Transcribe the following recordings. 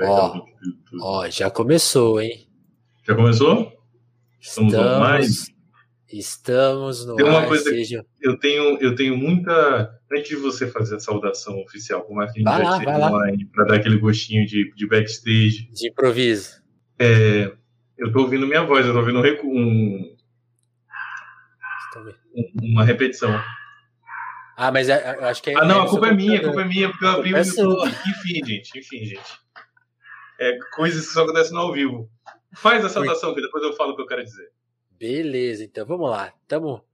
Ó, ó, já começou, hein? Já começou? Estamos, estamos, estamos no Tem uma ar, coisa seja... eu tenho, eu tenho muita. Antes de você fazer a saudação oficial, como é que a gente Vai lá, vai vai lá. online para dar aquele gostinho de, de backstage, de improviso. é, eu tô ouvindo minha voz, eu tô ouvindo um, um- um- uma repetição. Ah, mas é- eu acho que é. Ah, não, a culpa é minha, a culpa é minha, porque eu abri o É. YouTube. Enfim, gente, enfim, gente. É coisas que só acontecem no ao vivo. Faz a saudação, que depois eu falo o que eu quero dizer. Beleza, então vamos lá. Tamo.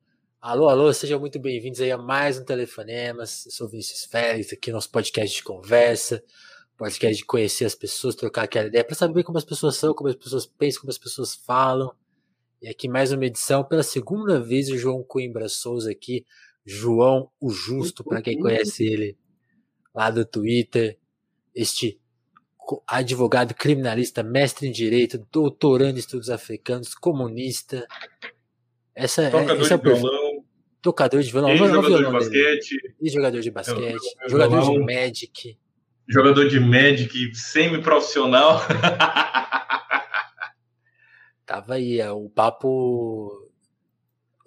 Alô, alô, sejam muito bem-vindos aí a mais um Telefonemas. Eu sou o Vinícius Félix, aqui no nosso podcast de conversa, podcast de conhecer as pessoas, trocar aquela ideia, para saber como as pessoas são, como as pessoas pensam, como as pessoas falam. E aqui mais uma edição, pela segunda vez, o João Coimbra Souza aqui, João o Justo, para quem conhece ele lá do Twitter, este advogado criminalista, mestre em direito, doutorando em estudos africanos, comunista. Essa é, Tocador esse é de violão, Tocador de violão. e jogador de violão dele. basquete, E jogador de basquete. Eu- jogador de. Magic. jogador de Magic semi-profissional. Tava aí, é, o papo.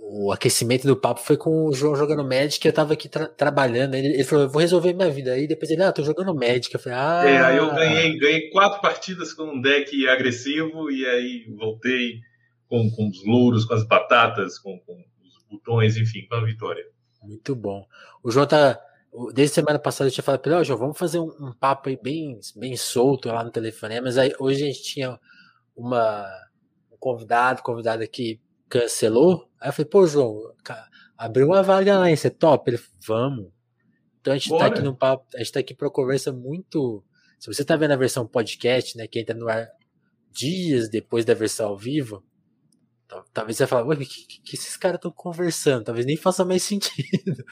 O aquecimento do papo foi com o João jogando Magic, eu tava aqui tra- trabalhando. Ele, ele falou, eu vou resolver minha vida. Aí depois ele, ah, tô jogando Magic. Eu falei, ah. É, aí eu ganhei, ganhei quatro partidas com um deck agressivo e aí voltei com, com os louros, com as batatas, com, com os botões, enfim, com a vitória. Muito bom. O João tá. Desde semana passada eu tinha falado pra ele, ó, João, vamos fazer um, um papo aí bem, bem solto lá no telefone. Mas aí hoje a gente tinha uma, um convidado, convidada que cancelou. Aí eu falei, pô, João, abriu uma vaga lá, hein? Você top? Ele falou, vamos. Então a gente tá Bora. aqui num papo, a gente tá aqui pra conversa muito. Se você tá vendo a versão podcast, né, que entra no ar dias depois da versão ao vivo, tal- talvez você fale, ué, o que, que, que esses caras estão conversando? Talvez nem faça mais sentido.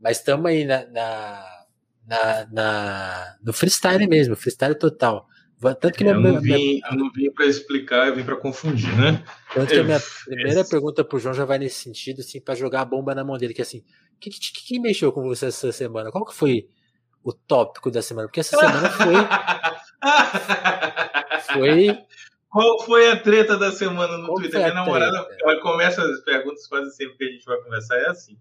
Mas estamos aí na, na, na, na- no freestyle mesmo, freestyle total. Tanto que, É, eu, não vim, eu não vim para explicar, eu vim para confundir, né? tanto que a minha primeira pergunta pro João já vai nesse sentido, assim, para jogar a bomba na mão dele, que é assim, o que, que, que, mexeu com você essa semana? Qual que foi o tópico da semana? Porque essa semana foi, foi Qual foi a treta da semana no Qual Twitter? Minha namorada ela começa as perguntas quase sempre que a gente vai conversar, é assim.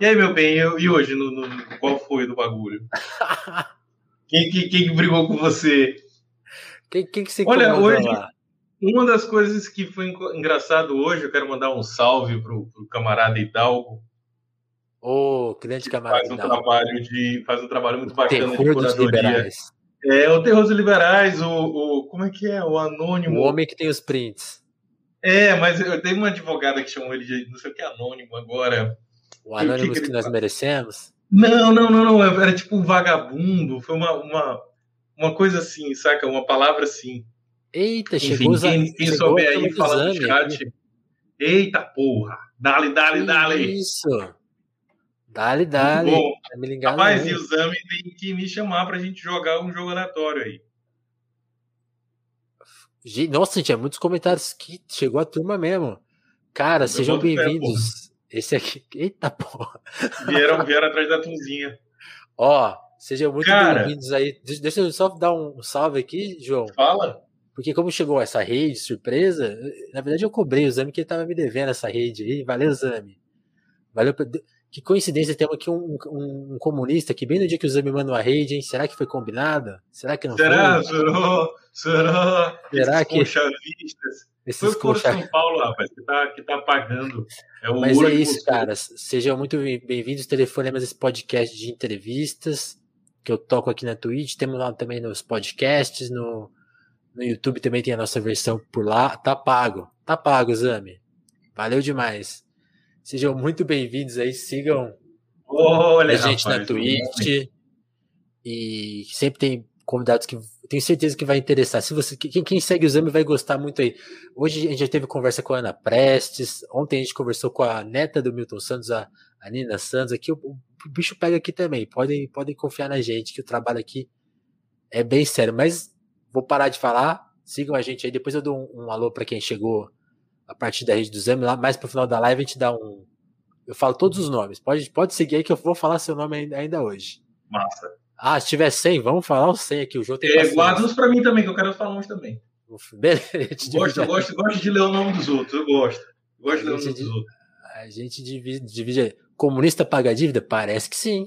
E aí, meu bem, eu- e hoje, no, no- qual foi do bagulho? Quem, que- quem que brigou com você? Quem, quem que você Olha, hoje- lá? Uma das coisas que foi engraçado hoje, eu quero mandar um salve pro, pro camarada Hidalgo, Ô, grande camarada. faz um Hidalgo. trabalho de faz um trabalho muito bacana de curadoria. liberais. É, o Terror dos Liberais, o, o como é que é? O Anônimo. O homem que tem os prints. É, mas eu tenho uma advogada que chamou ele de não sei o que Anônimo agora. O que que ele que nós faz? merecemos. Não, não, não, não. Era tipo um vagabundo. Foi uma, uma, uma coisa assim, saca? Uma palavra assim. Eita, Enfim, chegou quem, quem chegou souber aí fala no chat. aqui. Eita porra! Dale, dale, dale! Isso. Dale, dale. bom. Tá Rapaz, não. e o Zami tem que me chamar pra gente jogar um jogo aleatório aí. Nossa, gente, é muitos comentários que chegou a turma mesmo. Cara, sejam boto fé, bem-vindos. Esse aqui. Eita porra. Vieram, vieram atrás da Tunzinha. Ó, sejam muito bem-vindos aí. Deixa eu só dar um salve aqui, João. Fala. Porque como chegou essa rede surpresa, na verdade eu cobrei o Zami que ele tava me devendo essa rede aí. Valeu, Zami. Valeu. Que coincidência, temos aqui um, um- um comunista que bem no dia que o Zami manda uma rede, hein? Será que foi combinado? Será que não Será? foi? Será? Será? Será Esses que- conchavistas. Foi Esses o Foro concha... São Paulo, rapaz, que tá, que tá pagando. É o Mas é isso, cara. Sejam muito bem- bem-vindos. Telefonemas esse podcast de entrevistas que eu toco aqui na Twitch. Temos lá também nos podcasts, no, no YouTube também tem a nossa versão por lá. Tá pago. Tá pago, Zami. Valeu demais. Sejam muito bem-vindos aí. Sigam Olha, a gente rapaz, na Twitch. E sempre tem convidados que tenho certeza que vai interessar. Se você, quem, quem segue o Zami vai gostar muito aí. Hoje a gente já teve conversa com a Ana Prestes. Ontem a gente conversou com a neta do Milton Santos, a, a Nina Santos. Aqui o, o bicho pega aqui também. Podem, podem confiar na gente que o trabalho aqui é bem sério. Mas vou parar de falar. Sigam a gente aí. Depois eu dou um, um alô para quem chegou a partir da rede do Zami. Lá mais pro final da live a gente dá um. Eu falo todos os nomes. Pode, pode seguir aí que eu vou falar seu nome ainda, hoje. Massa. Ah, se tiver 100, vamos falar os 100 aqui. O jogo tem É, guarda uns pra mim também, que eu quero falar uns também. Beleza. Gosto, eu gosto, gosto de ler o nome dos outros, eu gosto. Gosto de ler o nome dos outros. A gente divide, divide aí. Comunista paga dívida? Parece que sim.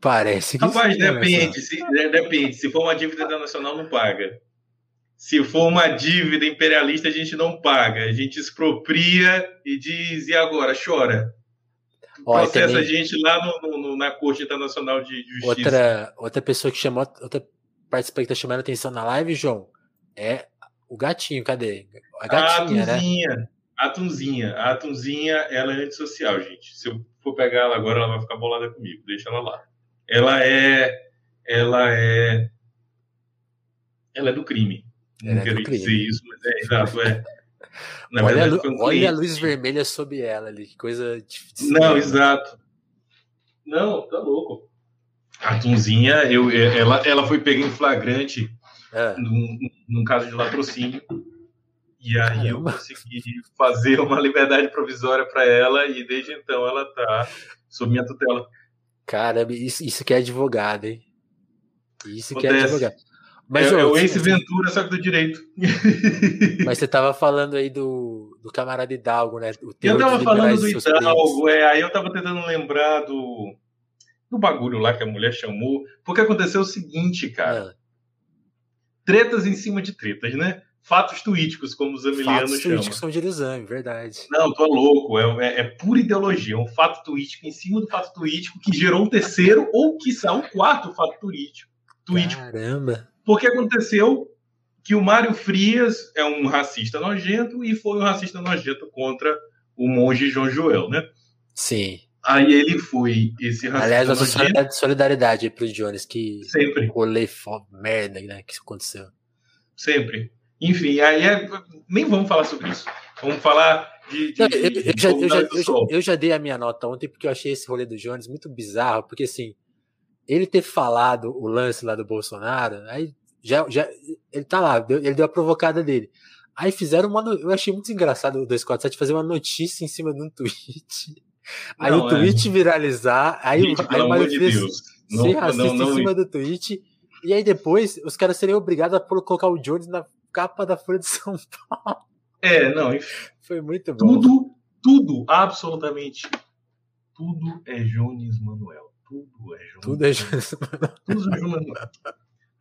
Parece que Rapaz, sim. né, depende, se, de- depende. Se for uma dívida internacional, não paga. Se for uma dívida imperialista, a gente não paga. A gente expropria e diz, e agora? Chora. E Processa também- a gente lá no, no- na Corte Internacional de Justiça. Outra, outra pessoa que chamou, outra participante que tá chamando atenção na live, João, é o gatinho, cadê? A a gatinha, né? A Atunzinha. A Atunzinha, ela é antissocial, gente. Se eu for pegar ela agora, ela vai ficar bolada comigo. Deixa ela lá. Ela é. Ela é. Ela é do crime. Ela Não é quero dizer isso, mas é exato, é. Na olha, a verdade, foi um olha a luz vermelha sob ela ali, que coisa difícil. Não, exato. Não, tá louco. A Atunzinha, eu, ela, ela foi pega em flagrante Ah, num, num caso de latrocínio. E aí eu consegui fazer uma liberdade provisória para ela e desde então ela tá sob minha tutela. caramba, isso, isso que é advogado, hein? Isso que é Acontece. advogado. Mas, é, João, é o Ace Ventura, só que do direito. mas você tava falando aí do, do camarada Hidalgo, né? O Eu tava falando do. Hidalgo, é, aí eu tava tentando lembrar do, do bagulho lá que a mulher chamou, porque aconteceu o seguinte, cara. Ah, Tretas em cima de tretas, né? Fatos tuíticos, como os fatos amelianos chamam. políticos são de exame, verdade. Não, tô louco. É, é, é pura ideologia. É um fato tuítico em cima do fato tuítico que gerou um terceiro ou, quiçá, um quarto fato tuítico. tuítico. Caramba. Porque aconteceu que o Mário Frias é um racista nojento e foi um racista nojento contra o monge João Joel, né? Sim. Aí ele foi esse racista Aliás, nossa solidariedade, solidariedade aí pro Jones, que sempre, rolê fo- merda, né? Que isso aconteceu. sempre. Enfim, aí é- nem vamos falar sobre isso. Vamos falar de, de, Não, eu, de já, eu, já, eu, já, eu já dei a minha nota ontem porque eu achei esse rolê do Jones muito bizarro, porque assim, ele ter falado o lance lá do Bolsonaro, aí já, já ele tá lá, ele deu a provocada dele. Aí fizeram uma. Eu achei muito engraçado o 247 fazer uma notícia em cima de um tweet. Aí Não, o é. tweet viralizar, aí, Gente, aí o Mário de Deus. ser racista não, não, em cima do tweet. E aí depois os caras seriam obrigados a colocar o Jones na capa da Folha de São Paulo. É, não, enfim. Foi muito bom. Tudo, tudo, absolutamente tudo é Jones Manuel. Tudo é Jones Tudo é Jones. Tudo é Jones Manuel.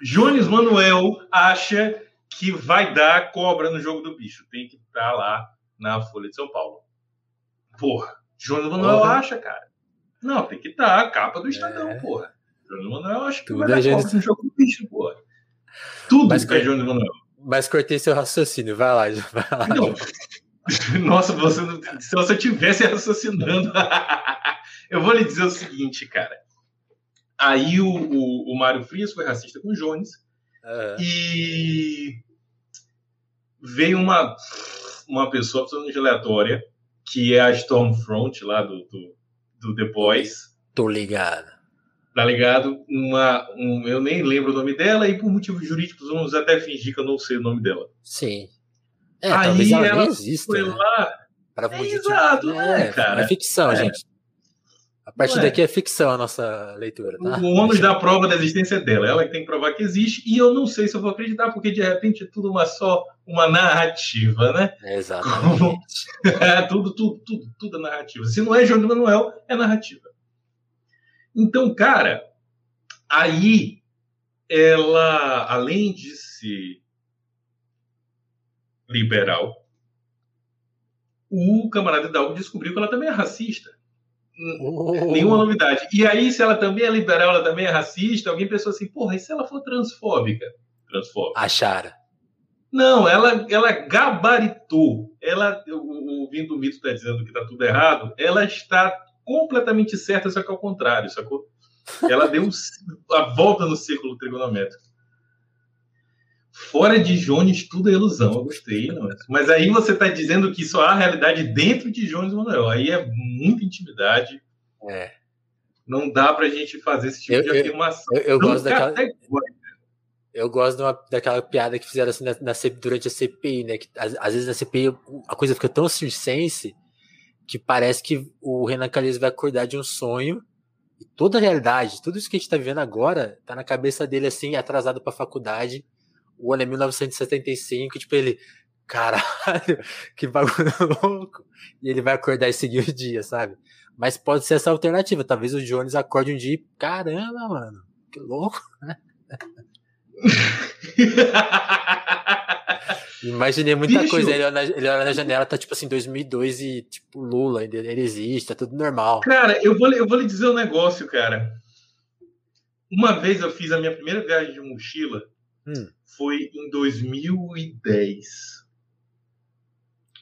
Jones Manuel acha que vai dar cobra no jogo do bicho. Tem que estar lá na Folha de São Paulo. Porra, Jones Manuel Porra. acha, cara. Não, tem que estar a capa do Estadão, É. porra. Jones Manuel acha que Tudo vai é dar Jones- cobra no jogo do bicho, porra. Tudo Mas é Jones Manuel. Mas cortei seu raciocínio, vai lá, vai lá. Não. Nossa, você não- se você estivesse raciocinando. eu vou lhe dizer o seguinte, cara. Aí o, o, o Mário Frias foi racista com o Jones Aham. e veio uma, uma pessoa absolutamente aleatória, que é a Stormfront lá do, do, do The Boys, Tô ligado. Tá ligado? Uma, um, eu nem lembro o nome dela e por motivos jurídicos vamos até fingir que eu não sei o nome dela. Sim. É, Aí talvez ela, ela exista. Foi né? lá, Pra É, exato, é, cara. É ficção, É. gente. A partir é. daqui é ficção a nossa leitura, tá? O ônus da prova da existência dela. Ela que tem que provar que existe. E eu não sei se eu vou acreditar, porque de repente é tudo uma só uma narrativa, né? Exatamente. É tudo, tudo, tudo, tudo é narrativa. Se não é João de Manuel, é narrativa. Então, cara, aí ela, além de ser liberal, o camarada Hidalgo descobriu que ela também é racista. Oh, Nenhuma novidade. E aí, se ela também é liberal, ela também é racista, alguém pensou assim, porra, e se ela for transfóbica? Transfóbica. Acharam. Não, ela, ela gabaritou. Ela, o, o Vindo Mito está dizendo que está tudo errado. Ela está completamente certa, só que ao contrário, sacou? Ela deu a volta no círculo trigonométrico. Fora de Jones, tudo é ilusão. Eu gostei, não. Mas aí você está dizendo que só há realidade dentro de Jones Manuel. Aí é muita intimidade. É. Não dá pra gente fazer esse tipo Eu- de eu- afirmação. Eu, eu gosto daquela, eu gosto de uma- daquela piada que fizeram assim na, na durante a CPI, né? Que às, às vezes na CPI a coisa fica tão circense que parece que o Renan Calheiros vai acordar de um sonho E toda a realidade, tudo isso que a gente tá vivendo agora, tá na cabeça dele assim, atrasado pra faculdade. O ano é 1975, tipo, ele, caralho, que bagulho louco. E ele vai acordar e seguir o dia, sabe? Mas pode ser essa alternativa. Talvez o Jones acorde um dia e, caramba, mano, que louco, né? Imaginei muita Bicho. coisa. Ele olha, na, ele olha na janela, tá tipo assim, 2002 e tipo Lula, ele, ele existe, tá tudo normal. Cara, eu vou, eu vou lhe dizer um negócio, cara. Uma vez eu fiz a minha primeira viagem de mochila, hum. foi em 2010.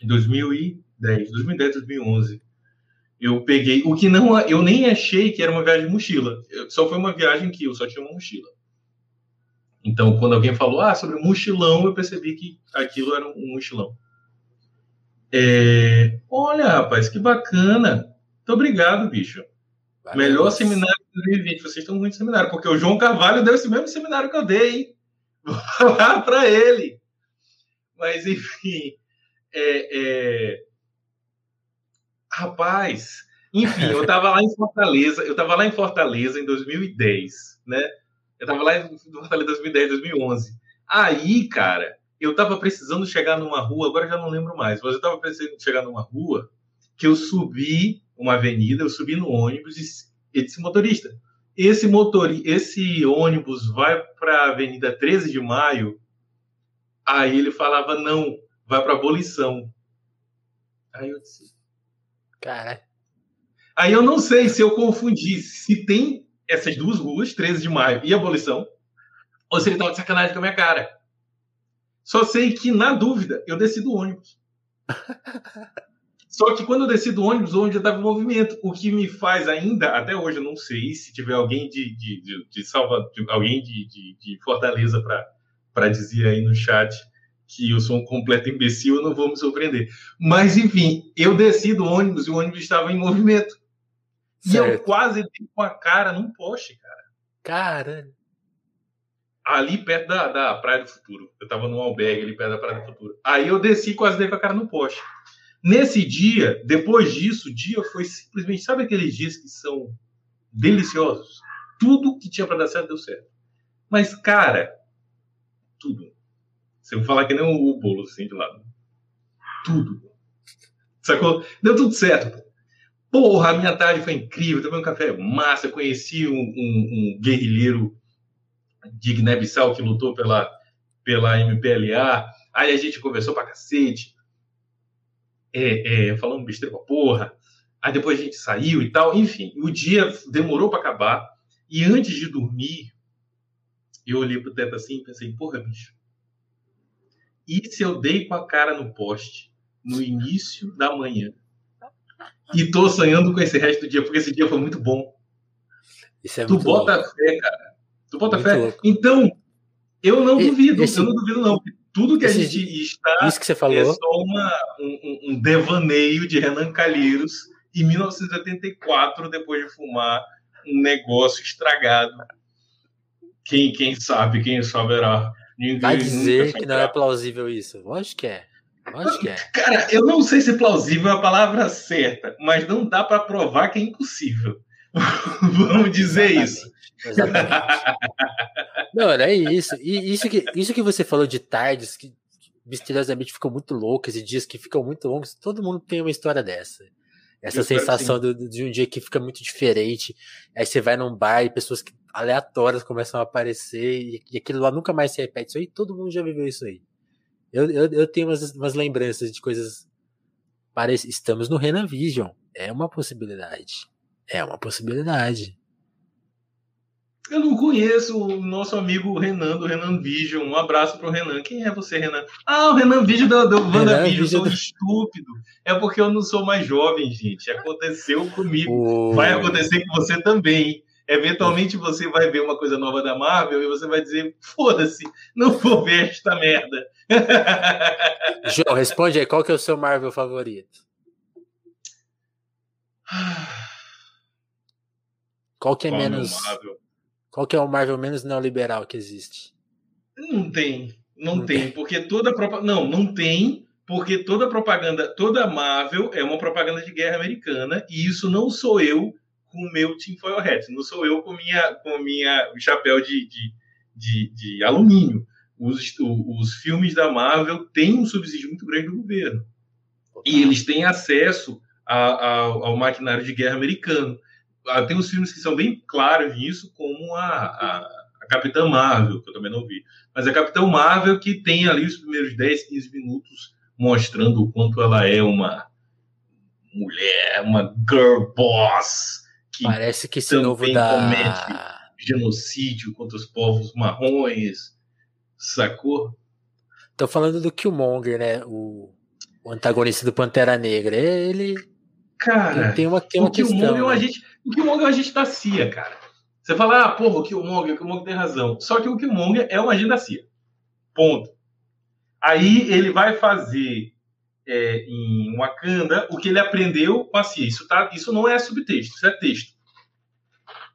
Em 2010, 2010, 2011. Eu peguei, o que não, eu nem achei que era uma viagem de mochila. Só foi uma viagem que eu só tinha uma mochila. Então, quando alguém falou ah, sobre mochilão, eu percebi que aquilo era um mochilão. É... Olha, rapaz, que bacana. Muito obrigado, bicho. Valeu. Melhor seminário de 2020. Vocês estão muito seminário, porque o João Carvalho deu esse mesmo seminário que eu dei, hein? Vou falar para ele. Mas, enfim. É, é... Rapaz, enfim, eu estava lá em Fortaleza, eu estava lá em Fortaleza em 2010, né? Eu tava lá em Fortaleza 2010, 2011. Aí, cara, eu tava precisando chegar numa rua, agora já não lembro mais, mas eu tava precisando chegar numa rua que eu subi uma avenida, eu subi no ônibus e disse motorista, esse motor, esse ônibus vai para a Avenida 13 de Maio. Aí ele falava não, vai para Abolição. Aí eu disse, cara. Aí eu não sei se eu confundi se tem essas duas ruas, 13 de maio e abolição, ou se ele estava de sacanagem com a minha cara. Só sei que, na dúvida, eu desci do ônibus. Só que quando eu desci do ônibus, o ônibus já estava em movimento. O que me faz ainda, até hoje eu não sei, se tiver alguém de, de, de, de, alguém de, de, de Fortaleza para dizer aí no chat que eu sou um completo imbecil, eu não vou me surpreender. Mas, enfim, eu desci do ônibus e o ônibus estava em movimento. E eu quase dei com a cara num poste, cara. Caralho. Ali perto da, da Praia do Futuro. Eu tava num albergue ali perto da Praia do Futuro. Aí eu desci e quase dei com a cara no poste. Nesse dia, depois disso, o dia foi simplesmente. Sabe aqueles dias que são deliciosos? Tudo que tinha para dar certo deu certo. Mas, cara, tudo. Se eu falar que nem o bolo assim de lado. Tudo. Sacou? Deu tudo certo. Porra, a minha tarde foi incrível, tomei um café massa, conheci um, um, um guerrilheiro de Guiné-Bissau que lutou pela, pela MPLA, aí a gente conversou pra cacete, é, é, falando besteira pra porra, aí depois a gente saiu e tal, enfim, o dia demorou para acabar, e antes de dormir, eu olhei pro teto assim e pensei, porra, bicho, e se eu dei com a cara no poste no início da manhã? E tô sonhando com esse resto do dia, porque esse dia foi muito bom. Isso é tu bota louco. fé, cara. Tu bota muito fé. Louco. Então, eu não duvido, esse, eu não duvido, não. Tudo que esse, a gente está isso que você falou. é só uma, um, um devaneio de Renan Calheiros em 1984, depois de fumar um negócio estragado. Quem, quem sabe, quem saberá. Ninguém Vai dizer que não é plausível isso. Lógico que é. Acho que é. Cara, eu não sei se plausível é a palavra certa, mas não dá para provar que é impossível. Vamos dizer Exatamente. isso. Exatamente. não, é isso. E isso que, isso que você falou de tardes que misteriosamente ficam muito loucas e dias que ficam muito longos, todo mundo tem uma história dessa. Essa eu sensação do, de um dia que fica muito diferente. Aí você vai num bar e pessoas aleatórias começam a aparecer e, e aquilo lá nunca mais se repete. Isso aí, todo mundo já viveu isso aí. Eu, eu, eu tenho umas, umas lembranças de coisas parecidas. Estamos no Renan Vision. É uma possibilidade. É uma possibilidade. Eu não conheço o nosso amigo Renan, do Renan Vision. Um abraço pro Renan. Quem é você, Renan? Ah, o Renan Vision do, do WandaVision. Sou do... estúpido. É porque eu não sou mais jovem, gente. Aconteceu comigo. Oh. Vai acontecer com você também. Eventualmente você vai ver uma coisa nova da Marvel e você vai dizer: foda-se, não vou ver esta merda. João, responde aí, qual que é o seu Marvel favorito? Qual que é qual menos. Qual que é o Marvel menos neoliberal que existe? Não tem. Não, não tem, tem, porque toda não, não tem, porque toda propaganda, toda Marvel é uma propaganda de guerra americana e isso não sou eu com o meu tinfoil hat. Não sou eu com minha com minha chapéu de, de, de, de alumínio. Os, os filmes da Marvel têm um subsídio muito grande do governo. E eles têm acesso a, a, ao maquinário de guerra americano. Ah, tem uns filmes que são bem claros nisso, como a, a, a Capitã Marvel, que eu também não vi. Mas a Capitã Marvel que tem ali os primeiros 10, 15 minutos mostrando o quanto ela é uma mulher, uma girl boss. Que Parece que esse novo da... comete genocídio contra os povos marrons, sacou? Tô falando do Killmonger, né? O, o antagonista do Pantera Negra. Ele. Cara, tem uma, tem uma o questão. Killmonger né? é um agente, o Killmonger é um agente da CIA, cara. Você fala, ah, porra, o Killmonger, o Killmonger tem razão. Só que o Killmonger é um agente da CIA. Ponto. Aí ele vai fazer é, em Wakanda o que ele aprendeu com a CIA. Isso, tá, isso não é subtexto, isso é texto.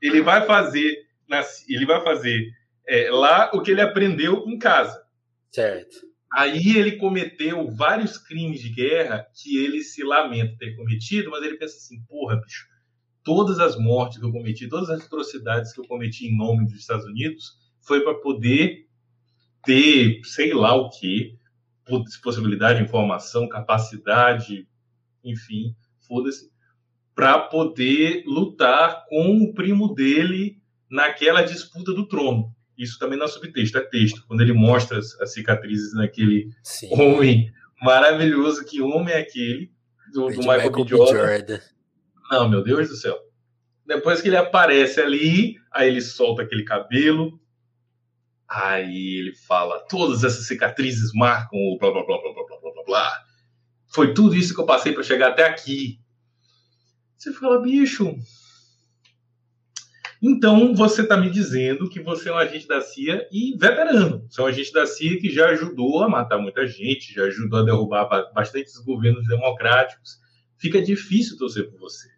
Ele vai fazer, ele vai fazer é, lá o que ele aprendeu em casa. Certo. Aí ele cometeu vários crimes de guerra que ele se lamenta ter cometido, mas ele pensa assim, porra, bicho, todas as mortes que eu cometi, todas as atrocidades que eu cometi em nome dos Estados Unidos, foi para poder ter, sei lá o que, possibilidade de informação, capacidade, enfim, foda-se, para poder lutar com o primo dele naquela disputa do trono. Isso também não é subtexto, é texto. Quando ele mostra as, cicatrizes naquele Sim. homem maravilhoso, que homem é aquele? Do, do Michael, Michael. Jordan. Jordan. Não, meu Deus do céu. Depois que ele aparece ali, aí ele solta aquele cabelo, Aí ele fala: todas essas cicatrizes marcam o blá blá blá blá blá blá blá blá. Foi tudo isso que eu passei para chegar até aqui. Você fala, bicho. Então você está me dizendo que você é um agente da CIA e veterano. Você é um agente da CIA que já ajudou a matar muita gente, já ajudou a derrubar bastantes governos democráticos. Fica difícil torcer por você.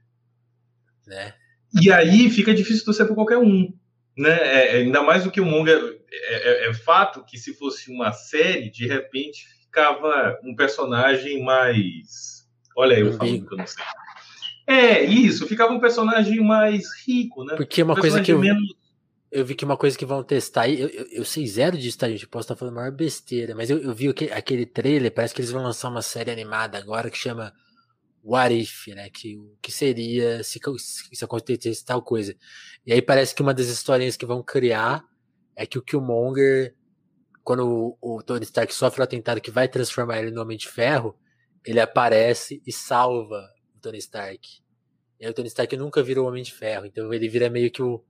Né? E aí fica difícil torcer por qualquer um. Né? É, ainda mais do que o Monga é, é, é, fato que se fosse uma série, de repente ficava um personagem mais. Olha aí, eu falo que eu não sei. É, isso, ficava um personagem mais rico, né? Porque uma um coisa que eu, menos... eu vi que uma coisa que vão testar eu, eu, eu sei zero disso, tá, gente? Posso estar falando maior besteira, mas eu, eu vi aquele, aquele trailer, parece que eles vão lançar uma série animada agora que chama What If, né? Que o que seria se, se acontecesse tal coisa. E aí parece que uma das historinhas que vão criar é que o Killmonger, quando o, o Tony Stark sofre o atentado que vai transformar ele no Homem de Ferro, ele aparece e salva Tony Stark. E o Tony Stark nunca virou Homem de Ferro, então ele vira meio que o,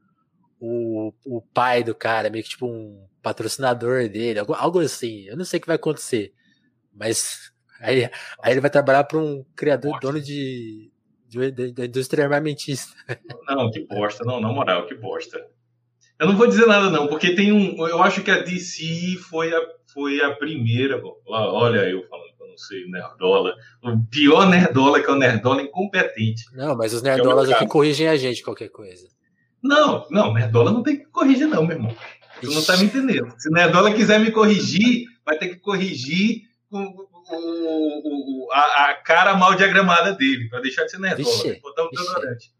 o, o pai do cara, meio que tipo um patrocinador dele, algo, algo assim. Eu não sei o que vai acontecer, mas aí, aí ele vai trabalhar para um criador, dono de, da indústria armamentista. Não, que bosta, não, na moral, que bosta. Eu não vou dizer nada, não, porque tem um. Eu acho que a DC foi a, foi a primeira. Olha, eu falando não sei, Nerdola. O pior Nerdola que é o Nerdola incompetente. Não, mas os Nerdolas é aqui corrigem a gente qualquer coisa. Não, não, Nerdola não tem que corrigir, não, meu irmão. Tu não tá me entendendo. Se Nerdola quiser me corrigir, vai ter que corrigir o, o, o a, a, cara mal diagramada dele, para deixar de ser Nerdola. Vixe, botar um desodorante.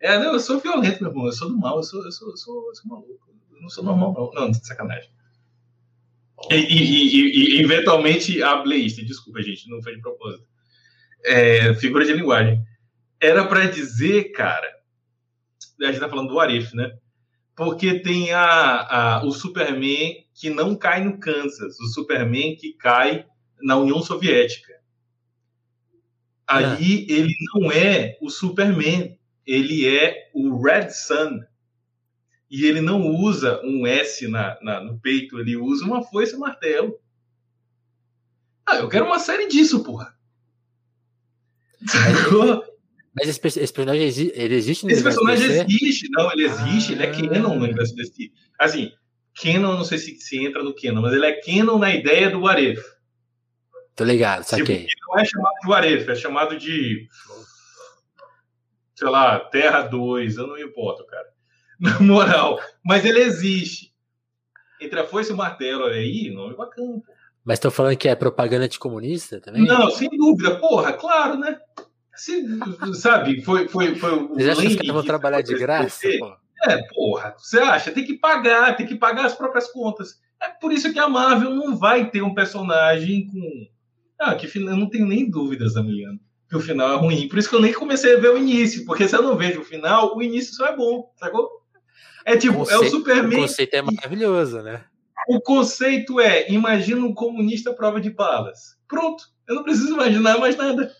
É, não, eu sou violento, meu irmão. Eu sou do mal, eu sou, eu sou, eu sou, eu sou maluco. Eu não sou normal, não. Não, sacanagem. E, e, e, e, eventualmente ableísta, desculpa, gente, não foi de propósito. É, figura de linguagem. Era para dizer, cara, a gente tá falando do Arif, né? Porque tem a, a, o Superman que não cai no Kansas, o Superman que cai na União Soviética. Aí é. ele não é o Superman ele é o Red Sun. E ele não usa um S na, na, no peito, ele usa uma foice e um martelo. Ah, eu quero uma série disso, porra. Mas esse, esse, personagem ele existe no Esse personagem existe, não, ele existe, ah. ele é canon no universo DC. Assim, canon, não sei se, se entra no canon, mas ele é canon na ideia do Aref. Tô ligado, saquei. Tipo, não é chamado de Aref, é chamado de sei lá, Terra 2, eu não me importo, cara. Na moral. Mas ele existe. Entre a foice e o martelo, olha aí, nome bacana. Mas estão falando que é propaganda de comunista também? Não, sem dúvida. Porra, claro, né? se, sabe, foi, foi, foi o Vocês acham que os caras vão trabalhar de graça? Pô? É, porra, você acha? Tem que pagar, tem que pagar as próprias contas. É por isso que a Marvel não vai ter um personagem com. Ah, que eu não tenho nem dúvidas, Amiliano, que o final é ruim. Por isso que eu nem comecei a ver o início, porque se eu não vejo o final, o início só é bom, sacou? É tipo, conceito, é o Superman. O conceito é maravilhoso, né? O conceito é: imagina um comunista à prova de balas. Pronto, eu não preciso imaginar mais nada.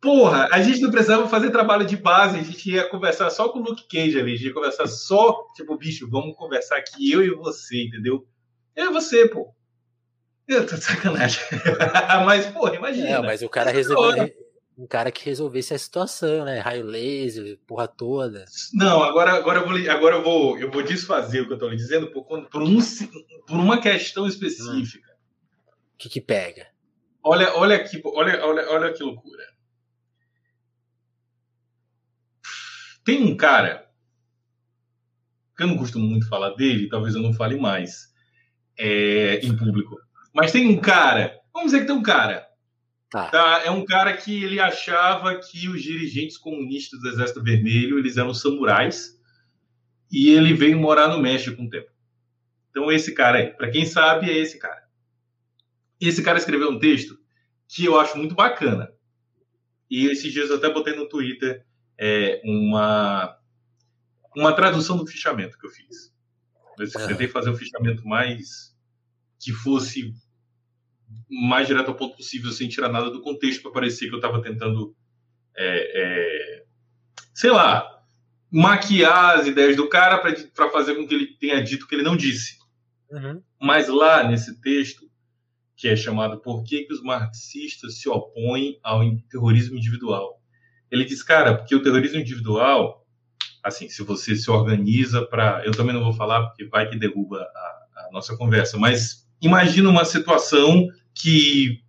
Porra, a gente não precisava fazer trabalho de base, a gente ia conversar só com o Luke Cage ali, a gente ia conversar só, tipo, bicho, vamos conversar aqui, eu e você, entendeu? Eu e você, pô. Eu tô de sacanagem. mas, porra, imagina. É, mas o cara resolveu. Um cara que resolvesse a situação, né? Raio laser, porra toda. Não, agora, agora, eu, vou, agora eu, vou, eu vou desfazer o que eu tô lhe dizendo por, por, um, por uma questão específica. O hum. que, que pega? Olha, olha aqui, olha, olha, olha que loucura. Tem um cara que eu não costumo muito falar dele, talvez eu não fale mais é, em público. Mas tem um cara, vamos dizer que tem um cara. Tá. tá. É um cara que ele achava que os dirigentes comunistas do Exército Vermelho eles eram samurais e ele veio morar no México um tempo. Então esse cara aí, para quem sabe, é esse cara. Esse cara escreveu um texto que eu acho muito bacana. E esses dias eu até botei no Twitter é, uma, uma tradução do fichamento que eu fiz. Eu tentei fazer um fichamento mais que fosse mais direto ao ponto possível, sem tirar nada do contexto, para parecer que eu estava tentando, é, é, sei lá, maquiar as ideias do cara para fazer com que ele tenha dito que ele não disse. Uhum. Mas lá nesse texto, que é chamado Por que, que os marxistas se opõem ao terrorismo individual? Ele diz, cara, porque o terrorismo individual, assim, se você se organiza para. Eu também não vou falar porque vai que derruba a, a nossa conversa, mas imagina uma situação que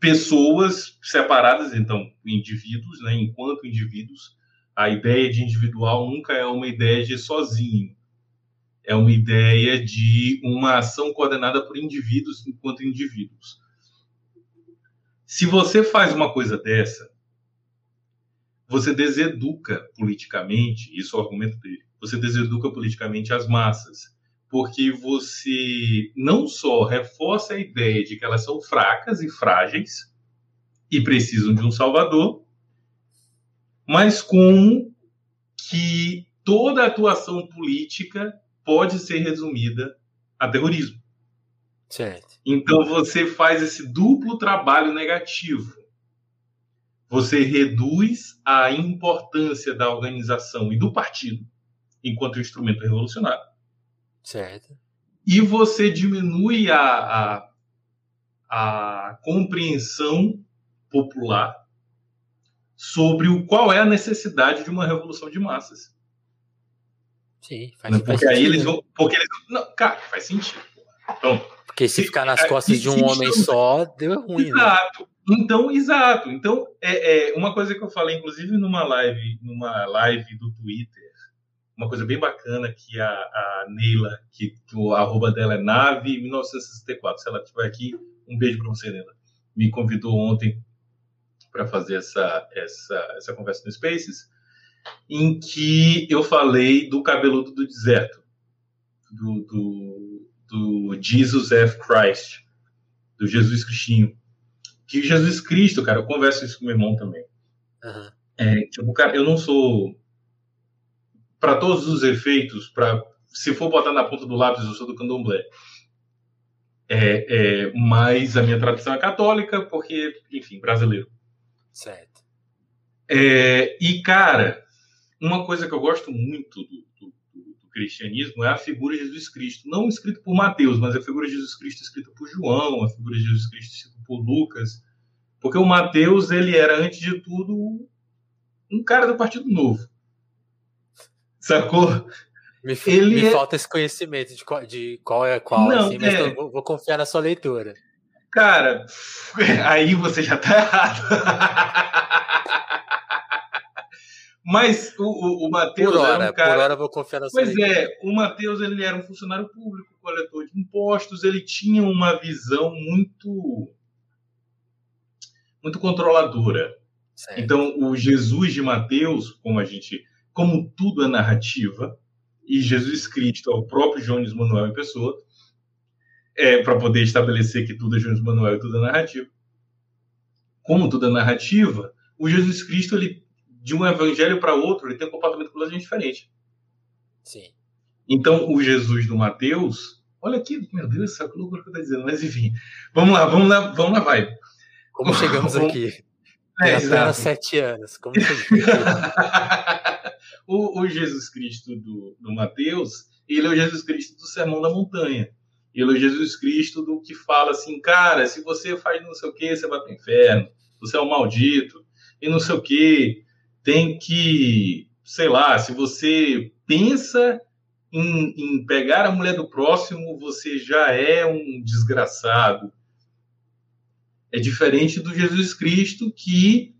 pessoas separadas, então, indivíduos, né, enquanto indivíduos, a ideia de individual nunca é uma ideia de sozinho. É uma ideia de uma ação coordenada por indivíduos enquanto indivíduos. Se você faz uma coisa dessa, você deseduca politicamente, isso é o argumento dele, você deseduca politicamente as massas, porque você não só reforça a ideia de que elas são fracas e frágeis e precisam de um salvador, mas como que toda atuação política pode ser resumida a terrorismo. Certo. Então você faz esse duplo trabalho negativo você reduz a importância da organização e do partido enquanto instrumento revolucionário. Certo. E você diminui a, a, a compreensão popular sobre o qual é a necessidade de uma revolução de massas. Sim, faz, porque faz aí sentido. eles vão. Porque eles, não, cara, faz sentido. Então, porque se, se ficar nas costas de um homem só, deu ruim. Né? Exato. Né? Então, exato. Então, é, é, uma coisa que eu falei, inclusive, numa live, numa live do Twitter, uma coisa bem bacana que a, a Neila, que, que o arroba dela é nave 1964. Se ela estiver aqui, um beijo para você, Neila. Me convidou ontem para fazer essa, essa, essa conversa no Spaces, em que eu falei do cabeludo do deserto, do, do, do Jesus F. Christ, do Jesus Cristinho que Jesus Cristo, cara, eu converso isso com meu irmão também. Uhum. É, tipo, cara, eu não sou. Para todos os efeitos, para se for botar na ponta do lápis, eu sou do candomblé. É, é, mas a minha tradição é católica, porque, enfim, brasileiro. Certo. É, e, cara, uma coisa que eu gosto muito do, do, do, cristianismo é a figura de Jesus Cristo. Não escrito por Mateus, mas a figura de Jesus Cristo escrita por João, a figura de Jesus Cristo escrita por Lucas. Porque o Mateus, ele era, antes de tudo, um cara do Partido Novo. Sacou? Me, ele me é... falta esse conhecimento de qual, de qual é qual, Não, assim, mas é... eu vou, vou, confiar na sua leitura. Cara, aí você já tá errado. mas o, o, o Matheus por hora, era um cara... Por hora eu vou confiar na sua Pois é, o Matheus ele era um funcionário público, coletor de impostos, ele tinha uma visão muito muito controladora Certo. Então, o Jesus de Mateus, como a gente, como tudo é narrativa, e Jesus Cristo é o próprio Jones Manuel em pessoa, é, para poder estabelecer que tudo é Jones Manuel e tudo é narrativa. Como tudo é narrativa, o Jesus Cristo, ele, de um evangelho para outro, ele tem um comportamento completamente diferente. Sim. Então, o Jesus do Mateus, olha aqui, meu Deus, essa loucura que eu estou dizendo, mas enfim, vamos lá, vamos lá, vamos lá, vai. Como chegamos aqui? É, apenas sete anos. Como chegamos aqui? o, o, Jesus Cristo do, do Mateus, ele é o Jesus Cristo do Sermão da Montanha. Ele é o Jesus Cristo do que fala assim, cara, se você faz não sei o que, você vai para o inferno, você é um maldito, e não sei o que, tem que, sei lá, se você pensa em, em pegar a mulher do próximo, você já é um desgraçado. É diferente do Jesus Cristo que,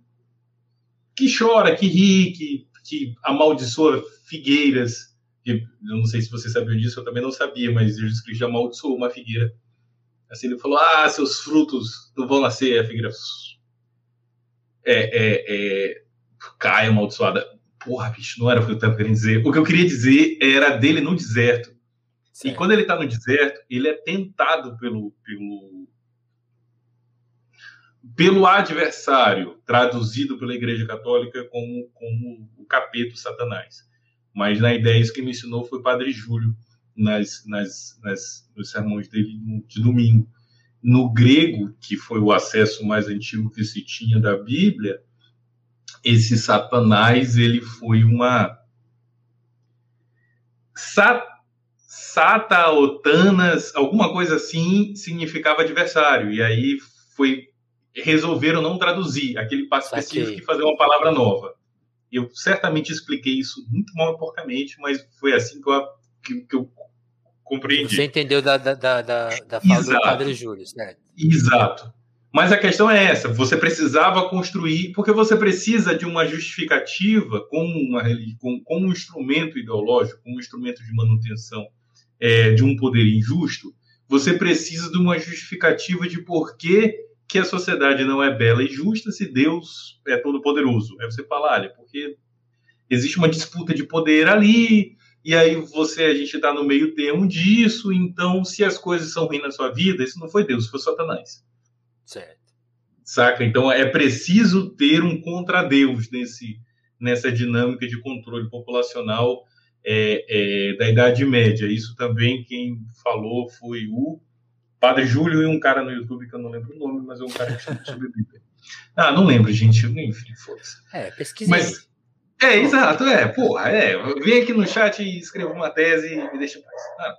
que chora, que ri, que, que amaldiçoa figueiras. Eu não sei se você sabia disso, eu também não sabia, mas Jesus Cristo amaldiçoou uma figueira. Assim, ele falou: Ah, seus frutos não vão nascer. A figueira é, é, é, cai amaldiçoada. Porra, bicho, não era o que eu estava querendo dizer. O que eu queria dizer era dele no deserto. Certo. E quando ele está no deserto, ele é tentado pelo, pelo, pelo adversário, traduzido pela Igreja Católica como, como o capeta Satanás. Mas na ideia, isso que me ensinou foi o Padre Júlio, nas, nas, nas, nos sermões dele de domingo. No grego, que foi o acesso mais antigo que se tinha da Bíblia, esse Satanás ele foi uma Sat... Sataotanas, alguma coisa assim, significava adversário. E aí foi resolveram não traduzir aquele passo específico e fazer uma palavra nova. Eu certamente expliquei isso muito mal e porcamente, mas foi assim que eu, que, que eu compreendi. Você entendeu da, da, da, da fala Exato. do Padre Júlio, certo? Exato. Mas a questão é essa: você precisava construir, porque você precisa de uma justificativa como, uma, como, como um instrumento ideológico, como um instrumento de manutenção é, de um poder injusto. Você precisa de uma justificativa de por que, que a sociedade não é bela e justa se Deus é todo-poderoso. Aí você fala, olha, porque existe uma disputa de poder ali, e aí você, a gente está no meio termo disso, então se as coisas são ruins na sua vida, isso não foi Deus, foi Satanás. Certo. Saca? Então é preciso ter um contradeus nesse, nessa dinâmica de controle populacional é, é, da Idade Média. Isso também quem falou foi o Padre Júlio e um cara no YouTube que eu não lembro o nome, mas é um cara que chama sobre Bíblia. Ah, não lembro, gente. Enfim, foda-se. É, pesquisei. Mas, é, exato, é. Porra, é. Vem aqui no chat e escreva uma tese e me deixa em paz. Ah,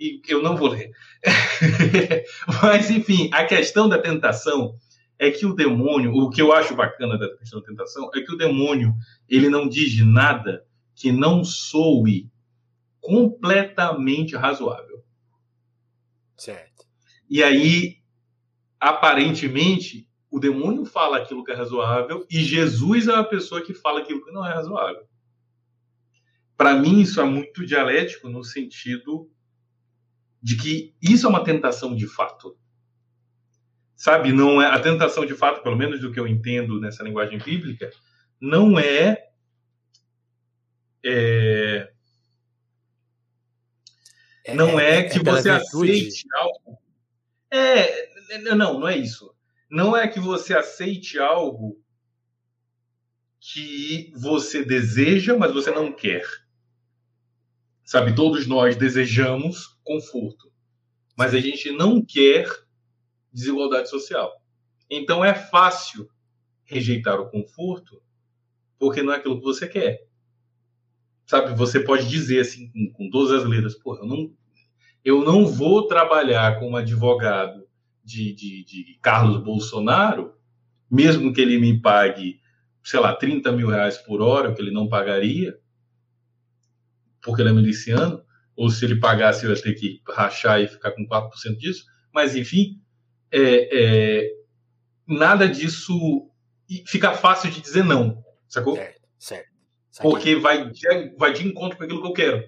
e eu não vou ler. Mas, enfim, a questão da tentação é que o demônio, o que eu acho bacana da questão da tentação, é que o demônio, ele não diz nada que não soe completamente razoável. Certo. E aí, aparentemente, o demônio fala aquilo que é razoável e Jesus é a pessoa que fala aquilo que não é razoável. Para mim, isso é muito dialético no sentido de que isso é uma tentação de fato. Sabe, não é a tentação de fato, pelo menos do que eu entendo nessa linguagem bíblica, não é, é, é não é, é que você aceite algo. É, não, não é isso. Não é que você aceite algo que você deseja, mas você não quer. Sabe, todos nós desejamos conforto, mas a gente não quer desigualdade social. Então é fácil rejeitar o conforto porque não é aquilo que você quer. Sabe, você pode dizer assim com, com todas as letras, pô, eu não, eu não vou trabalhar como advogado de, de, de Carlos Bolsonaro, mesmo que ele me pague, sei lá, 30 mil reais por hora, que ele não pagaria, porque ele é miliciano, ou se ele pagasse eu ia ter que rachar e ficar com 4% disso, mas enfim, é, é, nada disso fica fácil de dizer não, sacou? Certo, certo. Porque vai de, vai de encontro com aquilo que eu quero,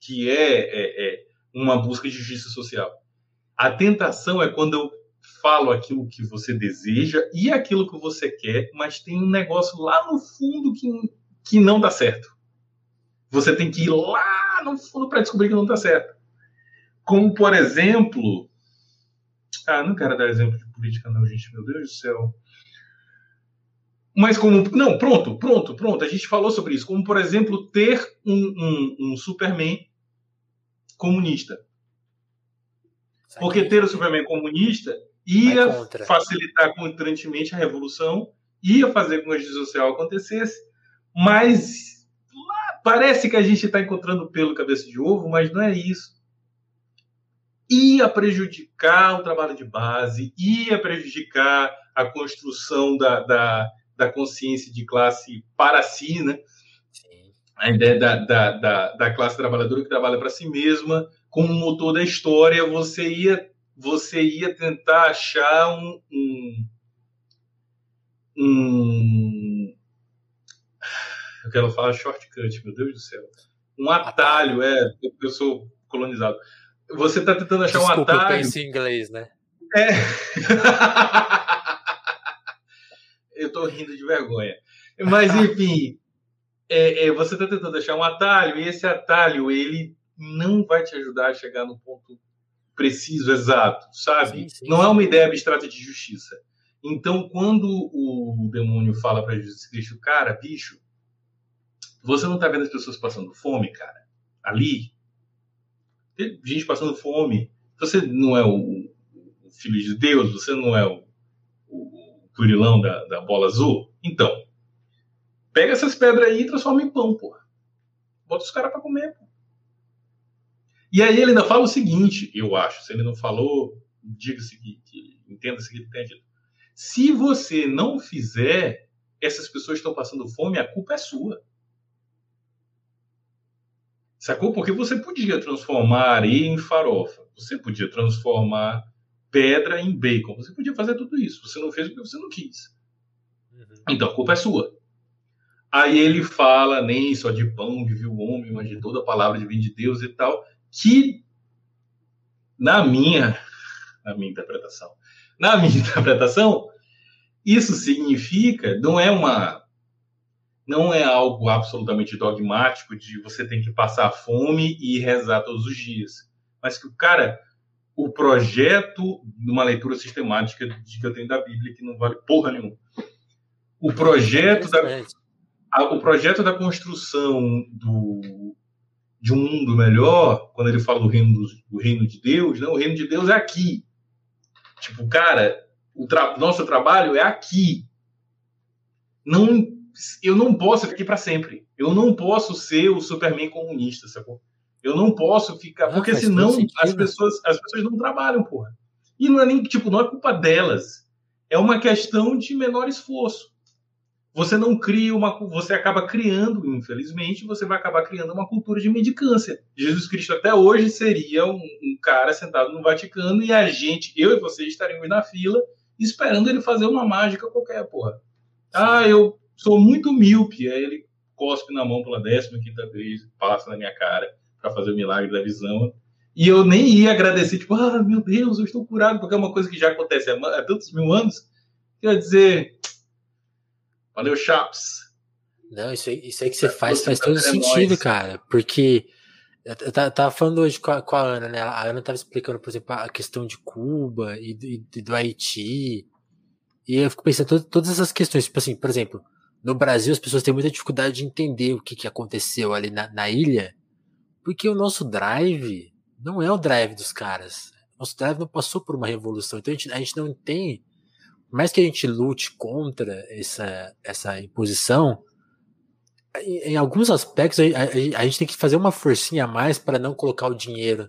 que é, é, é uma busca de justiça social. A tentação é quando eu falam aquilo que você deseja e aquilo que você quer, mas tem um negócio lá no fundo que, que não dá certo. Você tem que ir lá no fundo para descobrir que não dá certo. Como, por exemplo. Ah, não quero dar exemplo de política, não, gente. Meu Deus do céu. Mas como. Não, pronto, pronto, pronto. A gente falou sobre isso. Como, por exemplo, ter um, um, um Superman comunista. Porque ter o Superman comunista ia facilitar constantemente a revolução, ia fazer com que a justiça social acontecesse, mas lá, parece que a gente está encontrando pelo cabeça de ovo, mas não é isso. Ia prejudicar o trabalho de base, ia prejudicar a construção da, da, da consciência de classe para si, né? A ideia da, da, da, da classe trabalhadora que trabalha para si mesma, como motor da história, você ia você ia tentar achar um, um, um eu quero falar shortcut, meu Deus do céu. Um atalho, é, eu sou colonizado. Você está tentando achar Desculpa, um atalho. Eu penso em inglês, né? É. eu estou rindo de vergonha. Mas, enfim, é, é, você está tentando achar um atalho, e esse atalho, ele não vai te ajudar a chegar no ponto preciso, exato, sabe? Sim, sim, não é uma ideia abstrata de justiça. Então, quando o demônio fala para Jesus Cristo, cara, bicho, você não está vendo as pessoas passando fome, cara? Ali, tem gente passando fome. Você não é o, o filho de Deus, você não é o, o, o da, da bola azul. Então, pega essas pedras aí e transforma em pão, porra. Bota os caras para comer, porra. E aí ele ainda fala o seguinte, eu acho, se ele não falou, diga-se que, que entenda-se que ele tenha dito. Se você não fizer, essas pessoas estão passando fome, a culpa é sua. Sacou? Porque você podia transformar areia em farofa, você podia transformar pedra em bacon, você podia fazer tudo isso. Você não fez porque você não quis. Uhum. Então a culpa é sua. Aí ele fala nem só de pão vive o homem, mas de toda a palavra de de Deus e tal que na minha, na minha interpretação, na minha interpretação, isso significa não é uma não é algo absolutamente dogmático de você tem que passar fome e rezar todos os dias, mas que o cara o projeto de uma leitura sistemática de que eu tenho da Bíblia que não vale porra nenhuma. O projeto da a, o projeto da construção do de um mundo melhor, quando ele fala do reino, do, do reino de Deus, não, o reino de Deus é aqui. Tipo, cara, o tra nosso trabalho é aqui. Não, eu não posso ficar aqui para sempre. Eu não posso ser o Superman comunista, sacou? Eu não posso ficar, porque senão as pessoas, as pessoas não trabalham, porra. E não é nem tipo, não é culpa delas. É uma questão de menor esforço você não cria uma. Você acaba criando, infelizmente, você vai acabar criando uma cultura de mendicância. Jesus Cristo até hoje seria um, um, cara sentado no Vaticano e a gente, eu e você, estaríamos na fila esperando ele fazer uma mágica qualquer, porra. Ah, eu sou muito míope. Aí ele cospe na mão pela décima quinta vez, passa na minha cara para fazer o milagre da visão. E eu nem ia agradecer, tipo, ah, meu Deus, eu estou curado, porque é uma coisa que já acontece há, há tantos mil anos. Quer dizer, Valeu, Chaps. Não, isso aí, isso aí que você faz faz todo é sentido, nóis. cara. Porque eu tava falando hoje com a, com a, Ana, né? A Ana tava explicando, por exemplo, a questão de Cuba e, e do Haiti. E eu fico pensando todas, todas essas questões. Tipo assim, por exemplo, no Brasil as pessoas têm muita dificuldade de entender o que, que aconteceu ali na, na ilha, porque o nosso drive não é o drive dos caras. Nosso drive não passou por uma revolução. Então a gente, a gente não tem mais que a gente lute contra essa, essa imposição, em, em alguns aspectos a, a, a, gente tem que fazer uma forcinha a mais para não colocar o dinheiro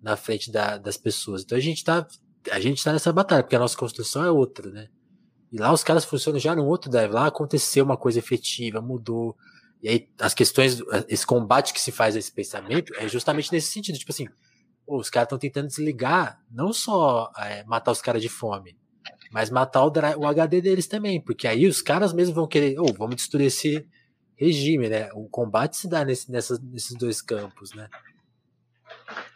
na frente da, das pessoas. Então a gente está a gente tá nessa batalha, porque a nossa construção é outra, né? E lá os caras funcionam já num outro drive. Lá aconteceu uma coisa efetiva, mudou. E aí as questões, esse combate que se faz a esse pensamento é justamente nesse sentido. Tipo assim, os caras estão tentando desligar, não só é, matar os caras de fome, mas matar o, o, HD deles também, porque aí os caras mesmo vão querer, ou oh, vamos destruir esse regime, né? O combate se dá nesse, nessas, nesses dois campos, né?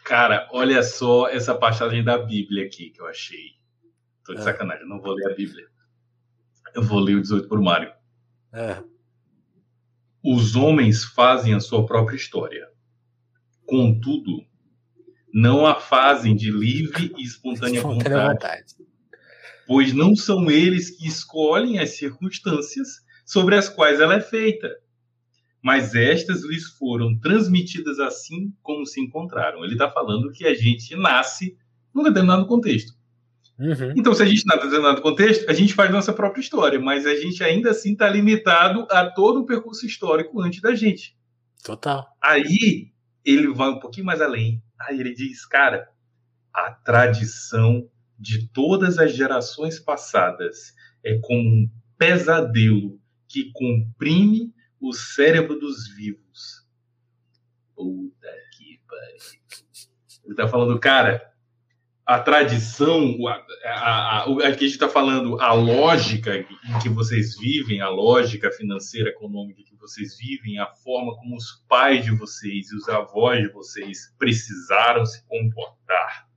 Cara, olha só essa passagem da Bíblia aqui que eu achei. Tô de é. sacanagem, não vou ler a Bíblia. Eu vou ler o 18 por Mário. É. Os homens fazem a sua própria história. Contudo, não a fazem de livre e espontânea, espontânea vontade, vontade, pois não são eles que escolhem as circunstâncias sobre as quais ela é feita, mas estas lhes foram transmitidas assim como se encontraram. Ele está falando que a gente nasce num determinado contexto. Uhum. Então, se a gente nasce num determinado contexto, a gente faz nossa própria história, mas a gente ainda assim está limitado a todo o percurso histórico antes da gente. Total. Aí ele vai um pouquinho mais além. Aí ele diz, cara, a tradição de todas as gerações passadas é como um pesadelo que comprime o cérebro dos vivos. Puta que pariu. Ele tá falando, cara, a tradição, a, a, a, a que a gente está falando, a lógica em que vocês vivem, a lógica financeira, econômica que vocês vivem, a forma como os pais de vocês e os avós de vocês precisaram se comportar,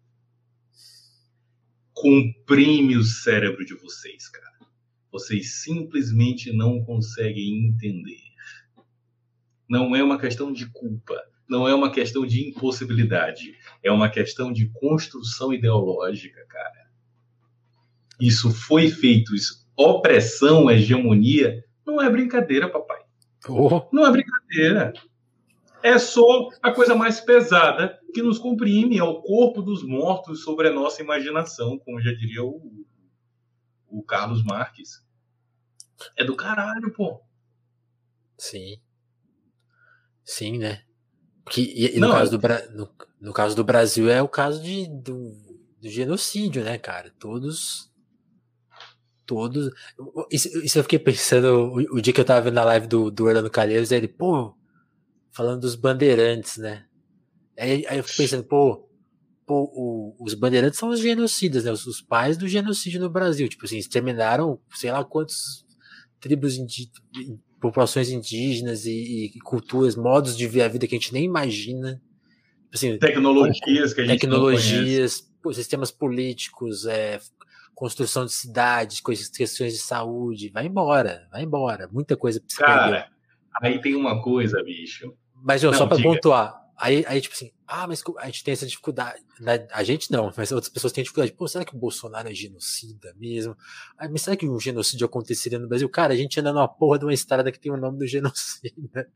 comprime o cérebro de vocês, cara. Vocês simplesmente não conseguem entender. Não é uma questão de culpa, não é uma questão de impossibilidade, é uma questão de construção ideológica, cara. Isso foi feito, isso, opressão, hegemonia, não é brincadeira, papai. Oh. Não é brincadeira. É só a coisa mais pesada que nos comprime, é o corpo dos mortos sobre a nossa imaginação, como já diria o, o Carlos Marques. É do caralho, pô. Sim. Sim, né? Que, e, e no, caso do, no, no, caso do Brasil é o caso de, do, do genocídio, né, cara? Todos. Todos. Isso, isso eu fiquei pensando o, o, dia que eu tava vendo a live do, do Orlando Calheiros, ele, pô, falando dos bandeirantes, né? Aí, aí eu fiquei pensando, pô, pô o, os bandeirantes são os genocidas, né? Os, os, pais do genocídio no Brasil. Tipo assim, exterminaram sei lá quantos tribos populações indígenas e, e, culturas, modos de ver a vida que a gente nem imagina. Assim, tecnologias que a gente Tecnologias, sistemas políticos, é, construção de cidades, questões de saúde. Vai embora, vai embora. Muita coisa pra Cara, aí tem uma coisa, bicho. Mas, João, só para pontuar, Aí, aí, tipo assim, ah, mas a gente tem essa dificuldade. Né? A gente não, mas outras pessoas têm dificuldade. Pô, será que o Bolsonaro é genocida mesmo? Ah, mas será que um genocídio aconteceria no Brasil? Cara, a gente anda numa porra de uma estrada que tem o nome do genocida.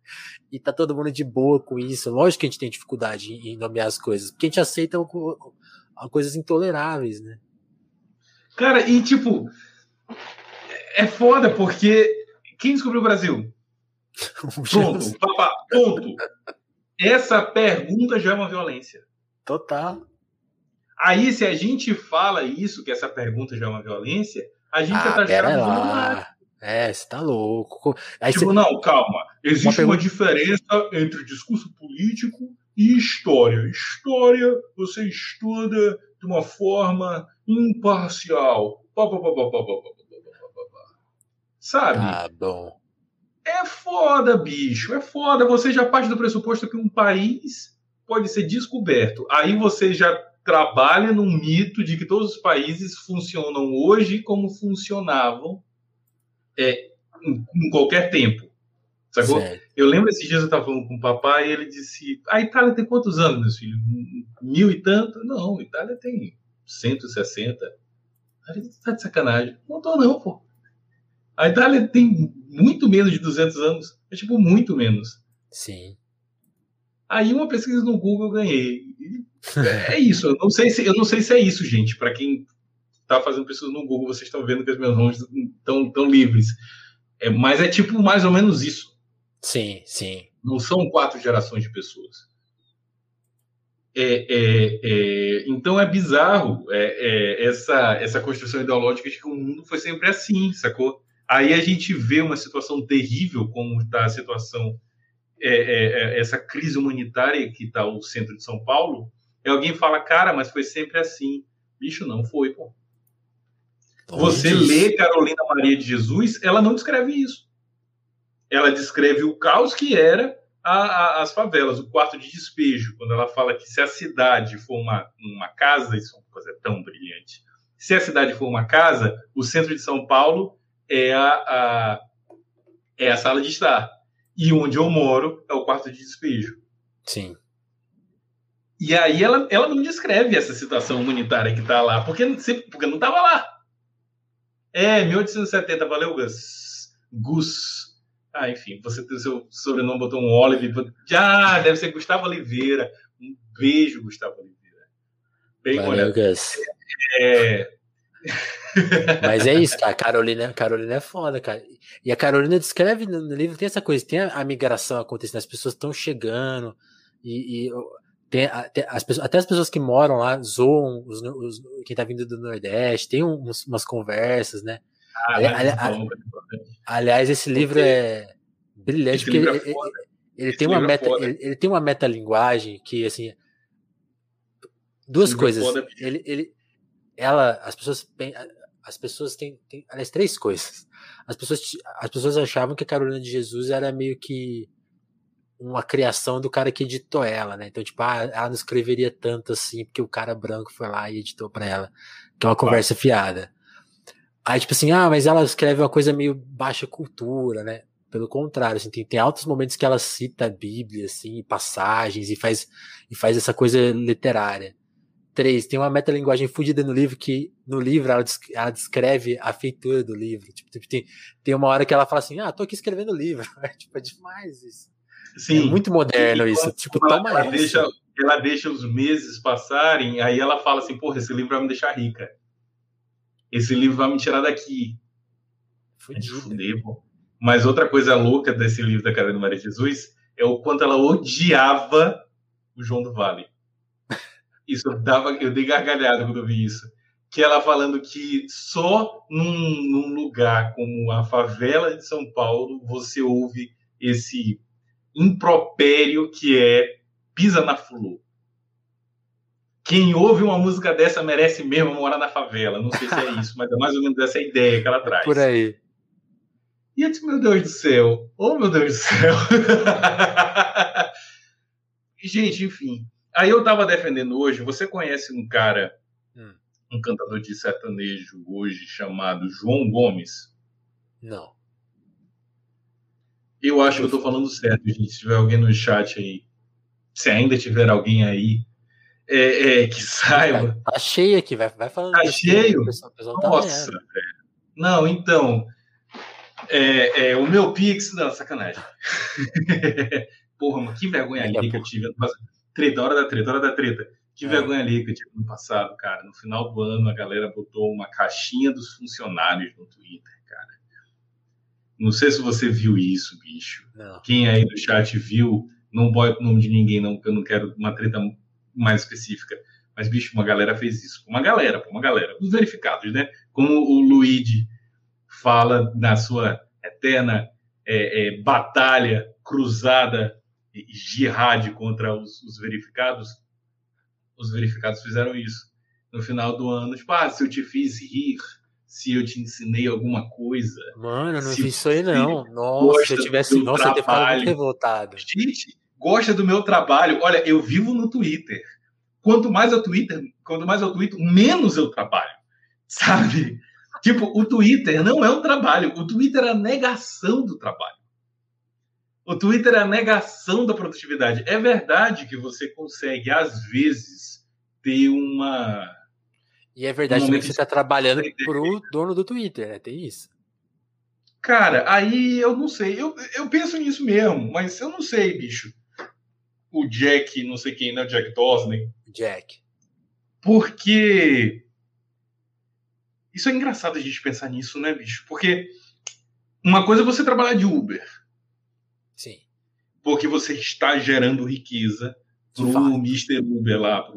E tá todo mundo de boa com isso. Lógico que a gente tem dificuldade em, nomear as coisas, porque a gente aceita coisas intoleráveis, né? Cara, e tipo, é foda porque quem descobriu o Brasil? Pronto, papá, ponto. Essa pergunta já é uma violência. Total. Aí, se a gente fala isso, que essa pergunta já é uma violência, a gente ah, tá achando lá. É, você tá louco. Aí tipo, você... não, calma. Existe uma, pergunta... uma diferença entre discurso político e história. História você estuda de uma forma imparcial. Sabe? Ah, bom. É foda, bicho, é foda. Você já parte do pressuposto que um país pode ser descoberto. Aí você já trabalha num mito de que todos os países funcionam hoje como funcionavam é, em, em qualquer tempo. Sacou? Certo. Eu lembro esses dias eu estava falando com o papai e ele disse: A Itália tem quantos anos, meus filhos? Mil e tanto? Não, a Itália tem 160. Ele tá de sacanagem. Não tô, não, pô. A Itália tem muito menos de 200 anos. É tipo muito menos. Sim. Aí uma pesquisa no Google eu ganhei. É isso. Eu não sei se, eu não sei se é isso, gente. Para quem está fazendo pesquisa no Google, vocês estão vendo que os meus nomes estão tão livres. É, mas é tipo mais ou menos isso. Sim, sim. Não são quatro gerações de pessoas. É, é, é, então é bizarro é, é, essa, essa construção ideológica de que o mundo foi sempre assim, sacou? Aí a gente vê uma situação terrível, como está a situação, é, é, é, essa crise humanitária que está o centro de São Paulo. E alguém fala, cara, mas foi sempre assim. Bicho, não foi, pô. Você lê Carolina Maria de Jesus, ela não descreve isso. Ela descreve o caos que era a, a, as favelas, o quarto de despejo, quando ela fala que se a cidade for uma, uma casa, isso é uma coisa tão brilhante, Se a cidade for uma casa, o centro de São Paulo é a, a é a sala de estar. E onde eu moro é o quarto de despejo. Sim. E aí ela, ela não descreve essa situação humanitária que está lá, porque, porque não estava lá. É, 1870, valeu, Gus. Gus. Ah, enfim, você tem o seu sobrenome, botou um Olive. Ah, deve ser Gustavo Oliveira. Um beijo, Gustavo Oliveira. Bem valeu, Gus. É... Mas é isso, a Carolina, Carolina é foda, cara. E a Carolina descreve no livro, tem essa coisa, tem a, a migração acontecendo, as pessoas estão chegando, e, e tem, tem, as pessoas, até as pessoas que moram lá zoam os, os, quem tá vindo do Nordeste, tem uns, umas conversas, né? Ah, ali, ali, ali, aliás, esse livro é brilhante, porque ele, é ele, ele tem uma é meta, ele, ele, tem uma metalinguagem que, assim, duas é coisas. Ele, ele, ela, as pessoas, as pessoas têm, têm, aliás, três coisas. As pessoas, as pessoas achavam que a Carolina de Jesus era meio que uma criação do cara que editou ela, né? Então, tipo, ah, ela não escreveria tanto assim, porque o cara branco foi lá e editou pra ela, que é uma conversa fiada. Aí, tipo assim, ah, mas ela escreve uma coisa meio baixa cultura, né? Pelo contrário, assim, tem, tem altos momentos que ela cita a Bíblia, assim, passagens, e faz, e faz essa coisa literária. Três, tem uma metalinguagem fudida no livro que, no livro, ela, ela descreve a feitura do livro. Tipo, tipo, tem, tem uma hora que ela fala assim, ah, tô aqui escrevendo livro. É, tipo, é demais isso. Sim. É muito moderno isso. Tipo, ela, toma ela deixa, ela deixa os meses passarem, aí ela fala assim, porra, esse livro vai me deixar rica. Esse livro vai me tirar daqui. Fudido. pô. Mas outra coisa louca desse livro da Carolina Maria Jesus é o quanto ela odiava o João do Vale. Isso eu dava, eu dei gargalhada quando eu vi isso. Que ela falando que só num, num lugar como a favela de São Paulo você ouve esse impropério que é pisa na flor. Quem ouve uma música dessa merece mesmo morar na favela. Não sei se é isso, mas é mais ou menos essa ideia que ela traz. Por aí. E eu disse, meu Deus do céu. Oh, meu Deus do céu. Gente, enfim. Aí eu tava defendendo hoje, você conhece um cara, hum. um cantador de sertanejo hoje chamado João Gomes? Não. Eu acho que eu tô falando certo, gente. Se tiver alguém no chat aí, se ainda tiver alguém aí é, é, que saiba. Tá cheio aqui, vai, vai falando. Tá cheio? Pessoal, pessoal tá Nossa, velho. Não, então. É, é, o meu Pix. Não, sacanagem. Porra, mano, que vergonha ali que eu tive. Treta, hora da treta, hora da treta. Que é. vergonha ali que eu tive no passado, cara. No final do ano, a galera botou uma caixinha dos funcionários no Twitter. Não sei se você viu isso, bicho. Não. Quem aí do chat viu, não bote o nome de ninguém, não, porque eu não quero uma treta mais específica. Mas, bicho, uma galera fez isso. Uma galera, uma galera. Os verificados, né? Como o Luigi fala na sua eterna é, é, batalha cruzada jihad contra os, os, verificados, os verificados fizeram isso. No final do ano, tipo, ah, se eu te fiz rir, se eu te ensinei alguma coisa. Mano, eu não vi isso aí, não. Nossa, se eu tivesse. Nossa, trabalho. eu muito revoltado. Gente, gosta do meu trabalho. Olha, eu vivo no Twitter. Quanto mais eu Twitter, quanto mais eu Twitter, menos eu trabalho. Sabe? Tipo, o Twitter não é um trabalho. O Twitter é a negação do trabalho. O Twitter é a negação da produtividade. É verdade que você consegue, às vezes, ter uma e é verdade que você está trabalhando para o dono do Twitter, né? Tem isso. Cara, aí eu não sei. Eu, eu penso nisso mesmo, mas eu não sei, bicho. O Jack, não sei quem, né? O Jack Dawson. Jack. Porque. Isso é engraçado a gente pensar nisso, né, bicho? Porque uma coisa é você trabalhar de Uber. Porque você está gerando riqueza pro Mr. Uber lá,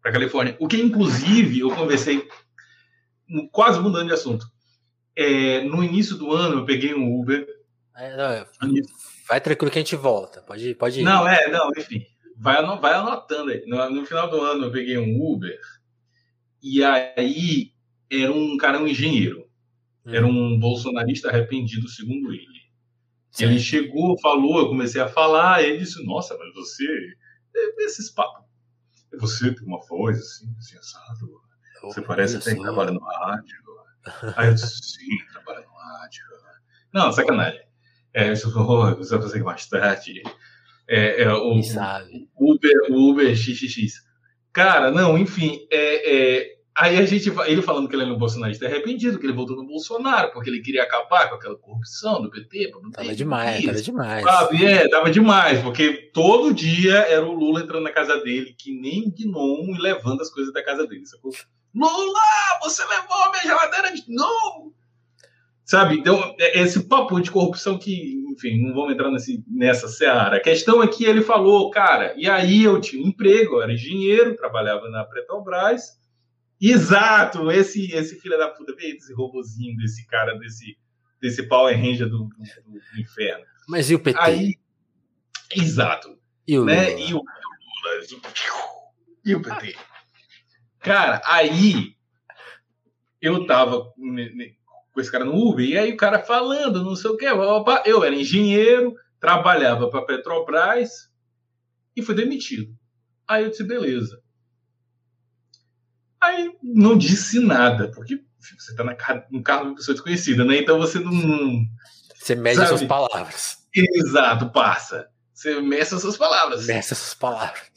para Califórnia. O que, inclusive, eu conversei, quase mudando de assunto. É, no início do ano, eu peguei um Uber. É, não, é, vai tranquilo que a gente volta. Pode, pode ir. Não, é, não, enfim. Vai, vai anotando aí. No, no final do ano, eu peguei um Uber. E aí, era um cara, um engenheiro. Hum. Era um bolsonarista arrependido, segundo ele. Sim. Ele chegou, falou, eu comecei a falar, ele disse: Nossa, mas você. Esses papos você tem uma voz assim, assim assado. Você parece que trabalha no rádio. Aí eu disse, sim, trabalha no rádio. Não, sacanagem. É, eu vou, você vai fazer mais tarde. É, é, o, sabe? Uber, Uber XXX. Cara, não, enfim, é, é, aí a gente, ele falando que ele é um bolsonarista arrependido, que ele voltou no Bolsonaro, porque ele queria acabar com aquela corrupção do PT. Tava demais, tava demais. Sabe, é, tava demais, porque todo dia era o Lula entrando na casa dele, que nem gnomo, e levando as coisas da casa dele, sacou? Lula, você levou a minha geladeira de novo! Sabe? Então, é, esse papo de corrupção que, enfim, não vamos entrar nesse, nessa seara. A questão é que ele falou, cara, e aí eu tinha um emprego, eu era engenheiro, trabalhava na Petrobras. Exato, esse, esse filho da puta, veio esse robozinho desse cara, desse, desse Power Ranger do, do, do inferno. Mas e o PT? Aí, exato. E o né? Lula? E o, Lula? E o PT? Cara, aí eu tava com esse cara no Uber, e aí o cara falando, não sei o que, eu era engenheiro, trabalhava para Petrobras e fui demitido. Aí eu disse, beleza. Aí não disse nada, porque você está num carro de uma pessoa desconhecida, né? Então você não. Você mede sabe? suas palavras. Exato, passa. Você meça suas palavras. Meça suas palavras.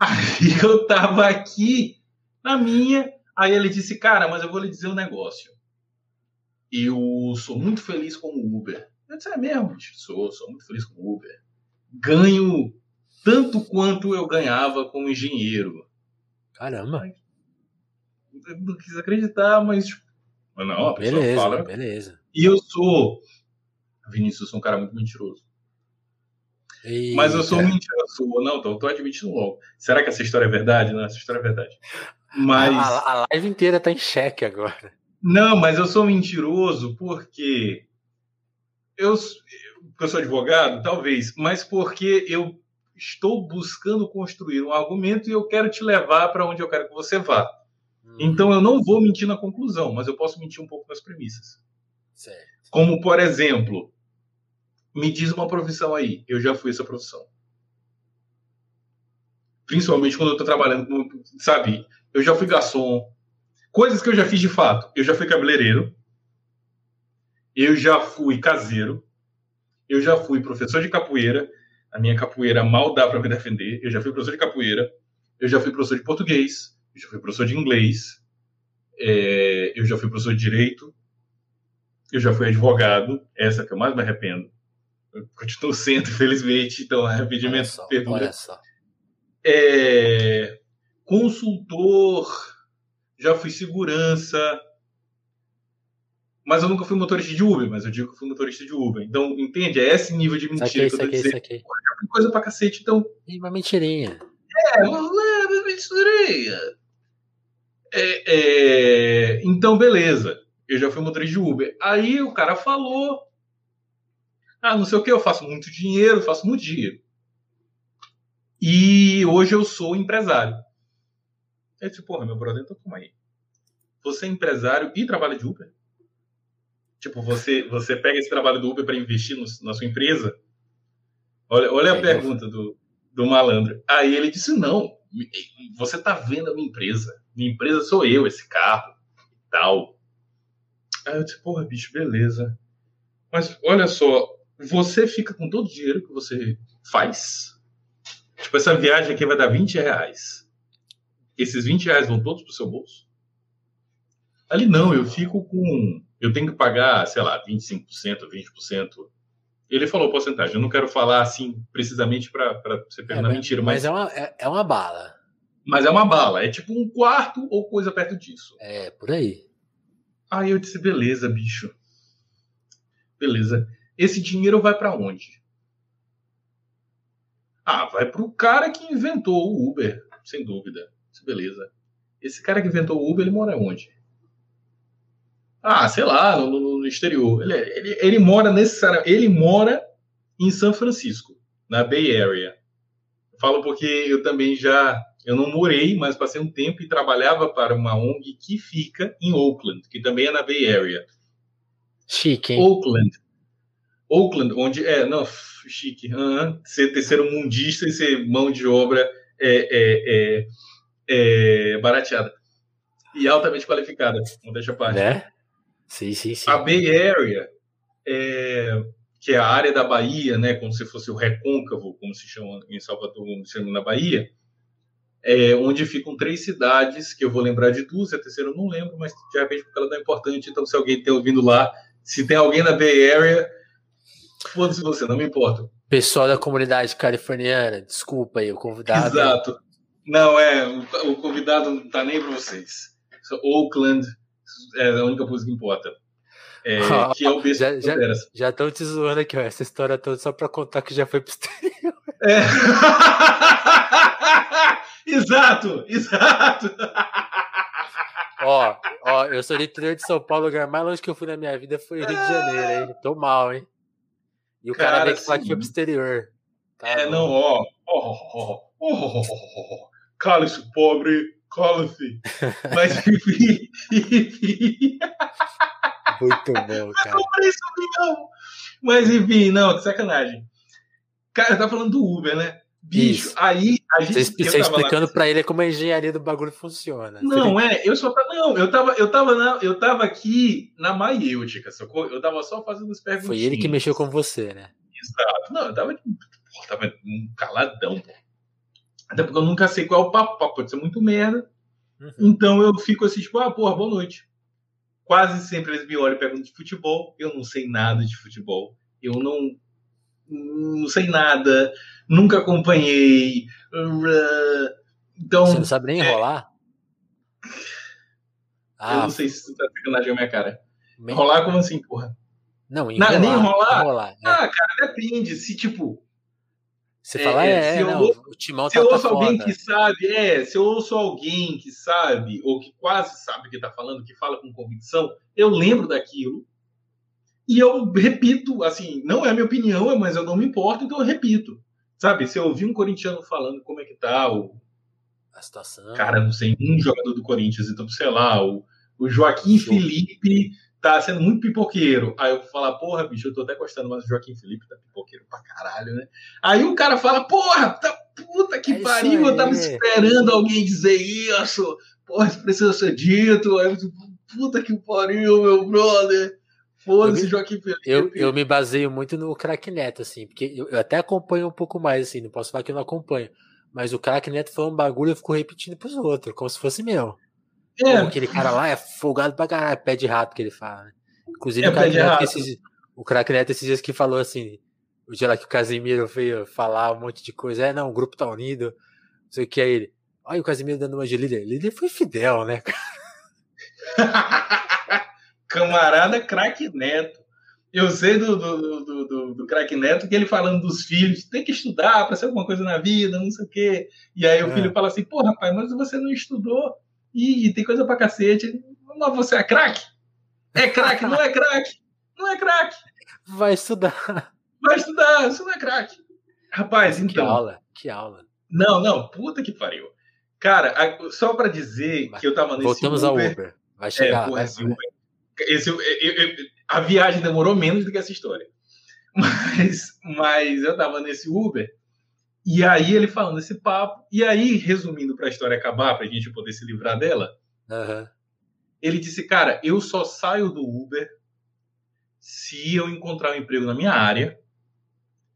Aí eu tava aqui na minha, aí ele disse, cara, mas eu vou lhe dizer um negócio eu sou muito feliz com o Uber. Eu disse, é mesmo, sou, sou muito feliz com o Uber. Ganho tanto quanto eu ganhava como engenheiro. Caramba. Eu não quis acreditar, mas. Tipo, não, a beleza, fala. beleza. E eu sou. Vinícius, eu sou um cara muito mentiroso. Eita. Mas eu sou mentiroso. Não, tô, tô admitindo logo. Será que essa história é verdade? Não, essa história é verdade. Mas. A, a live inteira tá em xeque agora. Não, mas eu sou mentiroso porque eu, eu sou advogado, talvez, mas porque eu estou buscando construir um argumento e eu quero te levar para onde eu quero que você vá. Hum. Então eu não vou mentir na conclusão, mas eu posso mentir um pouco nas premissas. Certo. Como, por exemplo, me diz uma profissão aí. Eu já fui essa profissão. Principalmente quando eu estou trabalhando, sabe? Eu já fui garçom, Coisas que eu já fiz de fato. Eu já fui cabeleireiro. Eu já fui caseiro. Eu já fui professor de capoeira. A minha capoeira mal dá para me defender. Eu já fui professor de capoeira. Eu já fui professor de português. Eu já fui professor de inglês. É, eu já fui professor de direito. Eu já fui advogado. Essa que eu mais me arrependo. Eu continuo sendo, infelizmente. Então, arrependimento perdura. É, consultor já fui segurança, mas eu nunca fui motorista de Uber, mas eu digo que fui motorista de Uber. Então, entende? É esse nível de mentira que eu tô dizendo. Saquei. Já fui coisa pra cacete, então... E uma mentirinha. É, uma mentirinha. É, é... Então, beleza. Eu já fui motorista de Uber. Aí o cara falou... Ah, não sei o que, eu faço muito dinheiro, faço muito dinheiro. E hoje eu sou empresário. Eu disse, porra, meu brother, então calma aí. Você é empresário e trabalha de Uber? Tipo, você, você pega esse trabalho do Uber para investir no, na sua empresa? Olha, olha a é, pergunta do, do malandro. Aí ele disse, não, você tá vendo a minha empresa. Minha empresa sou eu, esse carro e tal. Aí eu disse, porra, bicho, beleza. Mas olha só, você fica com todo o dinheiro que você faz? Tipo, essa viagem aqui vai dar 20 reais esses 20 reais vão todos para o seu bolso? Ali não, eu fico com. Eu tenho que pagar, sei lá, 25%, 20%. Ele falou porcentagem. Eu não quero falar assim precisamente para você pegar é, mentira. Mas, mas é, uma, é, é, uma bala. Mas é uma bala. É tipo um quarto ou coisa perto disso. É, por aí. Aí eu disse: beleza, bicho. Beleza. Esse dinheiro vai para onde? Ah, vai para o cara que inventou o Uber, sem dúvida beleza. Esse cara que inventou o Uber, ele mora onde? Ah, sei lá, no, no, no exterior. Ele, ele, ele mora necessariamente. Ele mora em São Francisco, na Bay Area. Falo porque eu também já. Eu não morei, mas passei um tempo e trabalhava para uma ONG que fica em Oakland, que também é na Bay Area. Chique, hein? Oakland. Oakland, onde. É, não, chique. Uhum. Ser terceiro mundista e ser mão de obra é, é, é é, barateada. e altamente qualificada. Não deixa parte. Né? Sim, sim, sim. A Bay Area, é, que é a área da Bahia, né, como se fosse o recôncavo, como se chama em Salvador, como se chama na Bahia, é, onde ficam três cidades, que eu vou lembrar de duas, a terceira eu não lembro, mas de repente porque ela não é importante, então se alguém tem ouvindo lá, se tem alguém na Bay Area, foda-se você, não me importa. Pessoal da comunidade californiana, desculpa aí, o convidado. Exato. Não, é, o, convidado não tá nem para vocês. Oakland é a única coisa que importa. É, que é o já, já, já estão te zoando aqui, ó, essa história toda só para contar que já foi pro exterior. É. exato, exato. ó, ó, eu sou do interior de São Paulo, o lugar mais longe que eu fui na minha vida foi o Rio de Janeiro, hein? Tô mal, hein? E o cara, cara vem que foi pro exterior. Tá é, bom. não, ó. Ó, ó, ó, Cala-se, pobre, cala-se. Mas enfim, enfim. Muito bom, cara. Não, Mas enfim, não, que sacanagem. Cara, tá falando do Uber, né? Bicho, Isso. aí a gente. Você, explicando para ele como a engenharia do bagulho funciona. Não, é, eu só não, eu tava, eu tava, na, eu tava aqui na maiêutica, sacou? Eu tava só fazendo as perguntas. Foi ele que mexeu com você, né? Exato. Não, eu tava, pô, tava caladão, pô. Até porque eu nunca sei qual é o papo, pode ser muito merda. Uhum. Então eu fico assim, tipo, ah, porra, boa noite. Quase sempre eles me olham e perguntam de futebol. Eu não sei nada de futebol. Eu não, não sei nada nunca acompanhei. Então, Você não sabe nem enrolar? É... Ah, eu não sei se tu tá sacanagem a minha cara. Enrolar como assim, porra? Não, enrolar. nem enrolar? enrolar né? Ah, cara, depende. Se, tipo... Você é, fala, é, é não, eu, o timão se tá, eu ouço tá alguém que sabe, é, se eu ouço alguém que sabe, ou que quase sabe o que tá falando, que fala com convicção, eu lembro daquilo, e eu repito, assim, não é a minha opinião, mas eu não me importo, então eu repito. Sabe, se eu ouvir um corintiano falando como é que tá o. A situação. Cara, não sei, um jogador do Corinthians, então, sei lá, o, o Joaquim Show. Felipe tá sendo muito pipoqueiro. Aí eu vou falar, porra, bicho, eu tô até gostando, mas o Joaquim Felipe tá pipoqueiro pra caralho, né? Aí o cara fala, porra, tá puta que é pariu, eu tava esperando alguém dizer isso. Porra, isso precisa ser dito. Aí eu, puta que pariu, meu brother. Foda-se, Joaquim Felipe. Eu, eu me baseio muito no craque Neto, assim, porque eu, eu, até acompanho um pouco mais, assim, não posso falar que eu não acompanho. Mas o craque Neto foi um bagulho e eu fico repetindo pros outros, como se fosse meu. É. Como aquele cara lá é folgado pra caralho, pé de rato que ele fala. Né? Inclusive, é, o craque Neto, esses, o craque Neto esses dias que falou assim, o dia lá que o Casimiro veio falar um monte de coisa, é, não, o grupo tá unido, não sei o que é ele. Olha o Casimiro dando uma de líder. Líder foi fidel, né, cara? camarada craque Neto. Eu sei do, do, do, do, do craque Neto que ele falando dos filhos, tem que estudar para ser alguma coisa na vida, não sei o quê. E aí o é. filho fala assim, pô, rapaz, mas você não estudou e, e tem coisa pra cacete. Mas você é craque? É craque, não é craque. Não é craque. Vai estudar. Vai estudar, isso não é craque. Rapaz, então. Que aula, que aula. Não, não, puta que pariu. Cara, só para dizer que eu tava nesse Voltamos Uber, ao Uber. Vai chegar. É, porra, Uber, esse, eu, eu, a viagem demorou menos do que essa história. Mas, mas eu tava nesse Uber, e aí ele falando esse papo, e aí, resumindo para a história acabar, para a gente poder se livrar dela, uhum. ele disse: Cara, eu só saio do Uber se eu encontrar um emprego na minha área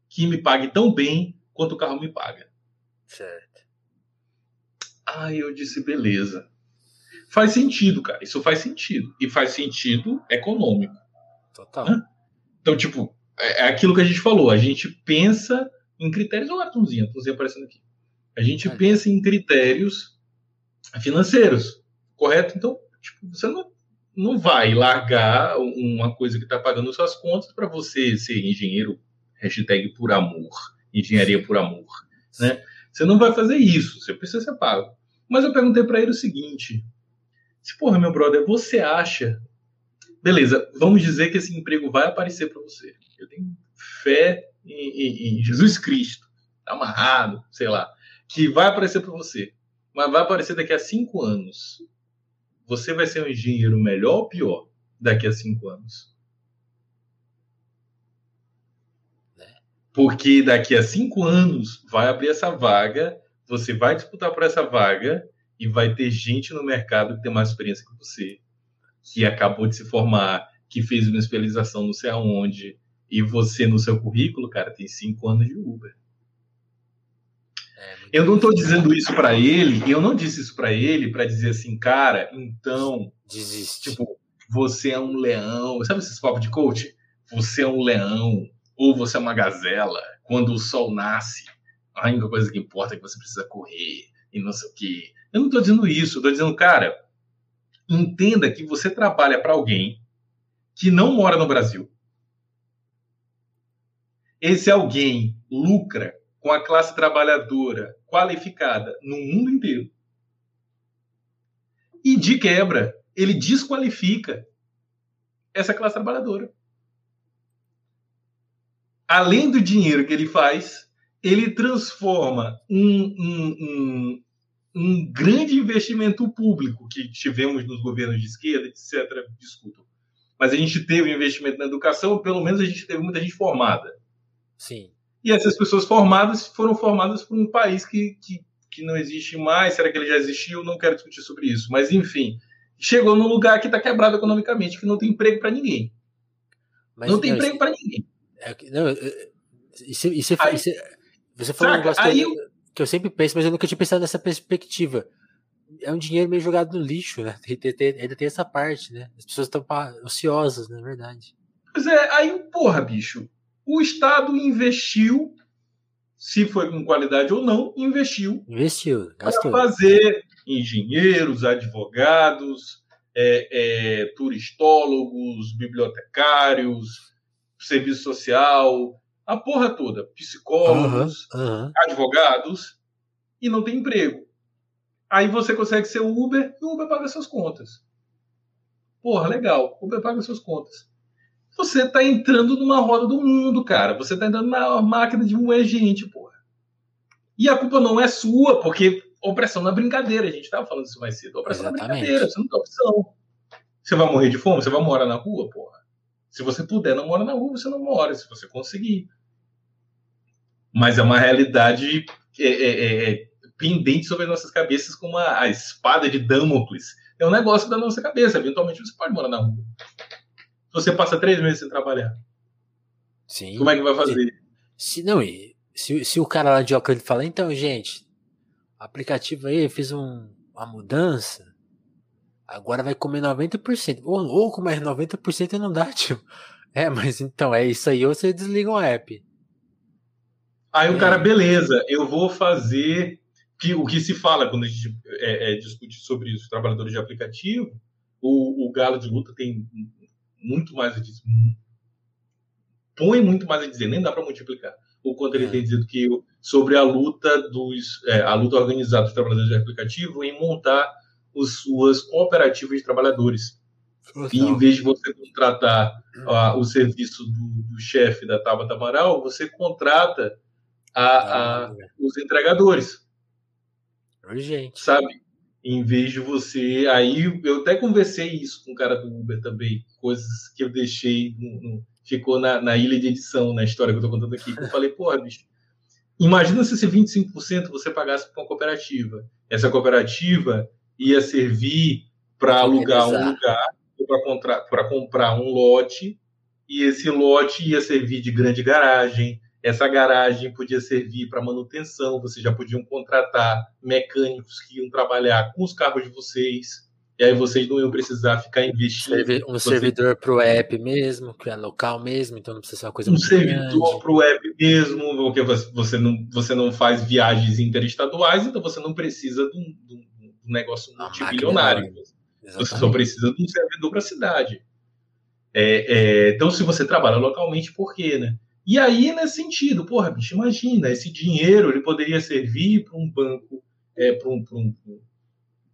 que me pague tão bem quanto o carro me paga. Certo. Aí eu disse: Beleza. Faz sentido, cara. Isso faz sentido. E faz sentido econômico. Total. Né? Então, tipo, é, é aquilo que a gente falou. A gente pensa em critérios. Olha a Tunzinha, a Tunzinha aparecendo aqui. A gente é. pensa em critérios financeiros, correto? Então, tipo, você não, não vai largar uma coisa que está pagando suas contas para você ser engenheiro, hashtag por amor, engenharia por amor, né? Você não vai fazer isso, você precisa ser pago. Mas eu perguntei para ele o seguinte: se, porra, meu brother, você acha. Beleza, vamos dizer que esse emprego vai aparecer para você. Eu tenho fé em, em, em Jesus Cristo, tá amarrado, sei lá, que vai aparecer para você. Mas vai aparecer daqui a cinco anos. Você vai ser um engenheiro melhor ou pior daqui a cinco anos? Né? Porque daqui a cinco anos vai abrir essa vaga, você vai disputar por essa vaga e vai ter gente no mercado que tem mais experiência que você, que acabou de se formar, que fez uma especialização não sei aonde, e você no seu currículo, cara, tem cinco anos de Uber. É, eu não estou dizendo isso para ele, eu não disse isso para ele para dizer assim, cara, então, desiste. Tipo, você é um leão, sabe esses papos de coach? Você é um leão ou você é uma gazela. Quando o sol nasce, a única coisa que importa é que você precisa correr e não sei o quê. Eu não estou dizendo isso, estou dizendo, cara, entenda que você trabalha para alguém que não mora no Brasil. Esse alguém lucra com a classe trabalhadora qualificada no mundo inteiro. E de quebra, ele desqualifica essa classe trabalhadora. Além do dinheiro que ele faz, ele transforma um, um, um, grande investimento público que tivemos nos governos de esquerda, etc., discutam. Mas a gente teve investimento na educação, pelo menos a gente teve muita gente formada. Sim. E essas pessoas formadas foram formadas por um país que, que, que não existe mais. Será que ele já existiu? Não quero discutir sobre isso. Mas, enfim, chegou num lugar que está quebrado economicamente, que não tem emprego para ninguém. Mas, não tem não, emprego para ninguém. É, não, isso, isso, aí, isso, você falou um negócio que eu, eu, que eu, sempre penso, mas eu nunca tinha pensado nessa perspectiva. É um dinheiro meio jogado no lixo, né? Tem, tem, tem, ainda tem essa parte, né? As pessoas estão ociosas, na é verdade. Pois é, aí, porra, bicho, o Estado investiu, se foi com qualidade ou não, investiu. Investiu, gastou. Para fazer engenheiros, advogados, é, é, turistólogos, bibliotecários, serviço social, a porra toda, psicólogos, uhum, uhum. advogados, e não tem emprego. Aí você consegue ser Uber e o Uber paga suas contas. Porra, legal, Uber paga suas contas. Você está entrando numa roda do mundo, cara. Você está entrando na máquina de moer gente, porra. E a culpa não é sua, porque opressão na brincadeira. A gente estava falando isso mais cedo. Opressão Exatamente. na brincadeira, você não tem opção. Você vai morrer de fome? Você vai morar na rua, porra? Se você puder não mora na rua, você não mora, se você conseguir. Mas é uma realidade é, é, é, é pendente sobre as nossas cabeças como a, a espada de Damocles. É um negócio da nossa cabeça. Eventualmente você pode morar na rua se você passa três meses sem trabalhar? Sim. Como é que vai fazer? Se, não, se, se o cara lá de Oakland fala, então, gente, aplicativo aí, fez um, uma mudança, agora vai comer 90%. Ou, ou comer 90% não dá, tio. É, mas então, é isso aí, ou você desliga o app. Aí é. o cara, beleza, eu vou fazer que, o que se fala quando a gente é, é, discute sobre isso, trabalhadores de aplicativo, o, o Galo de Luta tem muito mais a dizer. Põe muito mais a dizer, nem dá para multiplicar o quanto ele é. tem dito que sobre a luta dos é, a luta organizada dos trabalhadores de aplicativo em montar as suas cooperativas de trabalhadores. E em vez de você contratar uh, o serviço do, do chefe da Tabata Amaral, você contrata a, a, ah, os entregadores. Urgente. Sabe? em vez de você. Aí eu até conversei isso com o cara do Uber também, coisas que eu deixei, no, ficou na, na, ilha de edição, na história que eu tô contando aqui. eu falei, porra, bicho, imagina se esse 25% você pagasse para uma cooperativa. Essa cooperativa ia servir para alugar um lugar, para comprar um lote, e esse lote ia servir de grande garagem, essa garagem podia servir para manutenção, vocês já podiam contratar mecânicos que iam trabalhar com os carros de vocês, e aí vocês não iam precisar ficar investindo. Um vocês... servidor para o app mesmo, que é local mesmo, então não precisa ser uma coisa Um servidor para o app mesmo, porque você não, você não faz viagens interestaduais, então você não precisa de um, de um negócio multibilionário. Você só precisa de um servidor para a cidade. É, é, então, se você trabalha localmente, por quê, né? E aí, nesse sentido, porra, bicho, imagina, esse dinheiro ele poderia servir para um banco, é, para um, um,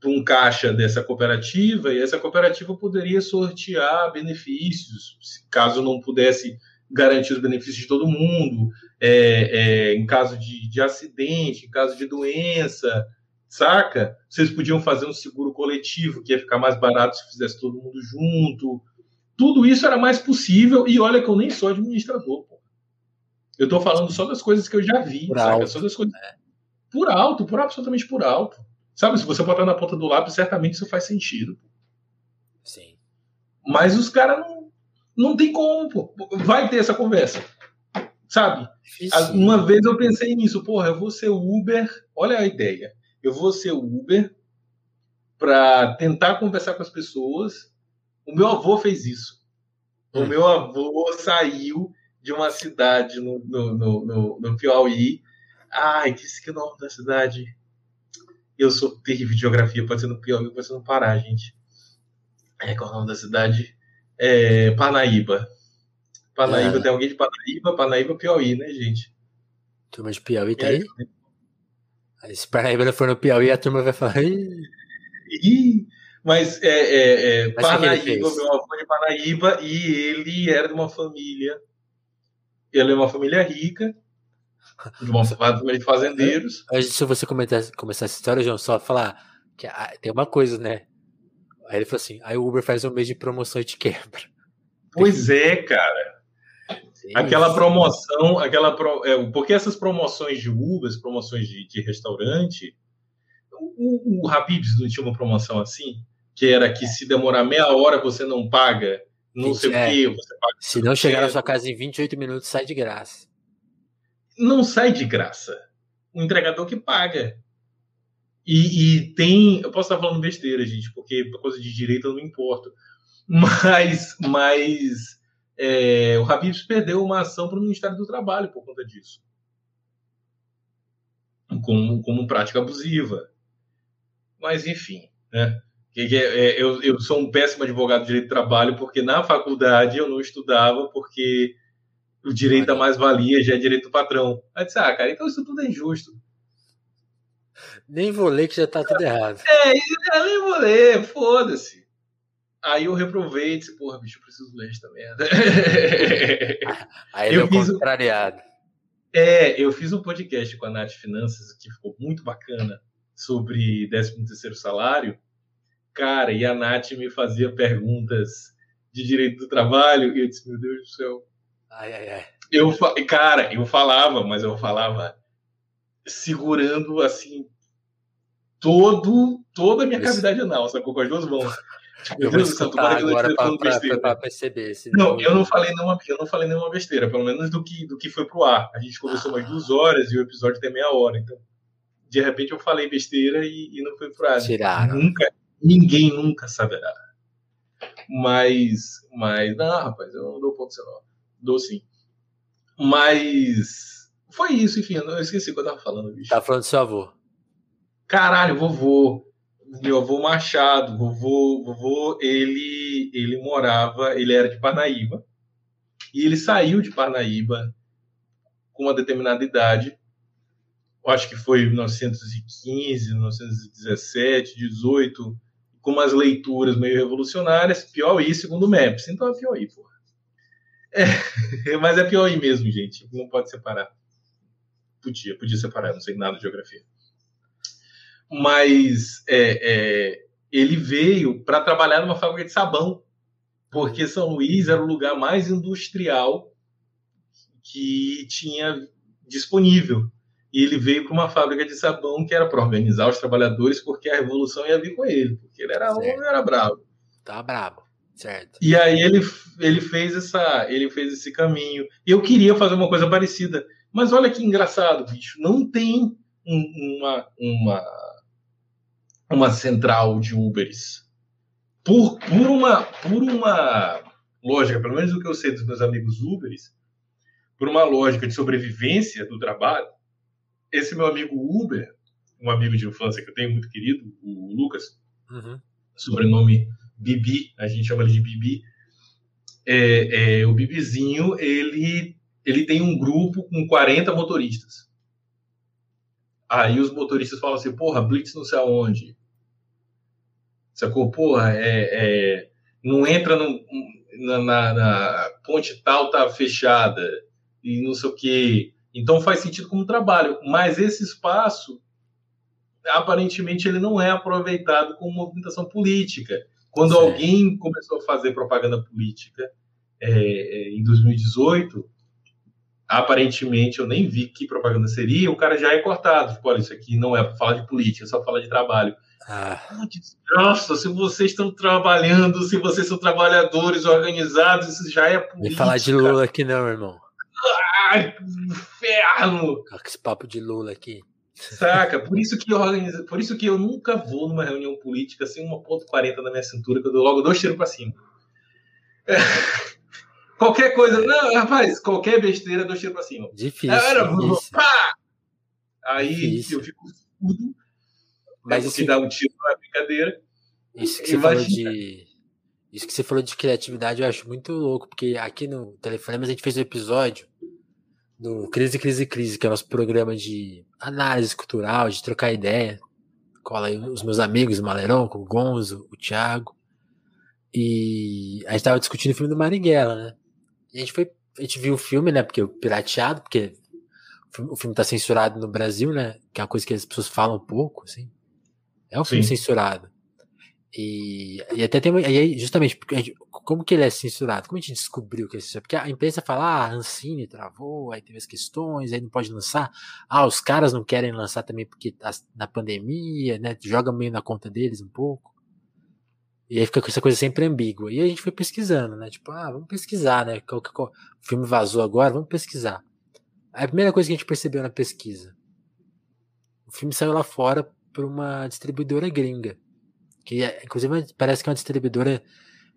um caixa dessa cooperativa, e essa cooperativa poderia sortear benefícios, caso não pudesse garantir os benefícios de todo mundo, é, é, em caso de, de acidente, em caso de doença, saca? Vocês podiam fazer um seguro coletivo, que ia ficar mais barato se fizesse todo mundo junto. Tudo isso era mais possível, e olha que eu nem sou administrador, pô. Eu estou falando só das coisas que eu já vi, por saca? Só das coisas. Por alto, por absolutamente por alto. Sabe, se você botar na ponta do lápis, certamente isso faz sentido. Sim. Mas os caras não, não tem como, pô. Vai ter essa conversa. Sabe? Uma vez eu pensei nisso, porra, eu vou ser Uber. Olha a ideia. Eu vou ser Uber para tentar conversar com as pessoas. O meu avô fez isso. O hum. meu avô saiu de uma cidade no, no, no, no, no Piauí. Ai, disse que o nome da cidade. Eu sou terrível de geografia, pode ser no Piauí, pode ser no Pará, gente. É, qual é o nome da cidade? É, Panaíba. Panaíba, é. tem alguém de Panaíba? Panaíba, Piauí, né, gente? Turma de Piauí tá aí? aí? Se Panaíba não for no Piauí, a turma vai falar. Ih, mas é, é, é mas Parnaíba, meu avô de Parnaíba, e ele era de uma família. Ele é uma família rica, de uma família de fazendeiros. Antes de você comentar, começar essa história, João, só falar que ah, tem uma coisa, né? Aí ele falou assim: aí o Uber faz um mês de promoção e te quebra. Pois é, cara. Sim, aquela promoção, aquela pro, é, porque essas promoções de Uber, as promoções de, de restaurante, o, o Habibs não tinha uma promoção assim? Que era que se demorar meia hora você não paga, não sei é. o quê, você paga. Se não chegar na sua casa em 28 minutos, sai de graça. Não sai de graça. O entregador que paga. E, e, tem. Eu posso estar falando besteira, gente, porque por coisa de direito eu não importo. Mas, mas é, o Habibs perdeu uma ação para o Ministério do Trabalho por conta disso. Como, como prática abusiva. Mas, enfim, né? É, eu, eu sou um péssimo advogado de direito do trabalho porque na faculdade eu não estudava porque o direito da mais-valia já é direito do patrão. Aí disse, ah, cara, então isso tudo é injusto. Nem vou ler que já tá tudo errado. É, eu nem vou ler, foda-se. Aí eu reprovei e disse, porra, bicho, eu preciso ler esta merda. Aí eu é fiz contrariado. É, eu fiz um podcast com a Nath Finanças que ficou muito bacana sobre 13 terceiro salário, cara, e a Nath me fazia perguntas de direito do trabalho, e eu disse, meu Deus do céu. Ai, ai, ai. Eu, cara, eu falava, mas eu falava segurando, assim, todo, toda a minha Isso. cavidade anal, sacou? Com as duas mãos. Tipo, eu Deus do céu, agora pra, perceber. Não, eu não falei nenhuma, eu não falei nenhuma besteira, pelo menos do que, do que foi pro ar. A gente conversou ah. mais duas horas e o episódio tem meia hora, então de repente eu falei besteira e, e não foi frase. Tiraram. Nunca, ninguém nunca saberá. Mas, mas, não, rapaz, eu não dou ponto senão. Dou sim. Mas foi isso, enfim, eu esqueci o que eu tava falando, bicho. Tá falando do seu avô. Caralho, vovô. Meu avô Machado, vovô, vovô, ele, ele morava, ele era de Parnaíba. E ele saiu de Parnaíba com uma determinada idade acho que foi 1915, 1917, 18, com umas leituras meio revolucionárias, Piauí segundo o Maps. Então é Piauí, porra. É, mas é Piauí mesmo, gente. Não pode separar. Podia, podia separar, não sei nada de geografia. Mas é, é, ele veio para trabalhar numa fábrica de sabão, porque São Luís era o lugar mais industrial que tinha disponível e ele veio para uma fábrica de sabão que era para organizar os trabalhadores, porque a revolução ia vir com ele, porque ele era homem, era bravo. Tá bravo, certo. E aí ele, ele fez essa, ele fez esse caminho. Eu queria fazer uma coisa parecida, mas olha que engraçado, bicho, não tem um, uma uma uma central de Uberes. Por, por uma por uma lógica, pelo menos o que eu sei dos meus amigos Uberes, por uma lógica de sobrevivência do trabalho, esse meu amigo Uber, um amigo de infância que eu tenho muito querido, o Lucas, uhum. sobrenome Bibi, a gente chama ele de Bibi. É, é, o Bibizinho, ele, ele tem um grupo com 40 motoristas. Aí os motoristas falam assim, porra, Blitz não sei aonde. Sacou? Porra, é, é não entra no, na, na, na, ponte tal, tá fechada. E não sei o quê. Então faz sentido como trabalho, mas esse espaço aparentemente ele não é aproveitado como movimentação política. Quando Sim. alguém começou a fazer propaganda política é, é em 2018, aparentemente eu nem vi que propaganda seria, o cara já é cortado. Tipo, olha, isso aqui não é para falar de política, é só falar de trabalho. Ah. Nossa, se vocês estão trabalhando, se vocês são trabalhadores organizados, isso já é política. Nem falar de Lula aqui não, irmão. Ai, inferno! Com esse papo de Lula aqui. Saca? Por isso que eu organizo, por isso que eu nunca vou numa reunião política sem uma ponto 40 na minha cintura, que eu dou logo dois tiros para cima. É. Qualquer coisa, não, rapaz, qualquer besteira, dois tiros pra cima. Difícil. Era, difícil. Pá! Aí difícil. eu fico surdo. Mas isso que dá um tiro na brincadeira. Isso que você Imagina. falou de. Isso que você falou de criatividade eu acho muito louco, porque aqui no Telefonemas a gente fez um episódio do Crise, Crise, Crise, que é o nosso programa de análise cultural, de trocar ideia. Cola aí os meus amigos, o Malerão, o Gonzo, o Thiago. E a gente tava discutindo o filme do Marighella, né? E a gente foi, a gente viu o filme, né? Porque o pirateado, porque o filme tá censurado no Brasil, né? Que é uma coisa que as pessoas falam pouco, assim. É um filme Sim. censurado. E, e até tem. E aí, justamente, como que ele é censurado? Como a gente descobriu que é censurado? Porque a imprensa fala, ah, Ancine travou, aí teve as questões, aí não pode lançar. Ah, os caras não querem lançar também porque tá na pandemia, né? Joga meio na conta deles um pouco. E aí fica com essa coisa sempre ambígua. E a gente foi pesquisando, né? Tipo, ah, vamos pesquisar, né? Qual, qual, o filme vazou agora, vamos pesquisar. A primeira coisa que a gente percebeu na pesquisa: o filme saiu lá fora por uma distribuidora gringa. Que, é, inclusive, parece que é uma distribuidora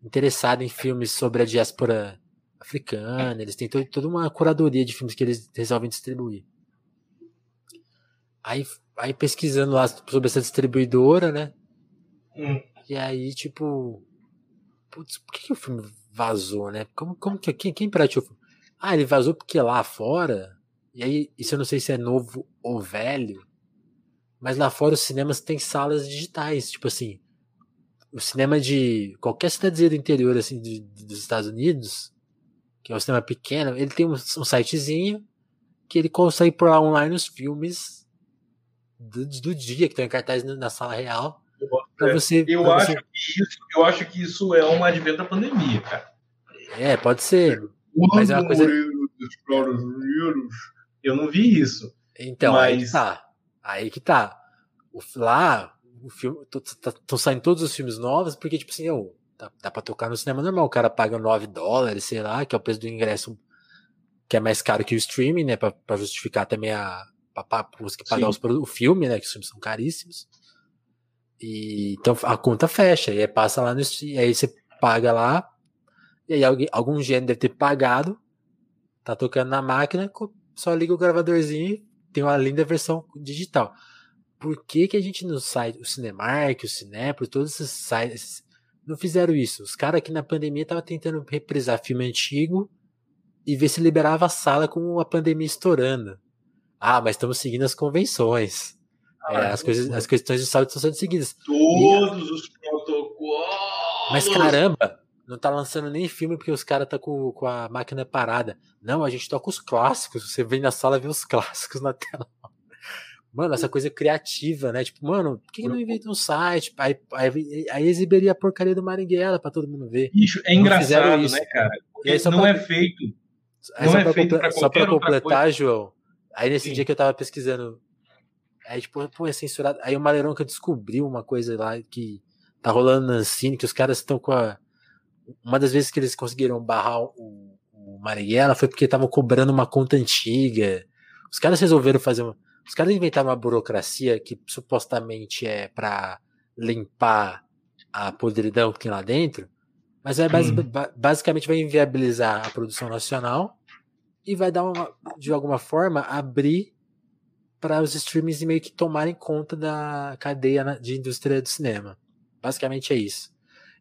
interessada em filmes sobre a diáspora africana. Eles têm todo, toda uma curadoria de filmes que eles resolvem distribuir. Aí, aí pesquisando lá sobre essa distribuidora, né? Hum. E aí, tipo. Putz, por que, que o filme vazou, né? Como, como que. Quem, quem praticou o filme? Ah, ele vazou porque lá fora. E aí, isso eu não sei se é novo ou velho. Mas lá fora os cinemas têm salas digitais. Tipo assim. O cinema de qualquer cidadezinha do interior, assim, de, de, dos Estados Unidos, que é um cinema pequeno, ele tem um, um sitezinho que ele consegue pôr online os filmes do, do dia que estão em cartaz na sala real Pra você, eu, pra acho você... Que isso, eu acho que isso é um advento da pandemia, cara. É, pode ser. mas é uma coisa... Eu não vi isso. Então, mas... aí que tá. Aí que tá. Lá, o filme. Estão tá, saindo todos os filmes novos, porque, tipo assim, eu, dá, dá pra tocar no cinema normal. O cara paga 9 dólares, sei lá, que é o preço do ingresso que é mais caro que o streaming, né? Pra, pra justificar também a. Pra, pra, pra pagar os, o filme, né? Que os filmes são caríssimos. E, então a conta fecha, e aí passa lá no e aí você paga lá, e aí alguém, algum gênio deve ter pagado, tá tocando na máquina, só liga o gravadorzinho tem uma linda versão digital. Por que, que a gente no site, o Cinemark, o Cinepro, todos esses sites não fizeram isso? Os caras aqui na pandemia estavam tentando reprisar filme antigo e ver se liberava a sala com a pandemia estourando. Ah, mas estamos seguindo as convenções. É, as, coisas, as questões de saúde estão sendo seguidas. Todos e... os protocolos. Mas caramba, não tá lançando nem filme porque os caras tá com, com a máquina parada. Não, a gente toca os clássicos. Você vem na sala e vê os clássicos na tela. Mano, essa coisa criativa, né? Tipo, mano, por que, que não inventa um site? Aí, aí, aí exibiria a porcaria do Marighella pra todo mundo ver. Bicho, é engraçado, né, cara? Porque não pra... é feito. Não é feito pra Só pra completar, João. Aí nesse Sim. dia que eu tava pesquisando Aí, tipo, pô, é censurado. Aí o Maleirão que descobriu uma coisa lá que tá rolando na Ancine, que os caras estão com a. Uma das vezes que eles conseguiram barrar o, o Marighella foi porque estavam cobrando uma conta antiga. Os caras resolveram fazer uma. Os caras inventaram uma burocracia que supostamente é para limpar a podridão que tem lá dentro, mas base, hum. basicamente vai inviabilizar a produção nacional e vai dar uma, de alguma forma, abrir para os streamings meio que tomarem conta da cadeia de indústria do cinema. Basicamente é isso.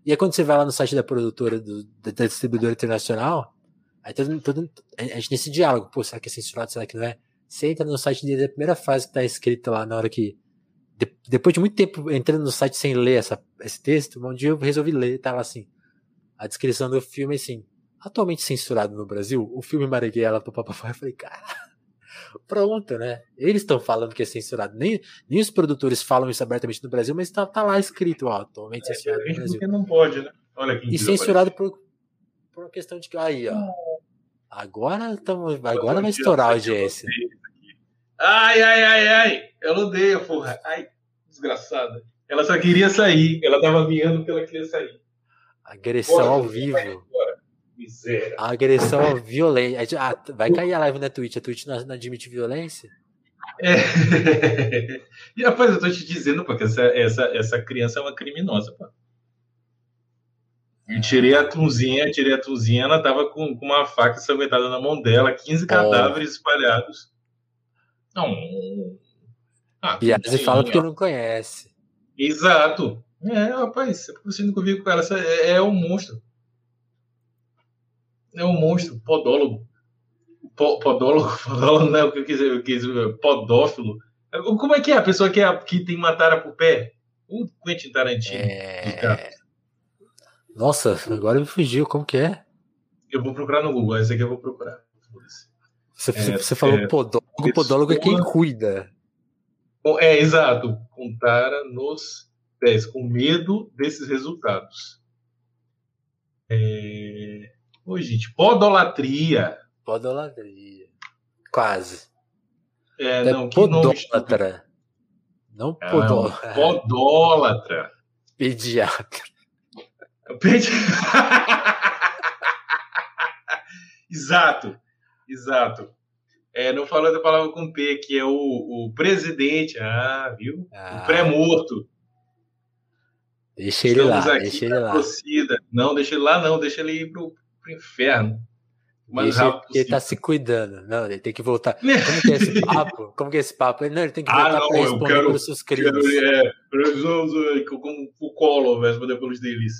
E aí quando você vai lá no site da produtora, do, da distribuidora internacional, aí todo, todo, a gente nesse diálogo, pô, será que é censurado, será que não é? Você entra no site dele, a primeira frase que tá escrita lá na hora que. De, depois de muito tempo entrando no site sem ler essa, esse texto, um dia eu resolvi ler, tava assim. A descrição do filme assim. Atualmente censurado no Brasil, o filme Marighella, papapá, eu falei, cara Pronto, né? Eles estão falando que é censurado. Nem, nem os produtores falam isso abertamente no Brasil, mas tá, tá lá escrito, ó, atualmente é, censurado no Brasil. Porque não pode, né? Olha. E censurado por, por uma questão de que. Aí, ó. Agora, tamo, agora vai estourar a audiência. Ai, ai, ai, ai. Ela odeia, porra. Ai, desgraçada. Ela só queria sair. Ela tava miando porque ela queria sair. Agressão ao vivo. Miséria. Agressão violência. Ah, vai cair a live na Twitch. A Twitch não, não admite violência? É. e rapaz, eu tô te dizendo, porque essa, essa, essa criança é uma criminosa, pô. Eu tirei a Tunzinha, tirei a Tunzinha, ela tava com, com uma faca ensanguentada na mão dela, 15 cadáveres espalhados. Não. Ah, Biase fala porque não conhece. Exato. É, rapaz, você nunca viu com ela, é, é um monstro. É um monstro, podólogo. podólogo, podólogo não é o que eu quis, eu quis podófilo. Como é que é a pessoa que, é, que tem uma tara por pé? O Quentin Tarantino. É... Nossa, agora me fugiu, como que é? Eu vou procurar no Google, esse aqui eu vou procurar. Você, é, você falou é, podólogo, podólogo é quem cuida. É, exato. Contara nos pés, com medo desses resultados. É... Ô, gente, podolatria. Podolatria. Quase. É, é não, podólatra. Não podólatra. Podólatra. Pediatra. Pedi... exato, exato. É, não falando a palavra com P, que é o, o presidente. Ah, viu? Ah. O pré-morto. Deixa ele Estamos lá, deixa ele lá. Torcida. Não, deixa ele lá, não, deixa ele ir pro, pro inferno. Mais deixa rápido ele, ele tá se cuidando. Não, ele tem que voltar. Como que é esse papo? Como que é esse papo? Não, ele tem que ah, voltar ah, para responder quero, pelos seus crimes. Quero, é, como o Collor vai responder pelos deles.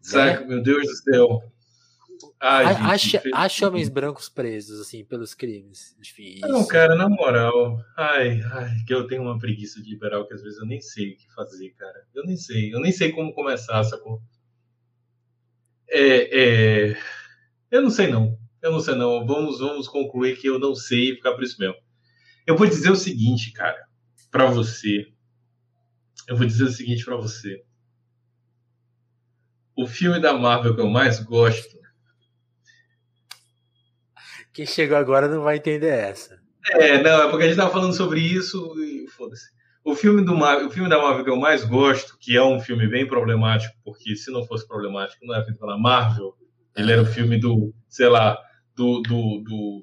Saca, é. meu Deus do céu. Ai, acha, acha homens brancos presos, assim, pelos crimes. Difícil. Não, cara, na moral. Ai, ai, que eu tenho uma preguiça de liberal que às vezes eu nem sei o que fazer, cara. Eu nem sei. Eu nem sei como começar, sacou? É, é... Eu não sei, não. Eu não sei, não. Vamos, vamos concluir que eu não sei e ficar por isso mesmo. Eu vou dizer o seguinte, cara, para você. Eu vou dizer o seguinte para você o filme da Marvel que eu mais gosto. Quem chegou agora não vai entender essa. É, não, é porque a gente tava falando sobre isso e foda-se. O filme, do Marvel, o filme da Marvel que eu mais gosto, que é um filme bem problemático, porque se não fosse problemático, não é feito pela Marvel. Ele era o filme do, sei lá, do, do, do,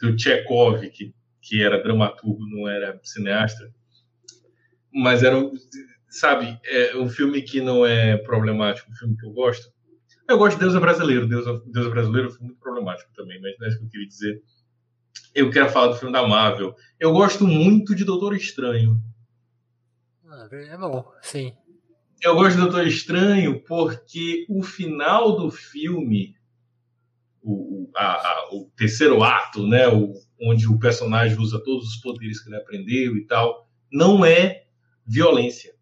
do Chekhov, que, que era dramaturgo, não era cineasta. Mas era sabe, é um filme que não é problemático, um filme que eu gosto. Eu gosto de Deus é Brasileiro. Deus é, Deus é Brasileiro é um filme muito problemático também, mas não é isso que eu queria dizer. Eu quero falar do filme da Marvel. Eu gosto muito de Doutor Estranho. Ah, é bom, sim. Eu gosto de Doutor Estranho porque o final do filme, o, a, a, o terceiro ato, né, o, onde o personagem usa todos os poderes que ele aprendeu e tal, não é violência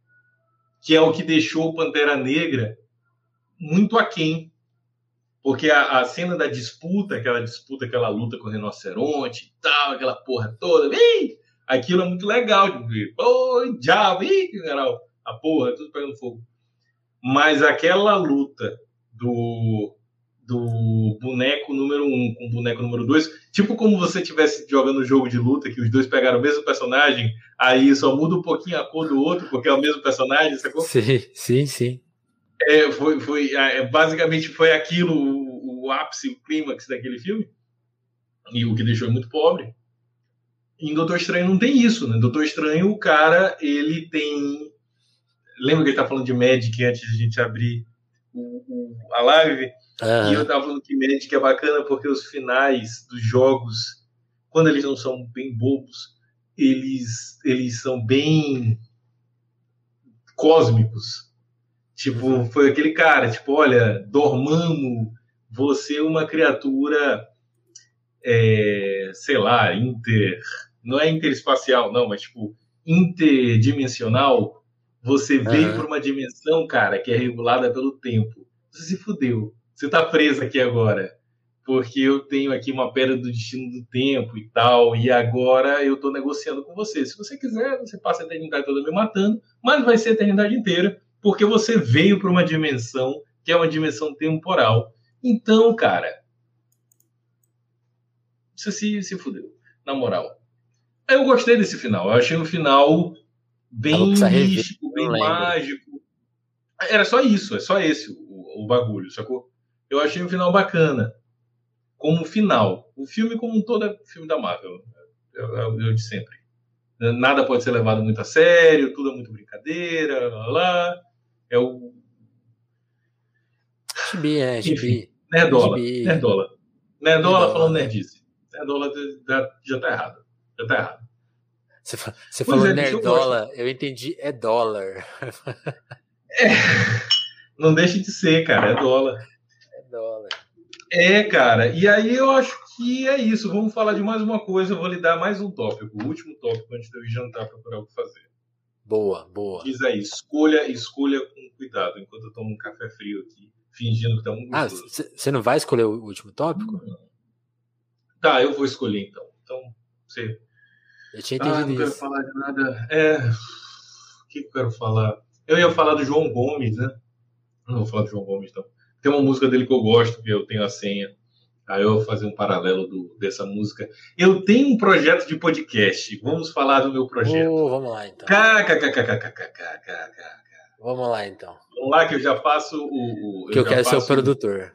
que é o que deixou o Pantera Negra muito aquém. Porque a, a, cena da disputa, aquela disputa, aquela luta com o rinoceronte e tal, aquela porra toda, ih, aquilo é muito legal de ver. Oi, diabo, ih, general, a porra, tudo pegando fogo. Mas aquela luta do do boneco número um com o boneco número dois, tipo como você tivesse jogando um jogo de luta que os dois pegaram o mesmo personagem, aí só muda um pouquinho a cor do outro porque é o mesmo personagem, sacou? Sim, sim, sim. É, foi, foi, é, basicamente foi aquilo o, o ápice, o clímax daquele filme e o que deixou muito pobre. Em Doutor Estranho não tem isso, né? Doutor Estranho, o cara, ele tem. Lembra que ele tá falando de Magic antes de a gente abrir o, o, a live? Uhum. E eu tava falando que Magic é bacana porque os finais dos jogos, quando eles não são bem bobos, eles, eles são bem cósmicos. Tipo, foi aquele cara, tipo, olha, Dormammu, você é uma criatura, é, sei lá, inter... Não é interespacial, não, mas tipo, interdimensional. Você veio para uma dimensão, cara, que é regulada pelo tempo. Você se fudeu você está preso aqui agora, porque eu tenho aqui uma pedra do destino do tempo e tal, e agora eu estou negociando com você. Se você quiser, você passa a eternidade toda me matando, mas vai ser a eternidade inteira, porque você veio para uma dimensão que é uma dimensão temporal. Então, cara, você se, se fudeu, na moral. Eu gostei desse final. Eu achei um final bem místico, bem mágico. Era só isso, é só esse o, o bagulho, sacou? Eu achei um final bacana. Como final. O filme como um todo é filme da Marvel. É, é, é o de sempre. Nada pode ser levado muito a sério, tudo é muito brincadeira, lá, lá. É o. Chibi, é, Chibi. Nerdola. Nerdola. Nerdola falando nerdice. Nerdola já tá errado. Já tá errado. Você, você falou é, nerdola, eu, eu entendi, é dólar. É, não deixe de ser, cara, é dólar. É dólar. É, cara, e aí eu acho que é isso. Vamos falar de mais uma coisa, eu vou lhe dar mais um tópico, o último tópico antes de eu ir jantar procurar o que fazer. Boa, boa. Diz aí, escolha, escolha com cuidado, enquanto eu tomo um café frio aqui, fingindo que tá muito Ah, você não vai escolher o último tópico? Não. Tá, eu vou escolher então. Então, você eu tinha entendido ah, não quero falar de nada. É. O que eu quero falar? Eu ia falar do João Gomes, né? Não vou falar do João Gomes, então. Tem uma música dele que eu gosto, que eu tenho a senha. Aí eu vou fazer um paralelo do, dessa música. Eu tenho um projeto de podcast. Vamos falar do meu projeto. Oh, vamos lá, então. Vamos lá, então. Vamos lá, que eu já faço o. o que eu, eu quero ser o produtor.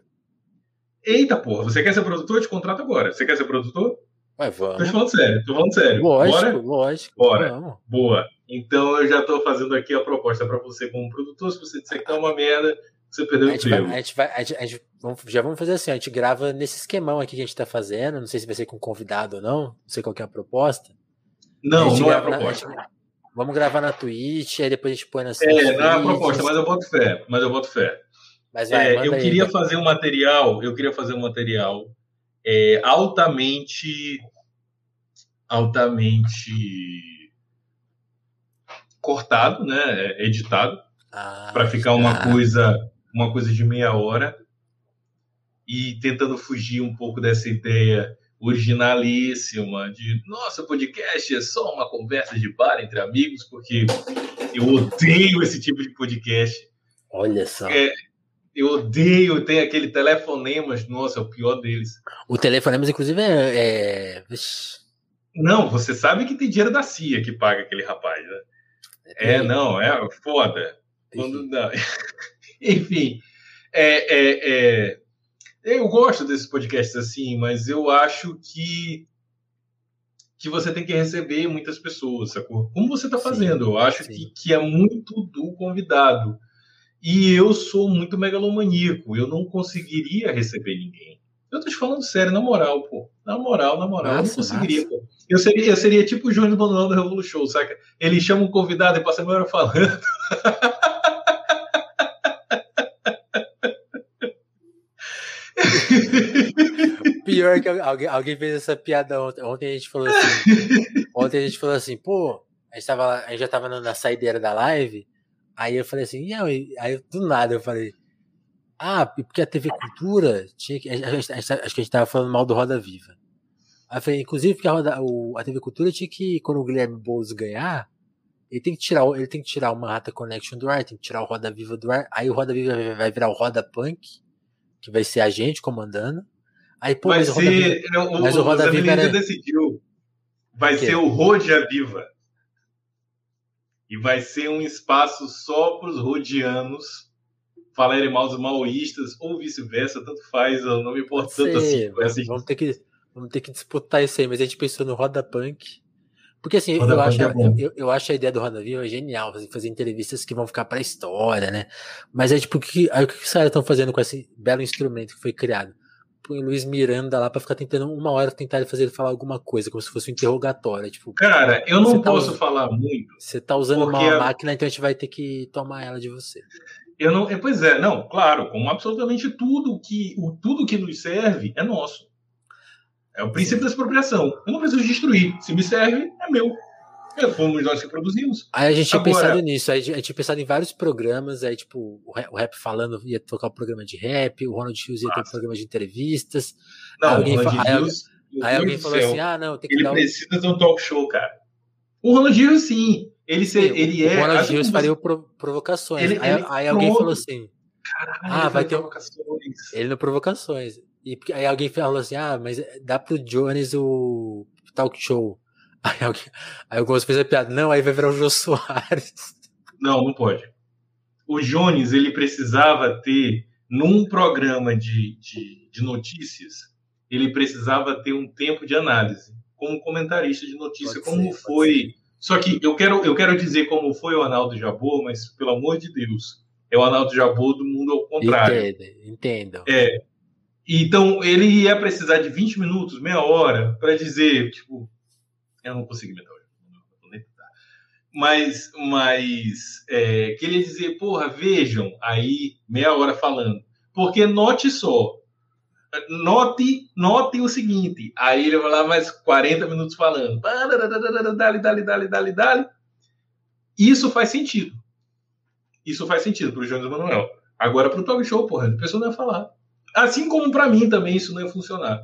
Eita, porra, você quer ser produtor? Eu te contrato agora. Você quer ser produtor? Ué, vamos. Tô falando sério, tô falando sério. Lógico, Bora? lógico. Bora. Vamos. Boa. Então eu já tô fazendo aqui a proposta para você como produtor. Se você disser que tá uma merda, você perdeu o emprego. a gente vai, a gente, a gente vamos, já vamos fazer assim, a gente grava nesse esquemão aqui que a gente tá fazendo. Não sei se vai ser com convidado ou não. Não sei qual é a proposta. Não, a não é a proposta. Na, a gente, vamos gravar na Twitch, aí depois a gente põe na É, não é a proposta, mas eu boto fé. Mas eu boto fé. Mas vai, é, eu queria aí, fazer um material, eu queria fazer um material é, altamente altamente cortado, né, editado, ah, para ficar uma ah. coisa uma coisa de meia hora e tentando fugir um pouco dessa ideia originalíssima de nossa podcast é só uma conversa de bar entre amigos porque eu odeio esse tipo de podcast. Olha só. É, eu odeio, tem aquele telefonemas, nossa, é o pior deles. O telefonemas, inclusive, é. é... Não, você sabe que tem dinheiro da CIA que paga aquele rapaz, né? É, é não, é foda. Quando, não. Enfim, é, é, é, eu gosto desses podcasts assim, mas eu acho que que você tem que receber muitas pessoas, sacou? Como você está fazendo? Eu acho que, que é muito do convidado. E eu sou muito megalomaníaco, eu não conseguiria receber ninguém. Eu tô te falando sério, na moral, pô. Na moral, na moral, nossa, eu não conseguiria, pô. Eu seria, eu seria tipo o Júnior Manuel do Revolu Show, saca? Ele chama um convidado e passa a meia hora falando. Pior que alguém, alguém fez essa piada ontem. Ontem a gente falou assim. Ontem a gente falou assim, pô, a gente, tava, a gente já tava na saideira da live. Aí eu falei assim, e aí do nada eu falei, ah, porque a TV Cultura tinha que. Acho que a gente tava falando mal do Roda Viva. Aí eu falei, inclusive, porque a, Roda, o, a TV Cultura tinha que, quando o Guilherme Boulos ganhar, ele tem que tirar, ele tem que tirar o Manhattan Connection do ar, tem que tirar o Roda Viva do ar. Aí o Roda Viva vai virar o Roda Punk, que vai ser a gente comandando. Aí, pô, vai mas, ser, o Roda Viva, o, mas o Roda Viva era... decidiu. Vai ser o Rodia Viva. E vai ser um espaço só para os rodianos falarem mal dos maoístas, ou vice-versa, tanto faz, eu não me importa tanto assim. Vamos, vamos, ter que, vamos ter que disputar isso aí, mas a gente pensou no Roda Punk. Porque assim, eu acho, é eu, eu, acho a ideia do Roda Viva genial, fazer, fazer entrevistas que vão ficar pra história, né? Mas é tipo, que, aí, o que os caras estão fazendo com esse belo instrumento que foi criado? põe o Luiz Miranda lá para ficar tentando uma hora tentar fazer ele falar alguma coisa, como se fosse um interrogatório. Tipo, cara, eu não tá posso usando, falar muito. Você tá usando uma a... máquina, então a gente vai ter que tomar ela de você. Eu não, é, pois é, não, claro, como absolutamente tudo que o tudo que nos serve é nosso. É o princípio da expropriação. Eu não preciso destruir. Se me serve, é meu. É, fomos nós que produzimos. Aí a gente tinha Agora... pensado nisso, aí a gente tinha pensado em vários programas, aí tipo, o rap falando ia tocar o um programa de rap, o Ronald Hughes ia Nossa. ter um programa de entrevistas. Não, aí alguém, fa... aí, aí alguém falou assim: ah, não, tem que Ele dar precisa de um talk show, cara. O Ronald Hughes, sim. Ele, se, ele é. O Ronald Hughes faria provocações. Ele, aí, ele, aí alguém falou assim: Caralho, ah, vai ter provocações. Ele no Provocações. E aí alguém falou assim: ah, mas dá pro Jones o talk show. Aí, alguém, aí o Gonçalo fez a piada: não, aí vai virar o Jô Soares. Não, não pode. O Jones, ele precisava ter, num programa de, de, de notícias, ele precisava ter um tempo de análise, como comentarista de notícia, pode como ser, foi. Só que eu quero, eu quero dizer como foi o Arnaldo Jabor, mas pelo amor de Deus, é o Arnaldo Jabor do mundo ao contrário. Entendo, entendo. É, então, ele ia precisar de 20 minutos, meia hora, para dizer, tipo, eu não consigo inventar hoje. Mas, mas é, que ele dizer, porra, vejam, aí meia hora falando. Porque note só, note, note o seguinte, aí ele vai lá mais 40 minutos falando, dali, dali, dali, dali, dali. Isso faz sentido. Isso faz sentido para o Jones Manuel. Agora, para o talk show, porra, a pessoa não ia falar. Assim como para mim também isso não ia funcionar.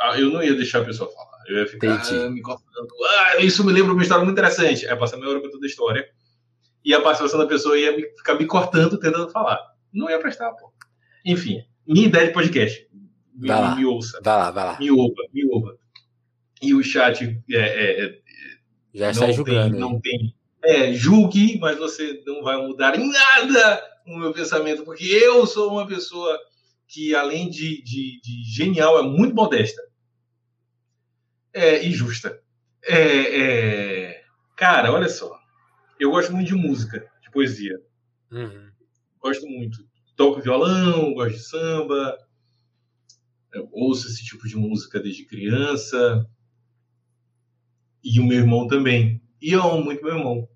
Ah, eu não ia deixar a pessoa falar. Eu ia ficar ah, me cortando. Ah, isso me lembra uma história muito interessante. Aí passa meia hora contando a história. E a participação da pessoa ia me, ficar me cortando, tentando falar. Não ia prestar, pô. Enfim, minha ideia de podcast. Me, vai lá, me ouça. Vai lá, vai lá. Me ouva, me ouva. E o chat é, é, é, já julgando. Tem, não tem. É, julgue, mas você não vai mudar em nada o meu pensamento, porque eu sou uma pessoa que, além de, de, de genial, é muito modesta é, e justa. É, é... Cara, olha só. Eu gosto muito de música, de poesia. Uhum. Gosto muito. Toco violão, gosto de samba. Eu ouço esse tipo de música desde criança. E o meu irmão também. E eu amo muito meu irmão.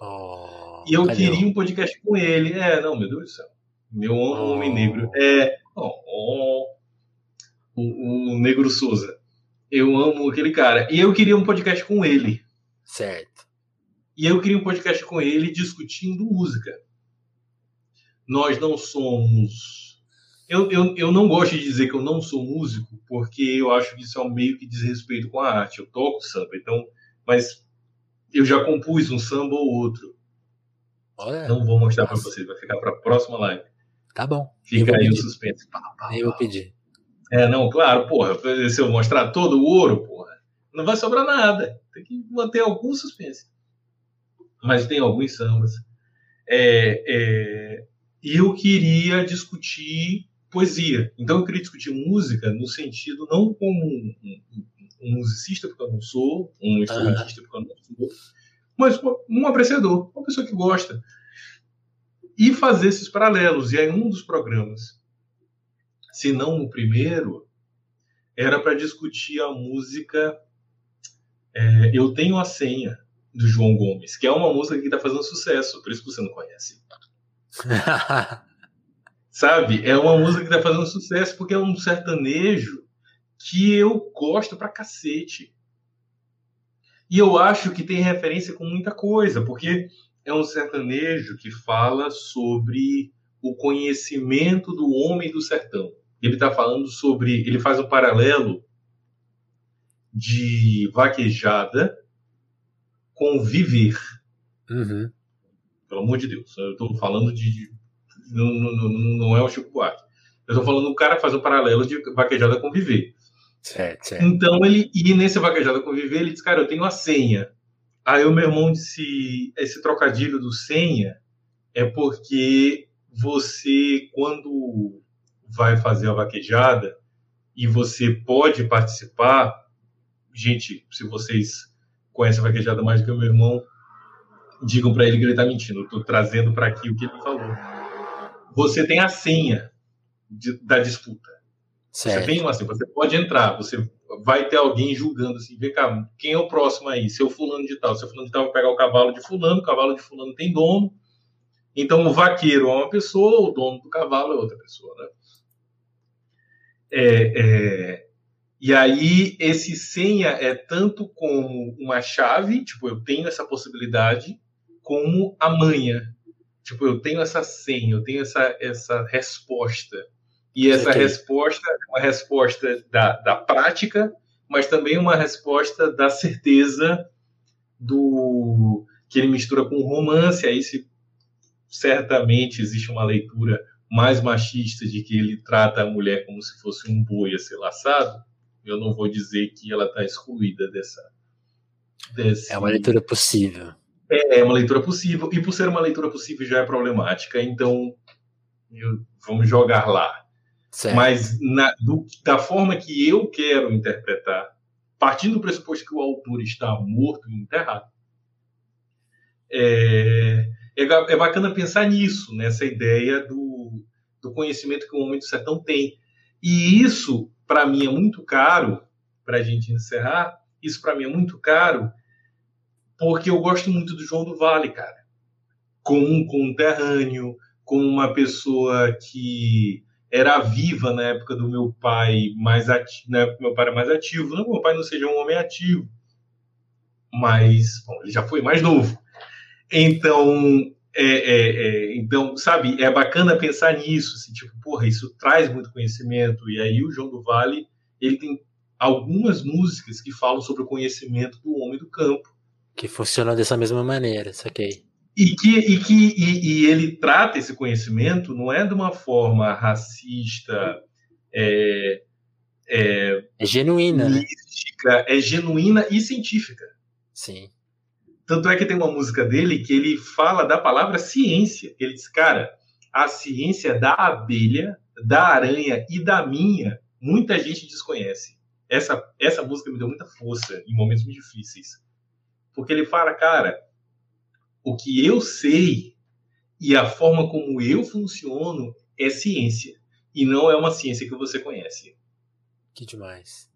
Oh, e eu queria um podcast com ele. É, não, meu Deus do céu. Meu oh. homem negro. É. Oh, oh, o, o Negro Souza. Eu amo aquele cara. E eu queria um podcast com ele. Certo. E eu queria um podcast com ele discutindo música. Nós não somos. Eu, eu, eu não gosto de dizer que eu não sou músico, porque eu acho que isso é um meio que diz respeito com a arte. Eu toco samba, então. Mas eu já compus um samba ou outro. Olha, não vou mostrar para vocês, vai ficar para a próxima live. Tá bom. Fica aí o suspense. eu vou pedir. É, não, claro, porra, se eu mostrar todo o ouro, porra, não vai sobrar nada. Tem que manter algum suspense. Mas tem alguns sambas. É, é, eu queria discutir poesia. Então eu queria discutir música no sentido não como um, um, um musicista, porque eu não sou, um instrumentista, porque eu não sou, mas um apreciador, uma pessoa que gosta. E fazer esses paralelos. E aí, um dos programas, se não o primeiro, era para discutir a música é, Eu Tenho a Senha, do João Gomes, que é uma música que está fazendo sucesso, por isso que você não conhece. Sabe? É uma música que está fazendo sucesso porque é um sertanejo que eu gosto pra cacete. E eu acho que tem referência com muita coisa, porque é um sertanejo que fala sobre o conhecimento do homem do sertão. Ele está falando sobre. Ele faz um paralelo de vaquejada com viver. Uhum. Pelo amor de Deus. Eu estou falando de. não, não, não, é o Chico Buarque. Eu estou falando, o cara faz um paralelo de vaquejada com viver. Certo, certo. Então ele, e nesse vaquejada conviver, ele disse, cara, eu tenho a senha. Aí o meu irmão disse, esse trocadilho do senha é porque você, quando vai fazer a vaquejada e você pode participar, gente, se vocês conhecem a vaquejada mais do que o meu irmão, digam para ele que ele está mentindo. Eu estou trazendo para aqui o que ele falou. Você tem a senha de, da disputa. Certo. Você tem uma assim, você pode entrar, você vai ter alguém julgando assim, vem cá, quem é o próximo aí? Seu fulano de tal, seu fulano de tal vai pegar o cavalo de fulano, o cavalo de fulano tem dono. Então o vaqueiro é uma pessoa, o dono do cavalo é outra pessoa, né? É, é, e aí esse senha é tanto como uma chave, tipo, eu tenho essa possibilidade, como a manha. Tipo, eu tenho essa senha, eu tenho essa, essa resposta. E essa okay. resposta é uma resposta da, da prática, mas também uma resposta da certeza do que ele mistura com romance. Aí, se certamente existe uma leitura mais machista de que ele trata a mulher como se fosse um boi a ser laçado, eu não vou dizer que ela está excluída dessa. Desse... É uma leitura possível. É, é uma leitura possível, e por ser uma leitura possível já é problemática, então eu, vamos jogar lá. Certo. Mas na, do, da forma que eu quero interpretar, partindo do pressuposto que o autor está morto e enterrado, é, é, é bacana pensar nisso, nessa ideia do, do conhecimento que o homem do sertão tem. E isso, para mim, é muito caro, para a gente encerrar, isso para mim é muito caro, porque eu gosto muito do João do Vale, cara. Como um conterrâneo, como uma pessoa que era viva na época do meu pai mais ativo, na época meu pai era mais ativo. Não que meu pai não seja um homem ativo, mas bom, ele já foi mais novo. Então, é, é, é, então, sabe, é bacana pensar nisso, assim, tipo, porra, isso traz muito conhecimento. E aí o João do Vale, ele tem algumas músicas que falam sobre o conhecimento do homem do campo. Que funcionam dessa mesma maneira, saquei. E que, e que e, e ele trata esse conhecimento não é de uma forma racista, é, é, é genuína, né? mística, né? é genuína e científica. Sim. Tanto é que tem uma música dele que ele fala da palavra ciência. Ele diz, cara, a ciência da abelha, da aranha e da minha, muita gente desconhece. Essa, essa música me deu muita força em momentos muito difíceis. Porque ele fala, cara, o que eu sei e a forma como eu funciono é ciência. E não é uma ciência que você conhece. Que demais.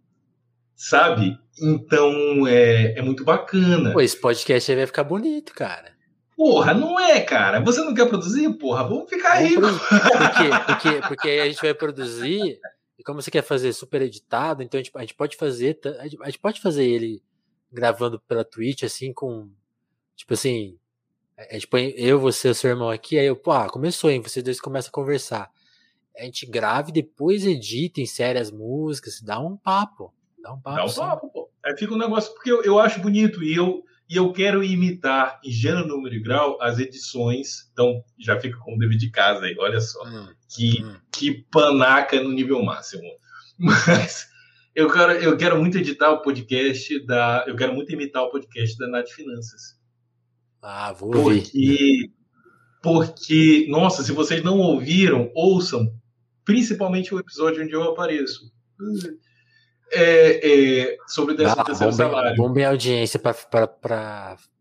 Sabe? Então é, é muito bacana. Pô, esse podcast aí vai ficar bonito, cara. Porra, não é, cara. Você não quer produzir? Porra, vamos ficar aí. Por quê? Porque, porque a gente vai produzir, e como você quer fazer super editado, então a gente, a gente pode fazer. A gente, a gente pode fazer ele gravando pela Twitch, assim, com. Tipo assim. A gente põe eu, você, o seu irmão aqui, aí eu, pô, ah, começou, hein? Vocês dois começam a conversar. A gente grave, depois edita, insere as músicas, dá um papo. Dá um papo. Dá um papo, pô. Aí fica um negócio, porque eu, eu acho bonito e eu, e eu quero imitar em gênero, número e grau as edições. Então, já fica com o dever de casa aí, olha só. Hum, que, hum. que panaca no nível máximo. Mas eu quero, eu quero muito editar o podcast da. Eu quero muito imitar o podcast da Nath Finanças. Ah, vou ouvir. Porque, porque, nossa, se vocês não ouviram, ouçam. Principalmente o episódio onde eu apareço é, é, sobre o 13 ah, terceiro salário. Bombe a audiência para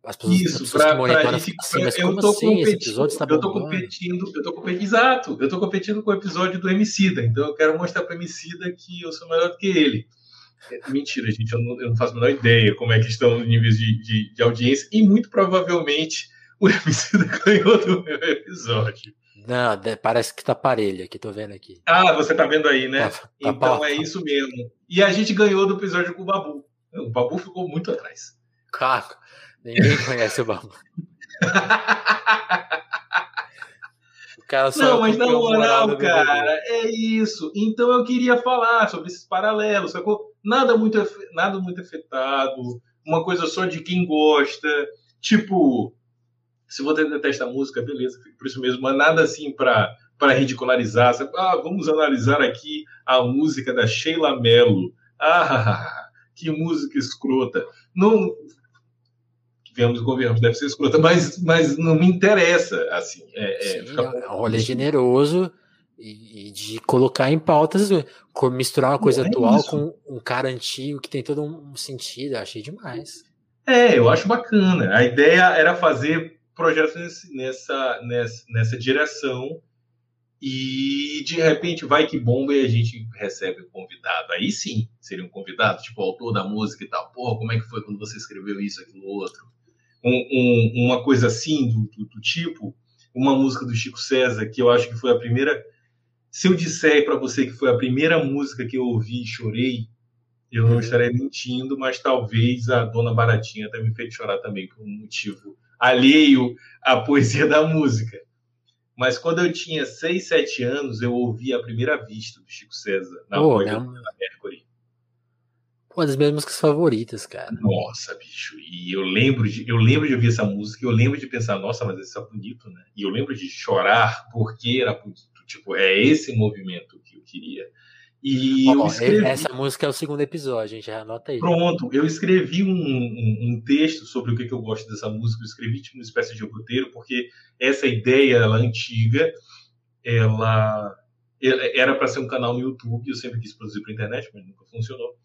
as pessoas, Isso, pessoas pra, que monitoram. Assim, mas eu como assim? Esse episódio está eu tô competindo, eu tô competindo, exato, eu tô competindo com o episódio do Emicida, então eu quero mostrar para o Emicida que eu sou melhor do que ele. Mentira, gente, eu não, eu não faço a menor ideia como é que estão os níveis de, de, de audiência e muito provavelmente o Emicida ganhou do meu episódio. Não, parece que tá parelho aqui, tô vendo aqui. Ah, você tá vendo aí, né? Tá, tá então é isso mesmo. E a gente ganhou do episódio com o Babu. O Babu ficou muito atrás. Caco, ninguém conhece o Babu. o cara só não, mas na moral, cara, é isso. Então eu queria falar sobre esses paralelos, sacou? Nada muito, nada muito afetado, uma coisa só de quem gosta. Tipo, se você detesta a música, beleza, por isso mesmo, mas nada assim para para ridicularizar. Ah, vamos analisar aqui a música da Sheila Mello. Ah, que música escrota. Não vemos governos deve ser escrota, mas, mas não me interessa assim. É, é, Sim, é um rolê generoso e, e, de colocar em pautas, misturar uma coisa é atual isso. com um cara antigo que tem todo um sentido. Achei demais. É, eu acho bacana. A ideia era fazer projetos nessa, nessa, nessa direção e de repente vai que bomba e a gente recebe o convidado. Aí sim, seria um convidado, tipo o autor da música e tal. Porra, como é que foi quando você escreveu isso, aquilo, outro? Um, um, uma coisa assim, do, do, do, tipo, uma música do Chico César, que eu acho que foi a primeira. Se eu disser para você que foi a primeira música que eu ouvi e chorei, eu não uhum. estarei mentindo, mas talvez a Dona Baratinha tenha me feito chorar também por um motivo alheio à poesia da música. Mas quando eu tinha 6, 7 anos, eu ouvi a primeira vista do Chico César na oh, voz da Mercury. Uma das minhas músicas favoritas, cara. Nossa, bicho. E eu lembro de, eu lembro de ouvir essa música, eu lembro de pensar, nossa, mas isso é bonito, né? E eu lembro de chorar porque era bonito Tipo, é esse movimento que eu queria. E ó, escrevi... Essa música é o segundo episódio, a gente já anota aí. Pronto, eu escrevi um, um, um texto sobre o que, que eu gosto dessa música, eu escrevi tipo uma espécie de roteiro, porque essa ideia, ela é antiga, ela era para ser um canal no YouTube, eu sempre quis produzir para internet, mas nunca funcionou,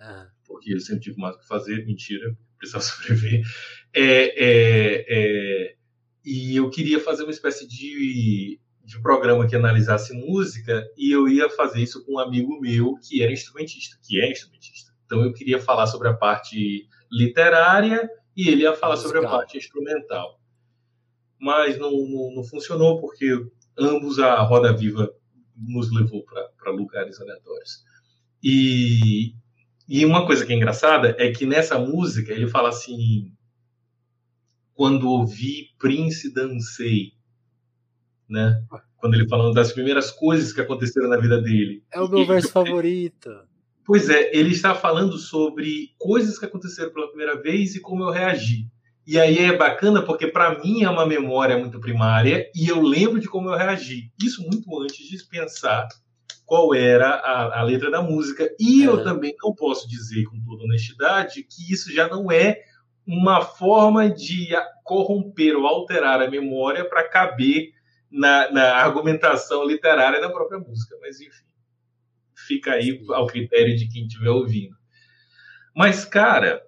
Ah, porque eu sempre tive mais o que fazer, mentira, precisava sobreviver. É, é, é, e eu queria fazer uma espécie de, de programa que analisasse música, e eu ia fazer isso com um amigo meu que era instrumentista, que é instrumentista. Então eu queria falar sobre a parte literária e ele ia falar sobre a Musical. parte instrumental. Mas não, não, não funcionou porque ambos a roda viva nos levou para lugares aleatórios. E, e uma coisa que é engraçada é que nessa música ele fala assim: quando ouvi Prince dancei, né? Quando ele falando das primeiras coisas que aconteceram na vida dele. É o meu E- verso favorito. Pois é, ele está falando sobre coisas que aconteceram pela primeira vez e como eu reagi. E aí é bacana porque para mim é uma memória muito primária e eu lembro de como eu reagi. Isso muito antes de pensar qual era a, a letra da música. E eu É. também não posso dizer com toda honestidade que isso já não é uma forma de corromper ou alterar a memória para caber na, na argumentação literária da própria música. Mas enfim, fica aí ao critério de quem estiver ouvindo. Mas, cara,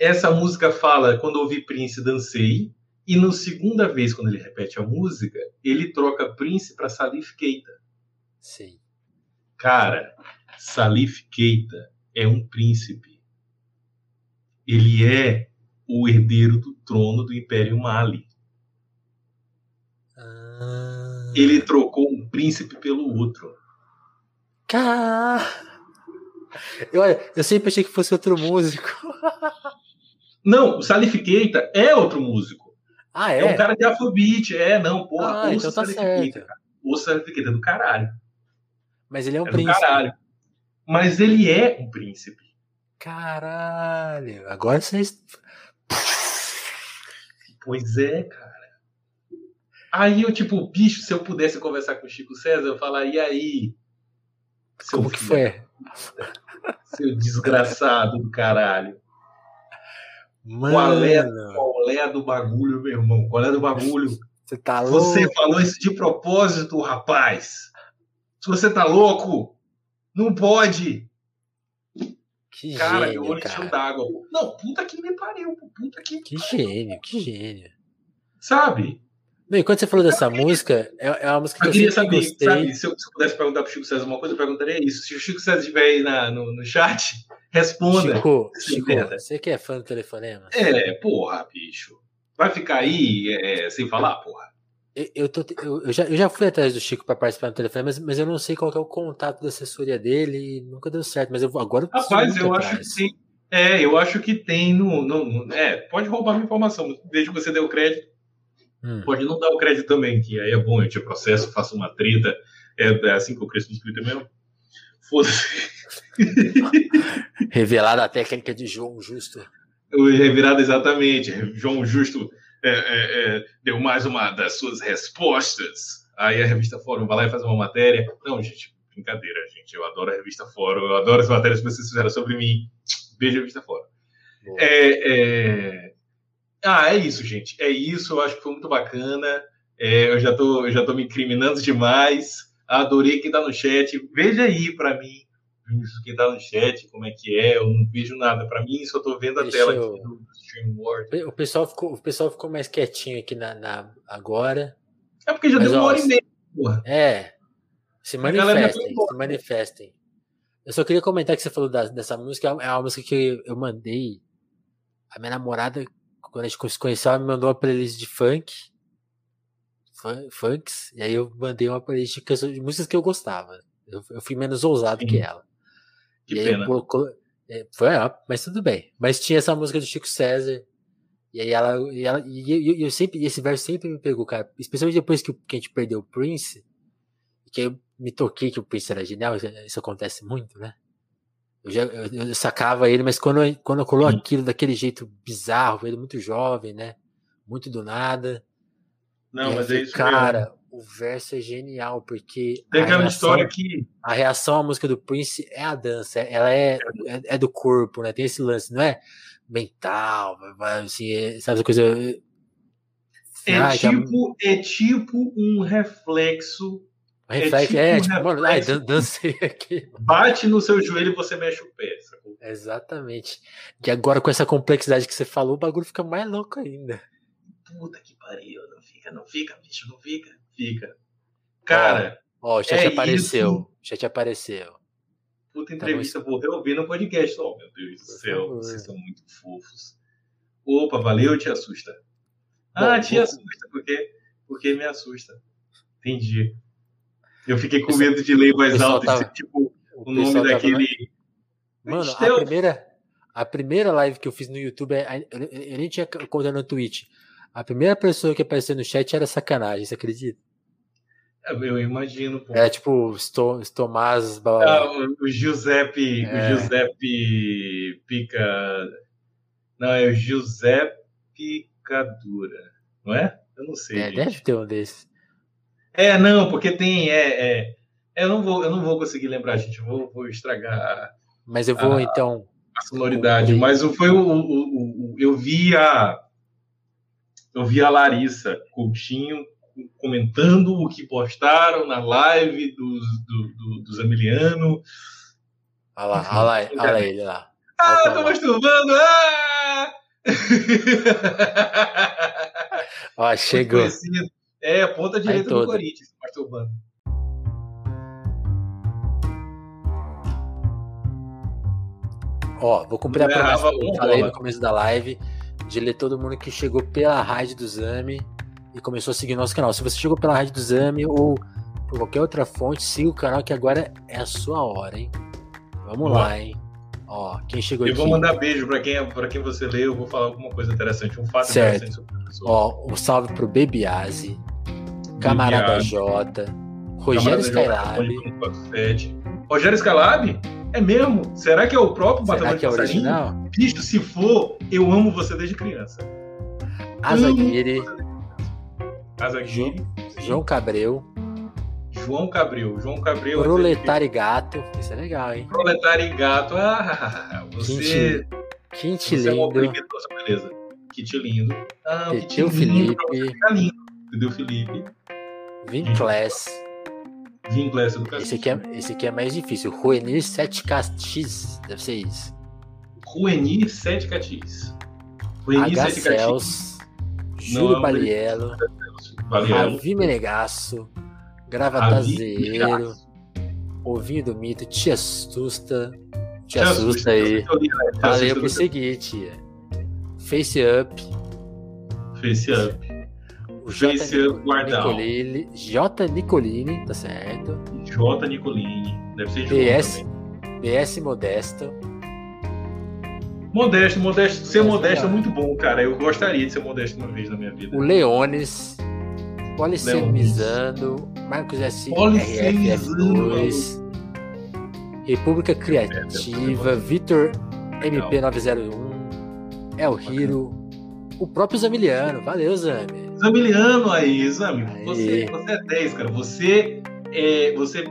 essa música fala quando ouvi Prince dancei e na segunda vez quando ele repete a música ele troca Prince para Salif Keita Sim. cara Salif Keita é um príncipe ele é o herdeiro do trono do Império Mali Ah, ele trocou um príncipe pelo outro Cá! Eu, eu sempre achei que fosse outro músico. não o Salif Keita é outro músico Ah, é, é? um cara de Afrobeat é não porra Ah, ouça então tá certo. Keita cara. ouça Salif Keita é do caralho Mas ele é um é do príncipe. caralho mas ele é um príncipe Caralho. Agora vocês. Pois é, cara. Aí eu, tipo, bicho, se eu pudesse conversar com o Chico César, eu falar, e aí? Seu Como que filho, foi? Seu desgraçado do caralho. Mano, Qual é, qual é do bagulho, meu irmão? Qual é do bagulho? você tá louco? Você falou isso de propósito, rapaz. Se você tá louco, não pode. Que Cara, gênio, meu olho encheu cara. d'água. Não, puta que me pariu. Puta que. Que gênio, que gênio. Sabe? Não, e quando você falou dessa música, é, é uma música que Eu eu, queria saber, gostei. sabe, se eu, se eu pudesse perguntar pro Chico César uma coisa, eu perguntaria isso. Se o Chico César estiver aí na- no, no chat, responda. Chico, Sim, Chico, você que é fã do telefonema? É, porra, bicho. Vai ficar aí é, sem falar, porra? Eu, eu, tô, eu, já, eu já fui atrás do Chico para participar do telefone, mas, mas eu não sei qual que é o contato da assessoria dele e nunca deu certo. Mas eu vou agora. eu Rapaz, eu atrás. acho que tem. É, eu acho que tem no, no- no- É, pode roubar minha informação, desde que você o crédito, Hum. pode não dar o crédito também, que aí é bom, eu te processo, faço uma treta. É, é assim que eu cresço no Twitter mesmo. Foda-se. Revelada a técnica de João Justo. O Revirado, exatamente. João Justo é, é, é, deu mais uma das suas respostas. Aí a revista Fórum vai lá e faz uma matéria. Não, gente, brincadeira, gente. Eu adoro a revista Fórum, eu adoro as matérias que vocês fizeram sobre mim. Beijo, revista Fórum. É, é... Ah, é isso, gente. É isso. Eu acho que foi muito bacana. É, eu, já tô, eu já tô me incriminando demais. Adorei quem tá no chat. Veja aí para mim quem tá no chat, como é que é. Eu não vejo nada. Para mim, só tô vendo a Deixa tela eu- aqui do StreamWord. O pessoal ficou, o pessoal ficou mais quietinho aqui na, na- agora. É porque já Mas, deu uma ó, hora e meia, porra. É. Se manifestem, se manifestem. Eu só queria comentar que você falou da- dessa música. É uma música que eu mandei. A minha namorada, quando a gente se conheceu, ela me mandou uma playlist de funk. fun- Funks. E aí eu mandei uma playlist de, canções- de músicas que eu gostava. Eu, eu fui menos ousado Sim. que ela. Que e aí pena. colocou. é, foi, mas tudo bem. Mas tinha essa música do Chico César. E aí ela. E, ela, e eu, eu sempre, e esse verso sempre me pegou, cara. Especialmente depois que, que a gente perdeu o Prince. Que eu me toquei que o Prince era genial. Isso acontece muito, né? Eu, já, eu, eu sacava ele, mas quando, eu- quando eu coloco Sim. aquilo daquele jeito bizarro, ele muito jovem, né? Muito do nada. Não, mas é isso Cara, mesmo. o o verso é genial, porque. Tem a aquela reação- história que. A reação à música do Prince é a dança, ela é, é, é do corpo, né? Tem esse lance, não é mental, assim, é- sabe essa coisa. É Ah, que a- tipo, é tipo um reflexo. Reflexo, tipo é, tipo, mano, ai, dancei aqui. Bate no seu joelho e você mexe o pé. sacou? Exatamente. E agora, com essa complexidade que você falou, o bagulho fica mais louco ainda. Puta que pariu. Não fica, não fica, bicho, não fica. Fica. Cara, Ó, o chat É apareceu. isso. O chat apareceu. puta entrevista, vou reouvir no podcast. Oh, meu Deus do céu, favor. vocês são muito fofos. Opa, valeu, te assusta. Bom, Ah, te vou- assusta, porque, porque me assusta. Entendi. Eu fiquei com medo de ler mais alto, tava- tipo, o pessoal nome tava daquele. Mano, a primeira, a primeira live que eu fiz no YouTube, é- eu, nem tinha conta no Twitch. A primeira pessoa que apareceu no chat era sacanagem, você acredita? Eu imagino, pô. Era tipo Sto- Tomás. blá, blá, Ah, o, o Giuseppe, É. o Giuseppe Pica. Não, é o Giuseppe Picadura, não é? Eu não sei. É, gente. deve ter um desses. É, não, porque tem. É, é, eu, não vou, eu não vou conseguir lembrar, gente. Eu vou, vou estragar a, Mas eu vou Ah. então. a sonoridade. Mas foi o, o, o- Eu vi a. Eu vi a Larissa Coutinho comentando o que postaram na live dos, do, do, dos Emiliano. Olha lá, olha lá, olha lá ele lá. Ah, Volta tô lá. masturbando! Ah! Ó, chegou. Conhecido. É, a ponta direita do. Corinthians, masturbando. Ó, vou cumprir a Não promessa que eu falei no começo da live de ler todo mundo que chegou pela rádio do Zami e começou a seguir nosso canal. Se você chegou pela rádio do Zami ou por qualquer outra fonte, siga o canal que agora é a sua hora, hein? Vamos lá, hein? Ó, quem chegou Eu aqui. vou mandar beijo pra quem, pra quem você lê, eu vou falar alguma coisa interessante, um fato Certo. interessante sobre a pessoa. Ó, um salve pro Bebiase, Camarada. J, Rogério Skylab. Jovem, 147. Rogério Skylab? É mesmo? Será que é o próprio Será Matador que é de original? Bicho, se for, eu amo você desde criança. Azaguiri, Casaguiri, João Cabreu, João Cabril. João Cabril. Proletário e Gato. Isso é legal, hein? Proletário e gato. Ah, você, Quinte você é um lindo. nossa beleza. Kit lindo. Ah, kit lindo Felipe, ficar lindo. Entendeu, Felipe? Vinclass. Vinclass Educação. Esse aqui, é, esse aqui é mais difícil. Ruenir 7KX. Deve ser isso. Ruenir Sete Catis. Ruenir H. Sete Catis. Cells. Não, Júlio Balielo. Valeu. Ravi Menegasso. Gravatazeiro. Ovinho do Mito. Tia Assusta. Te assusta aí. Te assusta Valeu por seguir, tia. Face Up. Face Up. J. Guardão. Nicolini. J. Nicolini, tá certo. J. Nicolini. Deve ser. PS Modesto. Modesto, modesto. Ser modesto é muito bom, cara. Eu gostaria de ser modesto uma vez na minha vida. O Leones. Policemizando. Marcos S. Policemizando, RFF2. República Criativa. Vitor MP901. El Hiro. O próprio Zamiliano. Valeu, Zami. Zamiliano aí, Zami. Você, você é 10, cara. Você, é, você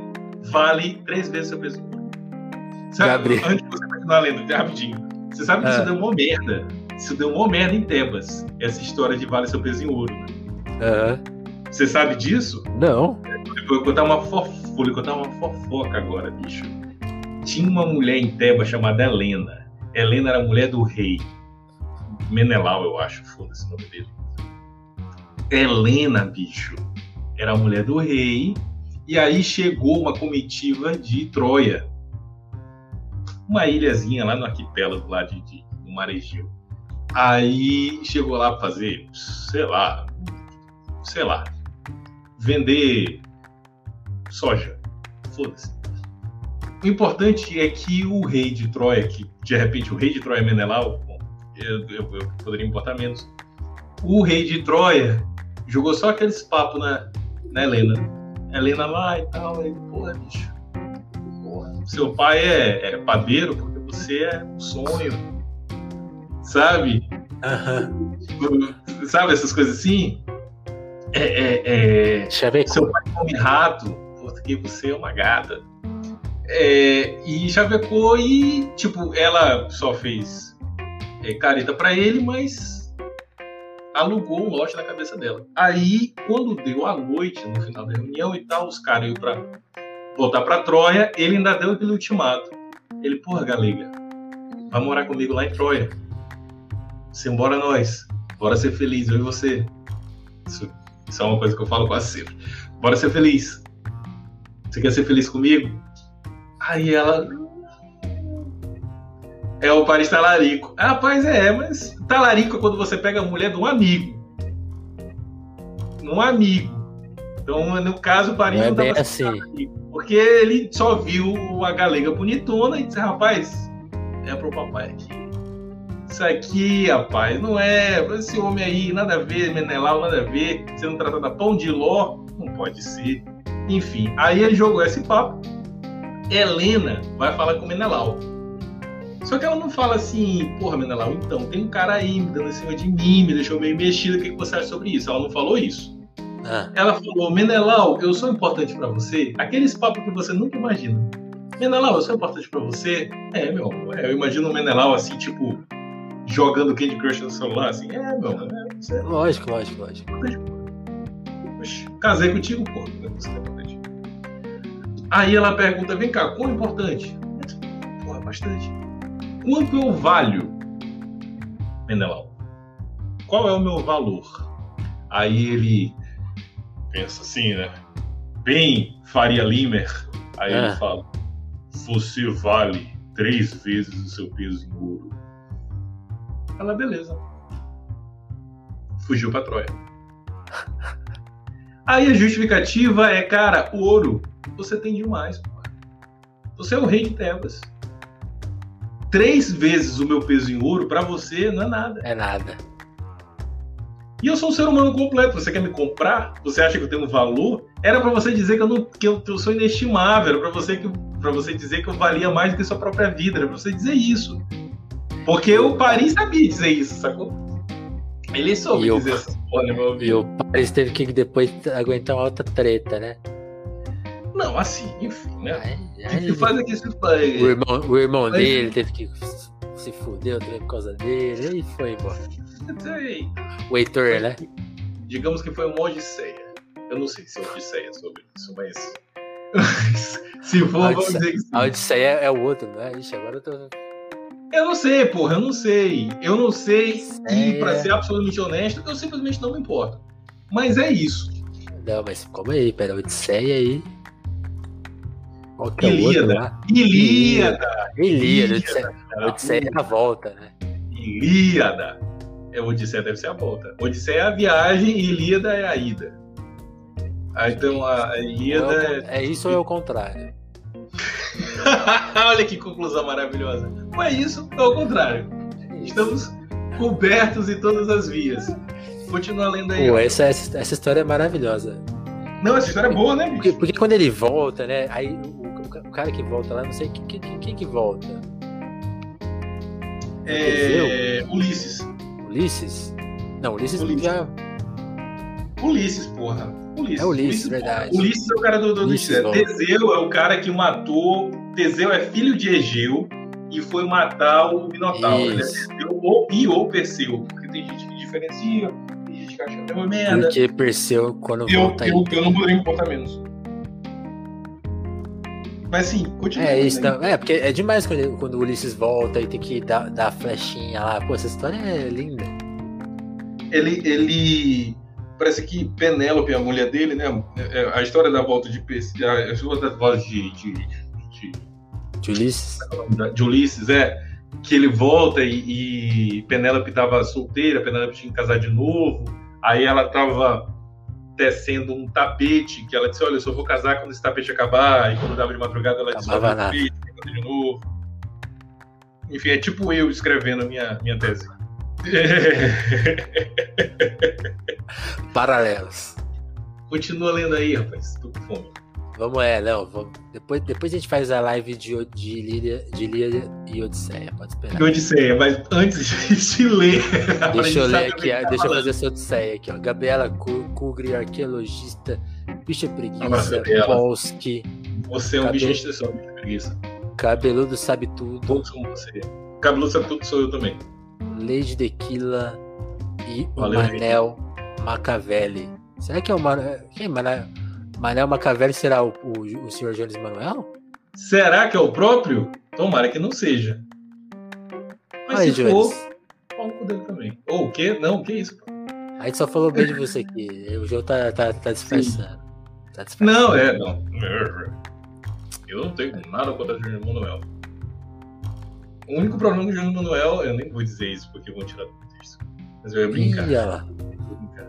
vale três vezes seu peso. Sabe, Gabriel. antes de você continuar lendo, rapidinho. Você sabe que Ah. isso deu uma merda. Isso deu uma merda em Tebas. Essa história de vale seu peso em ouro. Aham. Você sabe disso? Não. Eu vou contar uma fofoca, vou lhe contar uma fofoca agora, bicho. Tinha uma mulher em Tebas chamada Helena. Helena era a mulher do rei. Menelau, eu acho, foda-se o nome dele. Helena, bicho, era a mulher do rei. E aí chegou uma comitiva de Troia. Uma ilhazinha lá no arquipélago lá de, de no Marejil. Aí chegou lá pra fazer, sei lá, sei lá, vender soja. Foda-se. O importante é que o rei de Troia, que de repente o rei de Troia é Menelau, bom, eu, eu- eu poderia importar menos. O rei de Troia jogou só aqueles papos na, na Helena. Helena lá e tal, aí, porra, bicho. Porra, seu pai é, é padeiro porque você é um sonho. Sabe? Aham. Sabe essas coisas assim? É, é, é, seu pai come rato, porque você é uma gata. É, e chavecou e, tipo, ela só fez é, careta pra ele, mas alugou um lote na cabeça dela. Aí, quando deu a noite, no final da reunião e tal, os caras iam pra voltar pra Troia, ele ainda deu aquele ultimato. Ele, porra, galega, vai morar comigo lá em Troia. Simbora nós. Bora ser feliz, eu e você. Isso, isso é uma coisa que eu falo quase sempre. Bora ser feliz. Você quer ser feliz comigo? Aí ela. É o Paris talarico. Ah, rapaz, é, mas talarico é quando você pega a mulher de um amigo. Um amigo. Então, no caso, o Paris Não é não tava assim. Porque ele só viu a galega bonitona e disse, rapaz, é pro papai aqui. Isso aqui, rapaz, não é. Esse homem aí, nada a ver, Menelau, nada a ver. Sendo tratado a pão de ló, não pode ser. Enfim, aí ele jogou esse papo. Helena vai falar com o Menelau. Só que ela não fala assim, porra, Menelau, então, tem um cara aí me dando em cima de mim, me deixou meio mexido, o que você acha sobre isso? Ela não falou isso. Ah, Ela falou, Menelau, eu sou importante pra você? Aqueles papos que você nunca imagina. Menelau, eu sou importante pra você? É, meu amor, é, eu imagino o Menelau assim, tipo, jogando Candy Crush no celular, assim, é, meu é, é lógico, lógico, lógico. Oxe, casei contigo, pô. Você é importante. Aí ela pergunta, vem cá, quão importante? Porra, bastante. Quanto eu valho, Menelau? Qual é o meu valor? Aí ele pensa assim, né? Bem Faria Limer. Aí ele Ah. fala, você vale três vezes o seu peso em ouro. Ela, beleza. Fugiu pra Troia. Aí a justificativa é, cara, ouro você tem demais, pô. Você é o rei de Tebas. Três vezes o meu peso em ouro pra você não é nada. É nada. E eu sou um ser humano completo. Você quer me comprar? Você acha que eu tenho valor? Era pra você dizer que eu, não, que eu, que eu sou inestimável. Era pra você, que, você dizer que eu valia mais do que sua própria vida. Era pra você dizer isso. Porque o Paris sabia dizer isso, sacou? Ele soube E eu- dizer essas porra no meu E ouvido. o Paris teve que depois aguentar uma outra treta, né? Não, assim, enfim, né? Aí, O que aí, que faz aqui esse o irmão, o irmão Mas- dele teve que se fuder também por causa dele. E foi embora. Sei. O Heitor, né? Digamos que foi uma odisseia. Eu não sei se é odisseia sobre isso, mas. se for, vamos dizer que sim. A Odisseia é o outro, né? Ixi, agora eu tô. Eu não sei, porra, eu não sei. Eu não sei. E, pra ser absolutamente honesto, eu simplesmente não me importo. Mas é isso. Não, mas calma aí, pera, Odisseia aí. Qual que é Ilíada. outro lá? Ilíada. Ilíada, Odisseia, é a volta, né? Ilíada. É, Odisseia deve ser a volta. Odisseia é a viagem e Ilíada é a ida. Ah, então a Ilíada Ou é. é, é isso ou é o contrário? Olha que conclusão maravilhosa. Não é isso, é o contrário. É. Estamos cobertos em todas as vias. Continua lendo aí. Pô, essa, essa, essa história é maravilhosa. Não, essa história é boa, né, Porque, bicho? porque quando ele volta, né? Aí o, o- cara que volta lá, não sei quem, quem, quem que volta. É... Ulisses. Ulisses? Não, Ulisses, Ulisses. já. Ulisses, porra. Ulisses. É Ulisses, porra. verdade. Ulisses é o cara do, do, do Ulisses, Odisseia. Teseu é o cara que matou. Teseu é filho de Egeu e foi matar o Minotauro. Ele é Isso. Teseu ou, e ou Perseu. Porque tem gente que diferencia, tem gente que acha que é uma merda. Porque Perseu, quando Eu, volta aí. eu, eu não poderia me importar menos. Mas sim, continua. É isso, não. É, porque é demais quando, quando o Ulisses volta e tem que dar, dar a flechinha lá. Pô, essa história é linda. ele, ele parece que Penélope, a mulher dele, né? é- A história da volta de Perseu, a história da volta de, de, de, De Ulisses. de Ulisses é que ele volta e, e Penélope estava solteira, Penélope tinha que casar de novo, aí ela estava tecendo um tapete que ela disse, olha, eu só vou casar quando esse tapete acabar, e quando dava de madrugada ela disse, olha, tapete, de novo. Enfim, é tipo eu escrevendo a minha, minha tese. Paralelos. Continua lendo aí, rapaz. Tô com fome. Vamos, é, não. Vamos, depois, depois a gente faz a live de, de, Lília, de Lília e Odisseia. Pode esperar. Odisseia, mas antes de ler. Deixa eu gente ler o aqui, tá deixa eu fazer essa Odisseia aqui, ó. Gabriela Cu- Kugri, arqueologista, bicha preguiça. Polski, Você é um Cadê? bicho de extensão, bicho preguiça. cabeludo sabe tudo, Todos como você. Cabeludo sabe tudo, sou eu também. Lady Dequila e o Valeu, Manel Macavelli. Será que é o Manel? Quem é Manel? Manel Macavelli será o, o, o senhor Jones Manuel? Será que é o próprio? Tomara que não seja. Mas Aí, se Jones. for, pau cu dele também. Ou o quê? Não, o que é isso? A gente só falou bem de você aqui. O João tá, tá, tá disfarçando. Tá disfarçando. Não, é, não. Eu não tenho nada contra o Júnior Manuel. O único problema do Júnior Manuel, eu nem vou dizer isso porque vão tirar do contexto. Mas eu ia brincar. Ih, ia brincar.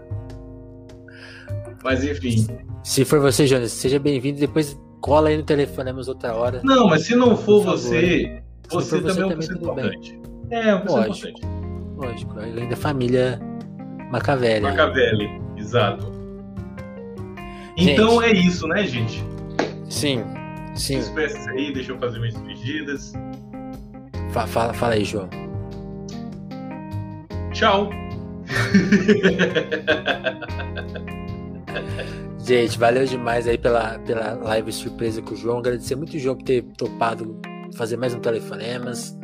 Mas enfim. Se for você, Jonas, seja bem-vindo. Depois cola aí no telefonemos outra hora. Não, mas se não for você, Se for você você também é também, bem. importante. É, pessoa Lógico. importante. Lógico, além da família Macavelli. Macavelli, exato. Então é isso, né, gente? Sim, sim. Despeça aí, deixa eu fazer minhas despedidas. Fa- fala, fala aí, João. Tchau. Gente, valeu demais aí pela, pela live surpresa com o João. Agradecer muito o João por ter topado fazer mais um telefonemas,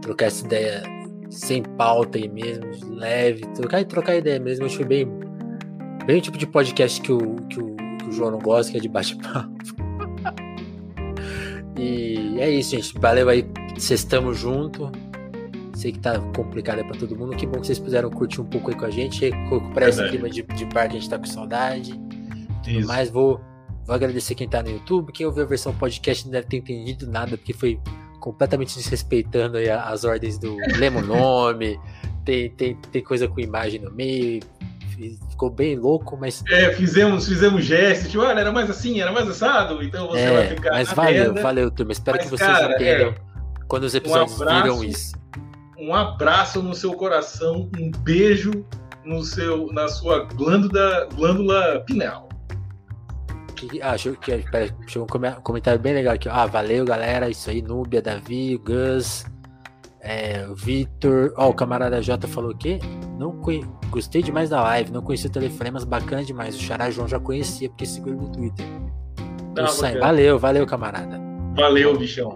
trocar essa ideia sem pauta aí mesmo, leve, trocar, trocar ideia mesmo. Acho bem, bem o tipo de podcast que o, que o, que o João não gosta, que é de bate-papo. E é isso, gente. Valeu aí. Vocês estamos junto. Sei que tá complicado aí pra todo mundo. Que bom que vocês puderam curtir um pouco aí com a gente. Recuperar esse Verdade. clima de, de bar que a gente tá com saudade. Tudo Isso. mais, vou, vou agradecer quem tá no YouTube. Quem ouviu a versão podcast não deve ter entendido nada, porque foi completamente desrespeitando as ordens do Lema o nome. Tem, tem, tem coisa com imagem no meio. Ficou bem louco, mas É, fizemos, fizemos gestos, tipo, olha, era mais assim, era mais assado, então você vai É, ficar. mas valeu, merda. valeu, turma. Espero Mas, que vocês cara, entendam é. quando os episódios abraço. viram isso. Um abraço no seu coração, um beijo no seu, na sua glândula, glândula pineal. Que- Ah, chegou, que, um come- comentário bem legal aqui. Ah, valeu, galera. Isso aí, Núbia, Davi, Gus, é, Vitor. Ó, o camarada J falou o quê? Não conhe... Gostei demais da live. Não conhecia o telefonemas, bacana demais. O Xará João já conhecia, porque seguiu ele no Twitter. Tá. Valeu, valeu, camarada. Valeu, bichão.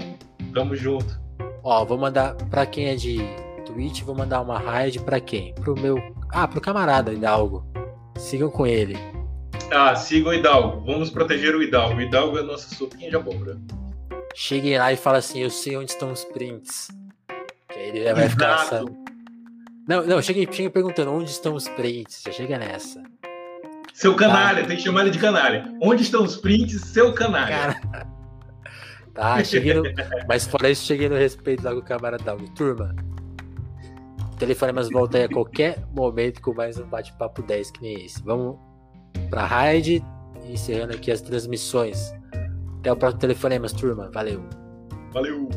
Tamo junto. Ó, vou mandar pra quem é de Twitch, vou mandar uma raid pra quem? Pro meu. Ah, pro camarada Hidalgo. Sigam com ele. Ah, siga o Hidalgo. Vamos proteger o Hidalgo. O Hidalgo é a nossa sopinha de abóbora. Cheguem lá e fala assim: Eu sei onde estão os prints. Que aí ele já vai ficar. Essa... Não, não, cheguei, cheguei perguntando onde estão os prints. Já chega nessa. Seu canalha, tem que chamar ele de canalha. Onde estão os prints, seu canalha? Cara. Tá, cheguei no. Mas fora isso, cheguei no respeito lá com o camarada. Turma. Telefonemas volta aí a qualquer momento com mais um bate-papo 10 que nem esse. Vamos pra raid encerrando aqui as transmissões. Até o próximo telefonemas, turma. Valeu. Valeu.